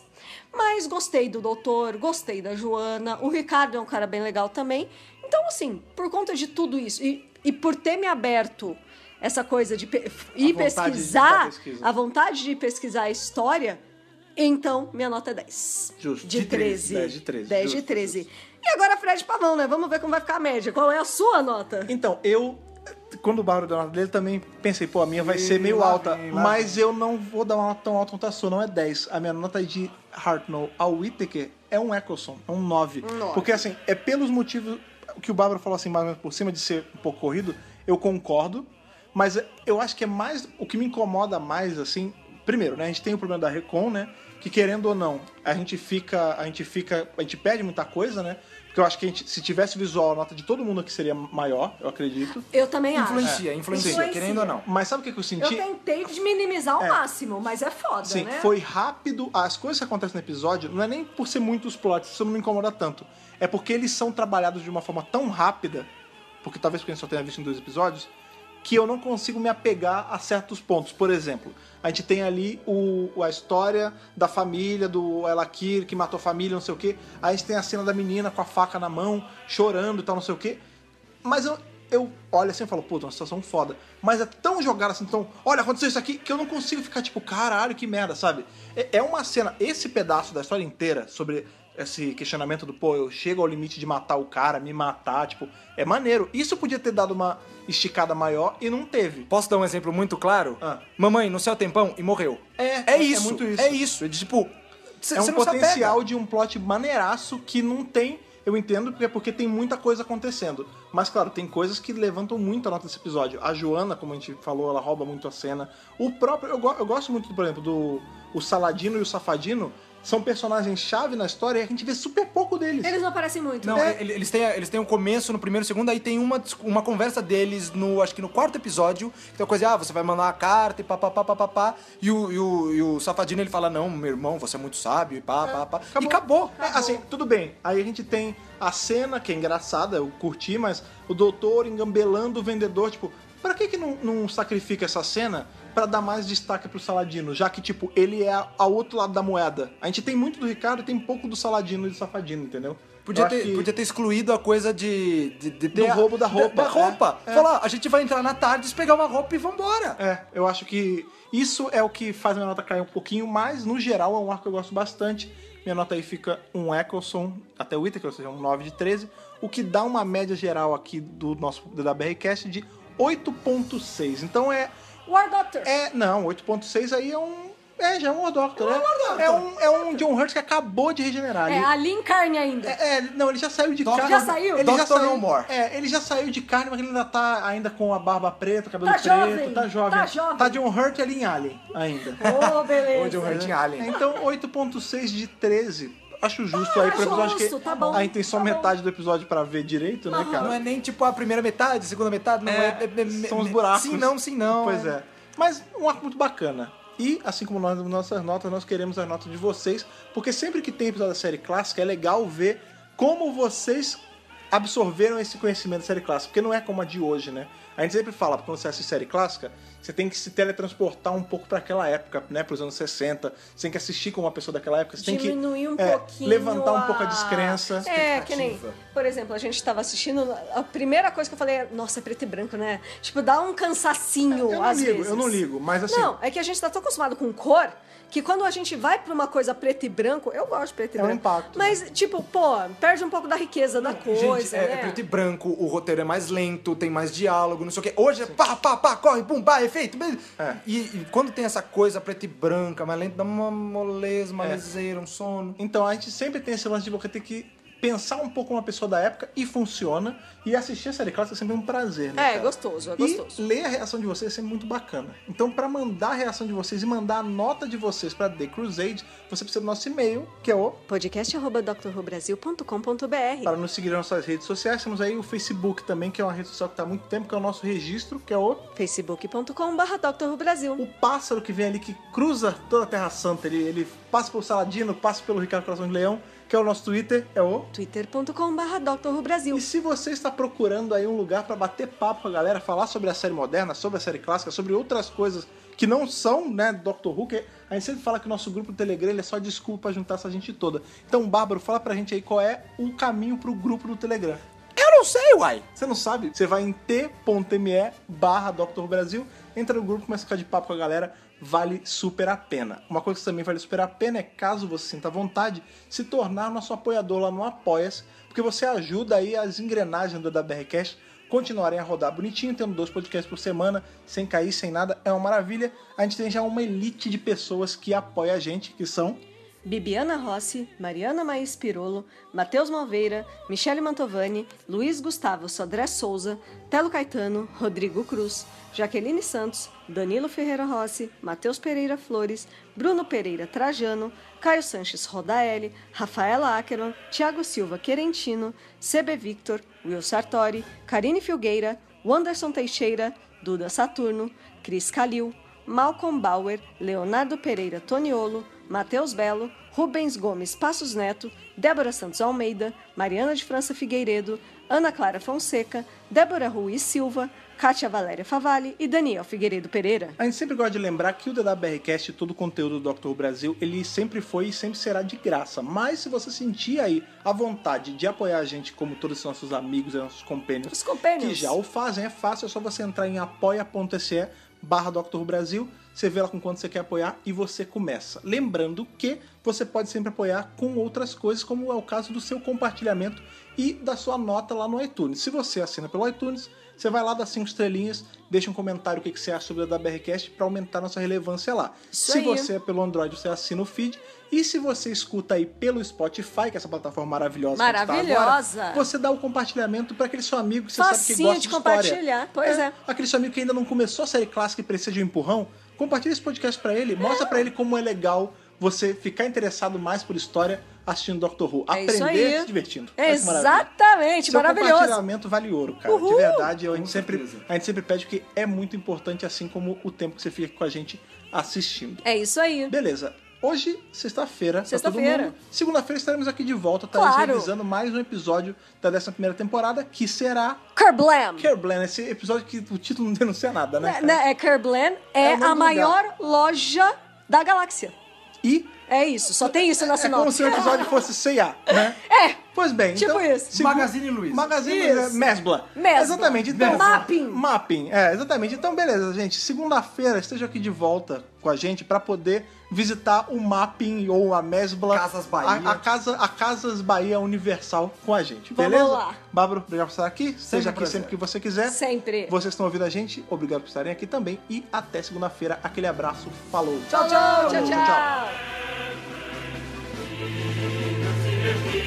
Mas gostei do doutor, gostei da Joana. O Ricardo é um cara bem legal também. Então, assim, por conta de tudo isso, e, e por ter me aberto essa coisa de pe- ir de pesquisar, pesquisa. a vontade de pesquisar a história, então minha nota é 10. Justo. De De 13, 13. 10 de 13, 10 de justo, 13. E agora Fred Pavão, né? Vamos ver como vai ficar a média. Qual é a sua nota? Então, eu. Quando o Bárbaro deu a nota dele, também pensei, pô, a minha vai Ih, ser meio lá alta. vem, mas eu não vou dar uma nota tão alta quanto a sua, não é 10. A minha nota de Hartnell ao Whittaker é um Eccleston, é um 9. Um nove. Porque assim, é pelos motivos que o Bárbaro falou assim, mais ou menos por cima de ser um pouco corrido, eu concordo. Mas eu acho que é mais. O que me incomoda mais, assim, primeiro, né, a gente tem o problema da Recon, né? Que querendo ou não, a gente fica. A gente fica. A gente perde muita coisa, né? Porque eu acho que a gente, se tivesse visual, a nota de todo mundo aqui seria maior, eu acredito. Eu também acho. Influencia, influencia, Influencia. querendo ou não. Mas sabe o que eu Eu senti? tentei de minimizar ao É. máximo, mas é foda, Sim, né? foi rápido. As coisas que acontecem no episódio não é nem por ser muitos plots, isso não me incomoda tanto. É porque eles são trabalhados de uma forma tão rápida, porque talvez porque a gente só tenha visto em dois episódios, que eu não consigo me apegar a certos pontos. Por exemplo, a gente tem ali o, a história da família, do Elakir, que matou a família, não sei o quê. Aí a gente tem a cena da menina com a faca na mão, chorando e tal, não sei o quê. Mas eu, eu olho assim e falo, puta, uma situação foda. Mas é tão jogado assim, tão, olha, aconteceu isso aqui, que eu não consigo ficar tipo, caralho, que merda, sabe? É, é uma cena, esse pedaço da história inteira sobre esse questionamento do, pô, eu chego ao limite de matar o cara, me matar, tipo, é maneiro. Isso podia ter dado uma esticada maior e não teve. Posso dar um exemplo muito claro? Ah. Mamãe, no céu tempão e morreu. É, É é isso. muito isso. É isso. É tipo. cê- é um potencial de um plot maneiraço que não tem. Eu entendo porque, porque tem muita coisa acontecendo. Mas, claro, tem coisas que levantam muito a nota desse episódio. A Joana, como a gente falou, ela rouba muito a cena. O próprio. Eu, go- eu gosto muito, por exemplo, do o Saladino e o Safadino. São personagens-chave na história e a gente vê super pouco deles. Eles não aparecem muito. Não, né? ele- eles têm, eles têm um começo no primeiro, segundo, aí tem uma, uma conversa deles no, acho que no quarto episódio, que tem uma coisa, ah, você vai mandar uma carta e papapá, papapá, e o, e o, e o Safadino ele fala, não, meu irmão, você é muito sábio, e pá, pá, pá, e acabou. É, assim, tudo bem. Aí a gente tem a cena, que é engraçada, eu curti, mas o doutor engambelando o vendedor, tipo, pra que que não, não sacrifica essa cena pra dar mais destaque pro Saladino? Já que, tipo, ele é ao outro lado da moeda. A gente tem muito do Ricardo e tem pouco do Saladino e do Safadino, entendeu? Podia ter, que- podia ter excluído a coisa de, de, de ter Do roubo da roupa, Da, roupa. é, é. Falar, a gente vai entrar na tarde, pegar uma roupa e vambora. É, eu acho que isso é o que faz minha nota cair um pouquinho, mas no geral é um arco que eu gosto bastante. Minha nota aí fica um Eccleston até o Whittaker, ou seja, um 9 de 13, o que dá uma média geral aqui do nosso da BRCast de 8.6. Então é War Doctor. é, não, 8.6 aí é um é, já é um War Doctor, né? É um, é um John Hurt que acabou de regenerar. É, Ele- ali em carne ainda. é, é, não, ele já saiu de Doctor- carne. Já saiu? Ele já Doctor saiu, No More. É, ele já saiu de carne, mas ele ainda tá ainda com a barba preta, cabelo Tá preto, jovem, tá jovem. tá jovem. Tá John Hurt ali em Alien ainda. Ô, beleza. Onde o Hurt em Alien. Então, 8.6 de 13. Acho justo Ah, aí pro episódio justo, que tá bom, a gente tem só tá bom. metade do episódio pra ver direito, né, cara? Não é nem tipo a primeira metade, a segunda metade, não é. É, é- é- são os é- buracos. Sim, não, sim, não. Pois é. Mas um arco muito bacana. E, assim como nós nossas notas, nós queremos as notas de vocês, porque sempre que tem episódio da série clássica, é legal ver como vocês absorveram esse conhecimento da série clássica, porque não é como a de hoje, né? A gente sempre fala, quando você assiste série clássica, você tem que se teletransportar um pouco para aquela época, né, pros anos 60, você tem que assistir como uma pessoa daquela época, você tem que Diminuir um é, pouquinho. levantar um a- pouco a descrença. É, que nem. Por exemplo, a gente tava assistindo. A primeira coisa que eu falei é, nossa, é preto e branco, né? Tipo, dá um cansacinho Eu não às ligo, vezes. eu não ligo, mas assim, Não, é que a gente tá tão acostumado com cor que quando a gente vai pra uma coisa preto e branco, eu gosto de preto e É um branco. impacto, Mas, tipo, pô, perde um pouco da riqueza da coisa, Gente, é, né? é preto e branco, o roteiro é mais lento, tem mais diálogo, não sei o quê. Hoje é pá, pá, pá, corre, pum, pá, efeito. É. E, e quando tem essa coisa preta e branca, mais lenta, dá uma moleza, uma É. leseira, um sono. Então a gente sempre tem esse lance de você ter que pensar um pouco uma pessoa da época e funciona. E assistir a série clássica é sempre um prazer, né? É, cara? gostoso, é E gostoso. ler a reação de vocês é sempre muito bacana. Então, pra mandar a reação de vocês e mandar a nota de vocês pra The Crusade, você precisa do nosso e-mail, que é o podcast.drrubrasil.com.br para nos seguir nas nossas redes sociais. Temos aí o Facebook também, que é uma rede social que está há muito tempo, que é o nosso registro, que é o facebook.com.br Brasil. o pássaro que vem ali, que cruza toda a Terra Santa. Ele, ele passa pelo Saladino, passa pelo Ricardo Coração de Leão, que é o nosso Twitter, é o twitter.com.br Brasil. E se você está procurando aí um lugar para bater papo com a galera, falar sobre a série moderna, sobre a série clássica, sobre outras coisas que não são, né, Doctor Who, que a gente sempre fala que o nosso grupo do Telegram ele é só desculpa juntar essa gente toda. Então, Bárbaro, fala pra gente aí qual é o caminho pro grupo do Telegram. Eu não sei, uai. Você não sabe? Você vai em t.me barra Dr. Who Brasil, entra no grupo, começa a ficar de papo com a galera, vale super a pena. Uma coisa que também vale super a pena é, caso você sinta vontade, se tornar nosso apoiador lá no Apoia-se, porque você ajuda aí as engrenagens do WRCast continuarem a rodar bonitinho, tendo dois podcasts por semana, sem cair, sem nada, é uma maravilha. A gente tem já uma elite de pessoas que apoia a gente, que são Bibiana Rossi, Mariana Maís Pirolo, Matheus Malveira, Michele Mantovani, Luiz Gustavo Sodré Souza, Telo Caetano, Rodrigo Cruz, Jaqueline Santos, Danilo Ferreira Rossi, Matheus Pereira Flores, Bruno Pereira Trajano, Caio Sanches Rodaelli, Rafaela Ackerman, Thiago Silva Querentino, CB Victor, Will Sartori, Karine Filgueira, Wanderson Teixeira, Duda Saturno, Cris Calil, Malcolm Bauer, Leonardo Pereira Toniolo, Matheus Belo, Rubens Gomes Passos Neto, Débora Santos Almeida, Mariana de França Figueiredo, Ana Clara Fonseca, Débora Ruiz Silva, Kátia Valéria Favalli e Daniel Figueiredo Pereira. A gente sempre gosta de lembrar que o DWRcast e todo o conteúdo do Dr. Brasil, ele sempre foi e sempre será de graça. Mas se você sentir aí a vontade de apoiar a gente, como todos os nossos amigos e nossos compênios, Os compênios. que já o fazem, é fácil, é só você entrar em apoia.se barra Dr. Brasil, você vê lá com quanto você quer apoiar e você começa. Lembrando que você pode sempre apoiar com outras coisas, como é o caso do seu compartilhamento e da sua nota lá no iTunes. Se você assina pelo iTunes, você vai lá, dá cinco estrelinhas, deixa um comentário o que você acha sobre a WRCast para aumentar nossa relevância lá. Isso Se aí. você é pelo Android, você assina o feed. E se você escuta aí pelo Spotify, que é essa plataforma maravilhosa, que a gente tá Maravilhosa. agora, você dá o compartilhamento para aquele seu amigo que você sabe que Facinho gosta de de, história. compartilhar, pois é. Aquele seu amigo que ainda não começou a série clássica e precisa de um empurrão, compartilha esse podcast pra ele, mostra pra ele como é legal você ficar interessado mais por história assistindo Doctor Who. É isso Aprender aí. se divertindo. Maravilha. Exatamente, Seu maravilhoso. compartilhamento vale ouro, cara. Uhul. De verdade, eu- a, gente sempre, a gente sempre pede que é muito importante, assim como o tempo que você fica com a gente assistindo. É isso aí. Beleza. Hoje, sexta-feira, pra todo Sexta-feira. mundo. Segunda-feira estaremos aqui de volta, tá Claro. revisando mais um episódio da 11 primeira temporada, que será Kerblam. Kerblan, esse episódio que o título não denuncia nada, né? Cara? né, É Kerblam É é, a maior loja da galáxia. E É isso, só tem isso na é como sinopse. se o episódio fosse C&A, né? É, Pois bem, Tipo então, isso. Magazine Luiza. Magazine. Luiza, Mesbla. Mesbla. Exatamente. Então, Mapping. Mapping, é, exatamente. Então, beleza, gente. Segunda-feira, esteja aqui de volta com a gente pra poder visitar o Mapping ou a Mesbla. Casas Bahia. A, a, casa, a Casas Bahia Universal com a gente, beleza? Vamos lá. Bárbara, obrigado por estar aqui. Sempre Seja aqui prazer. sempre que você quiser. Sempre. Vocês estão ouvindo a gente, obrigado por estarem aqui também. E até segunda-feira. Aquele abraço. Falou. tchau, tchau. tchau, tchau. tchau, tchau.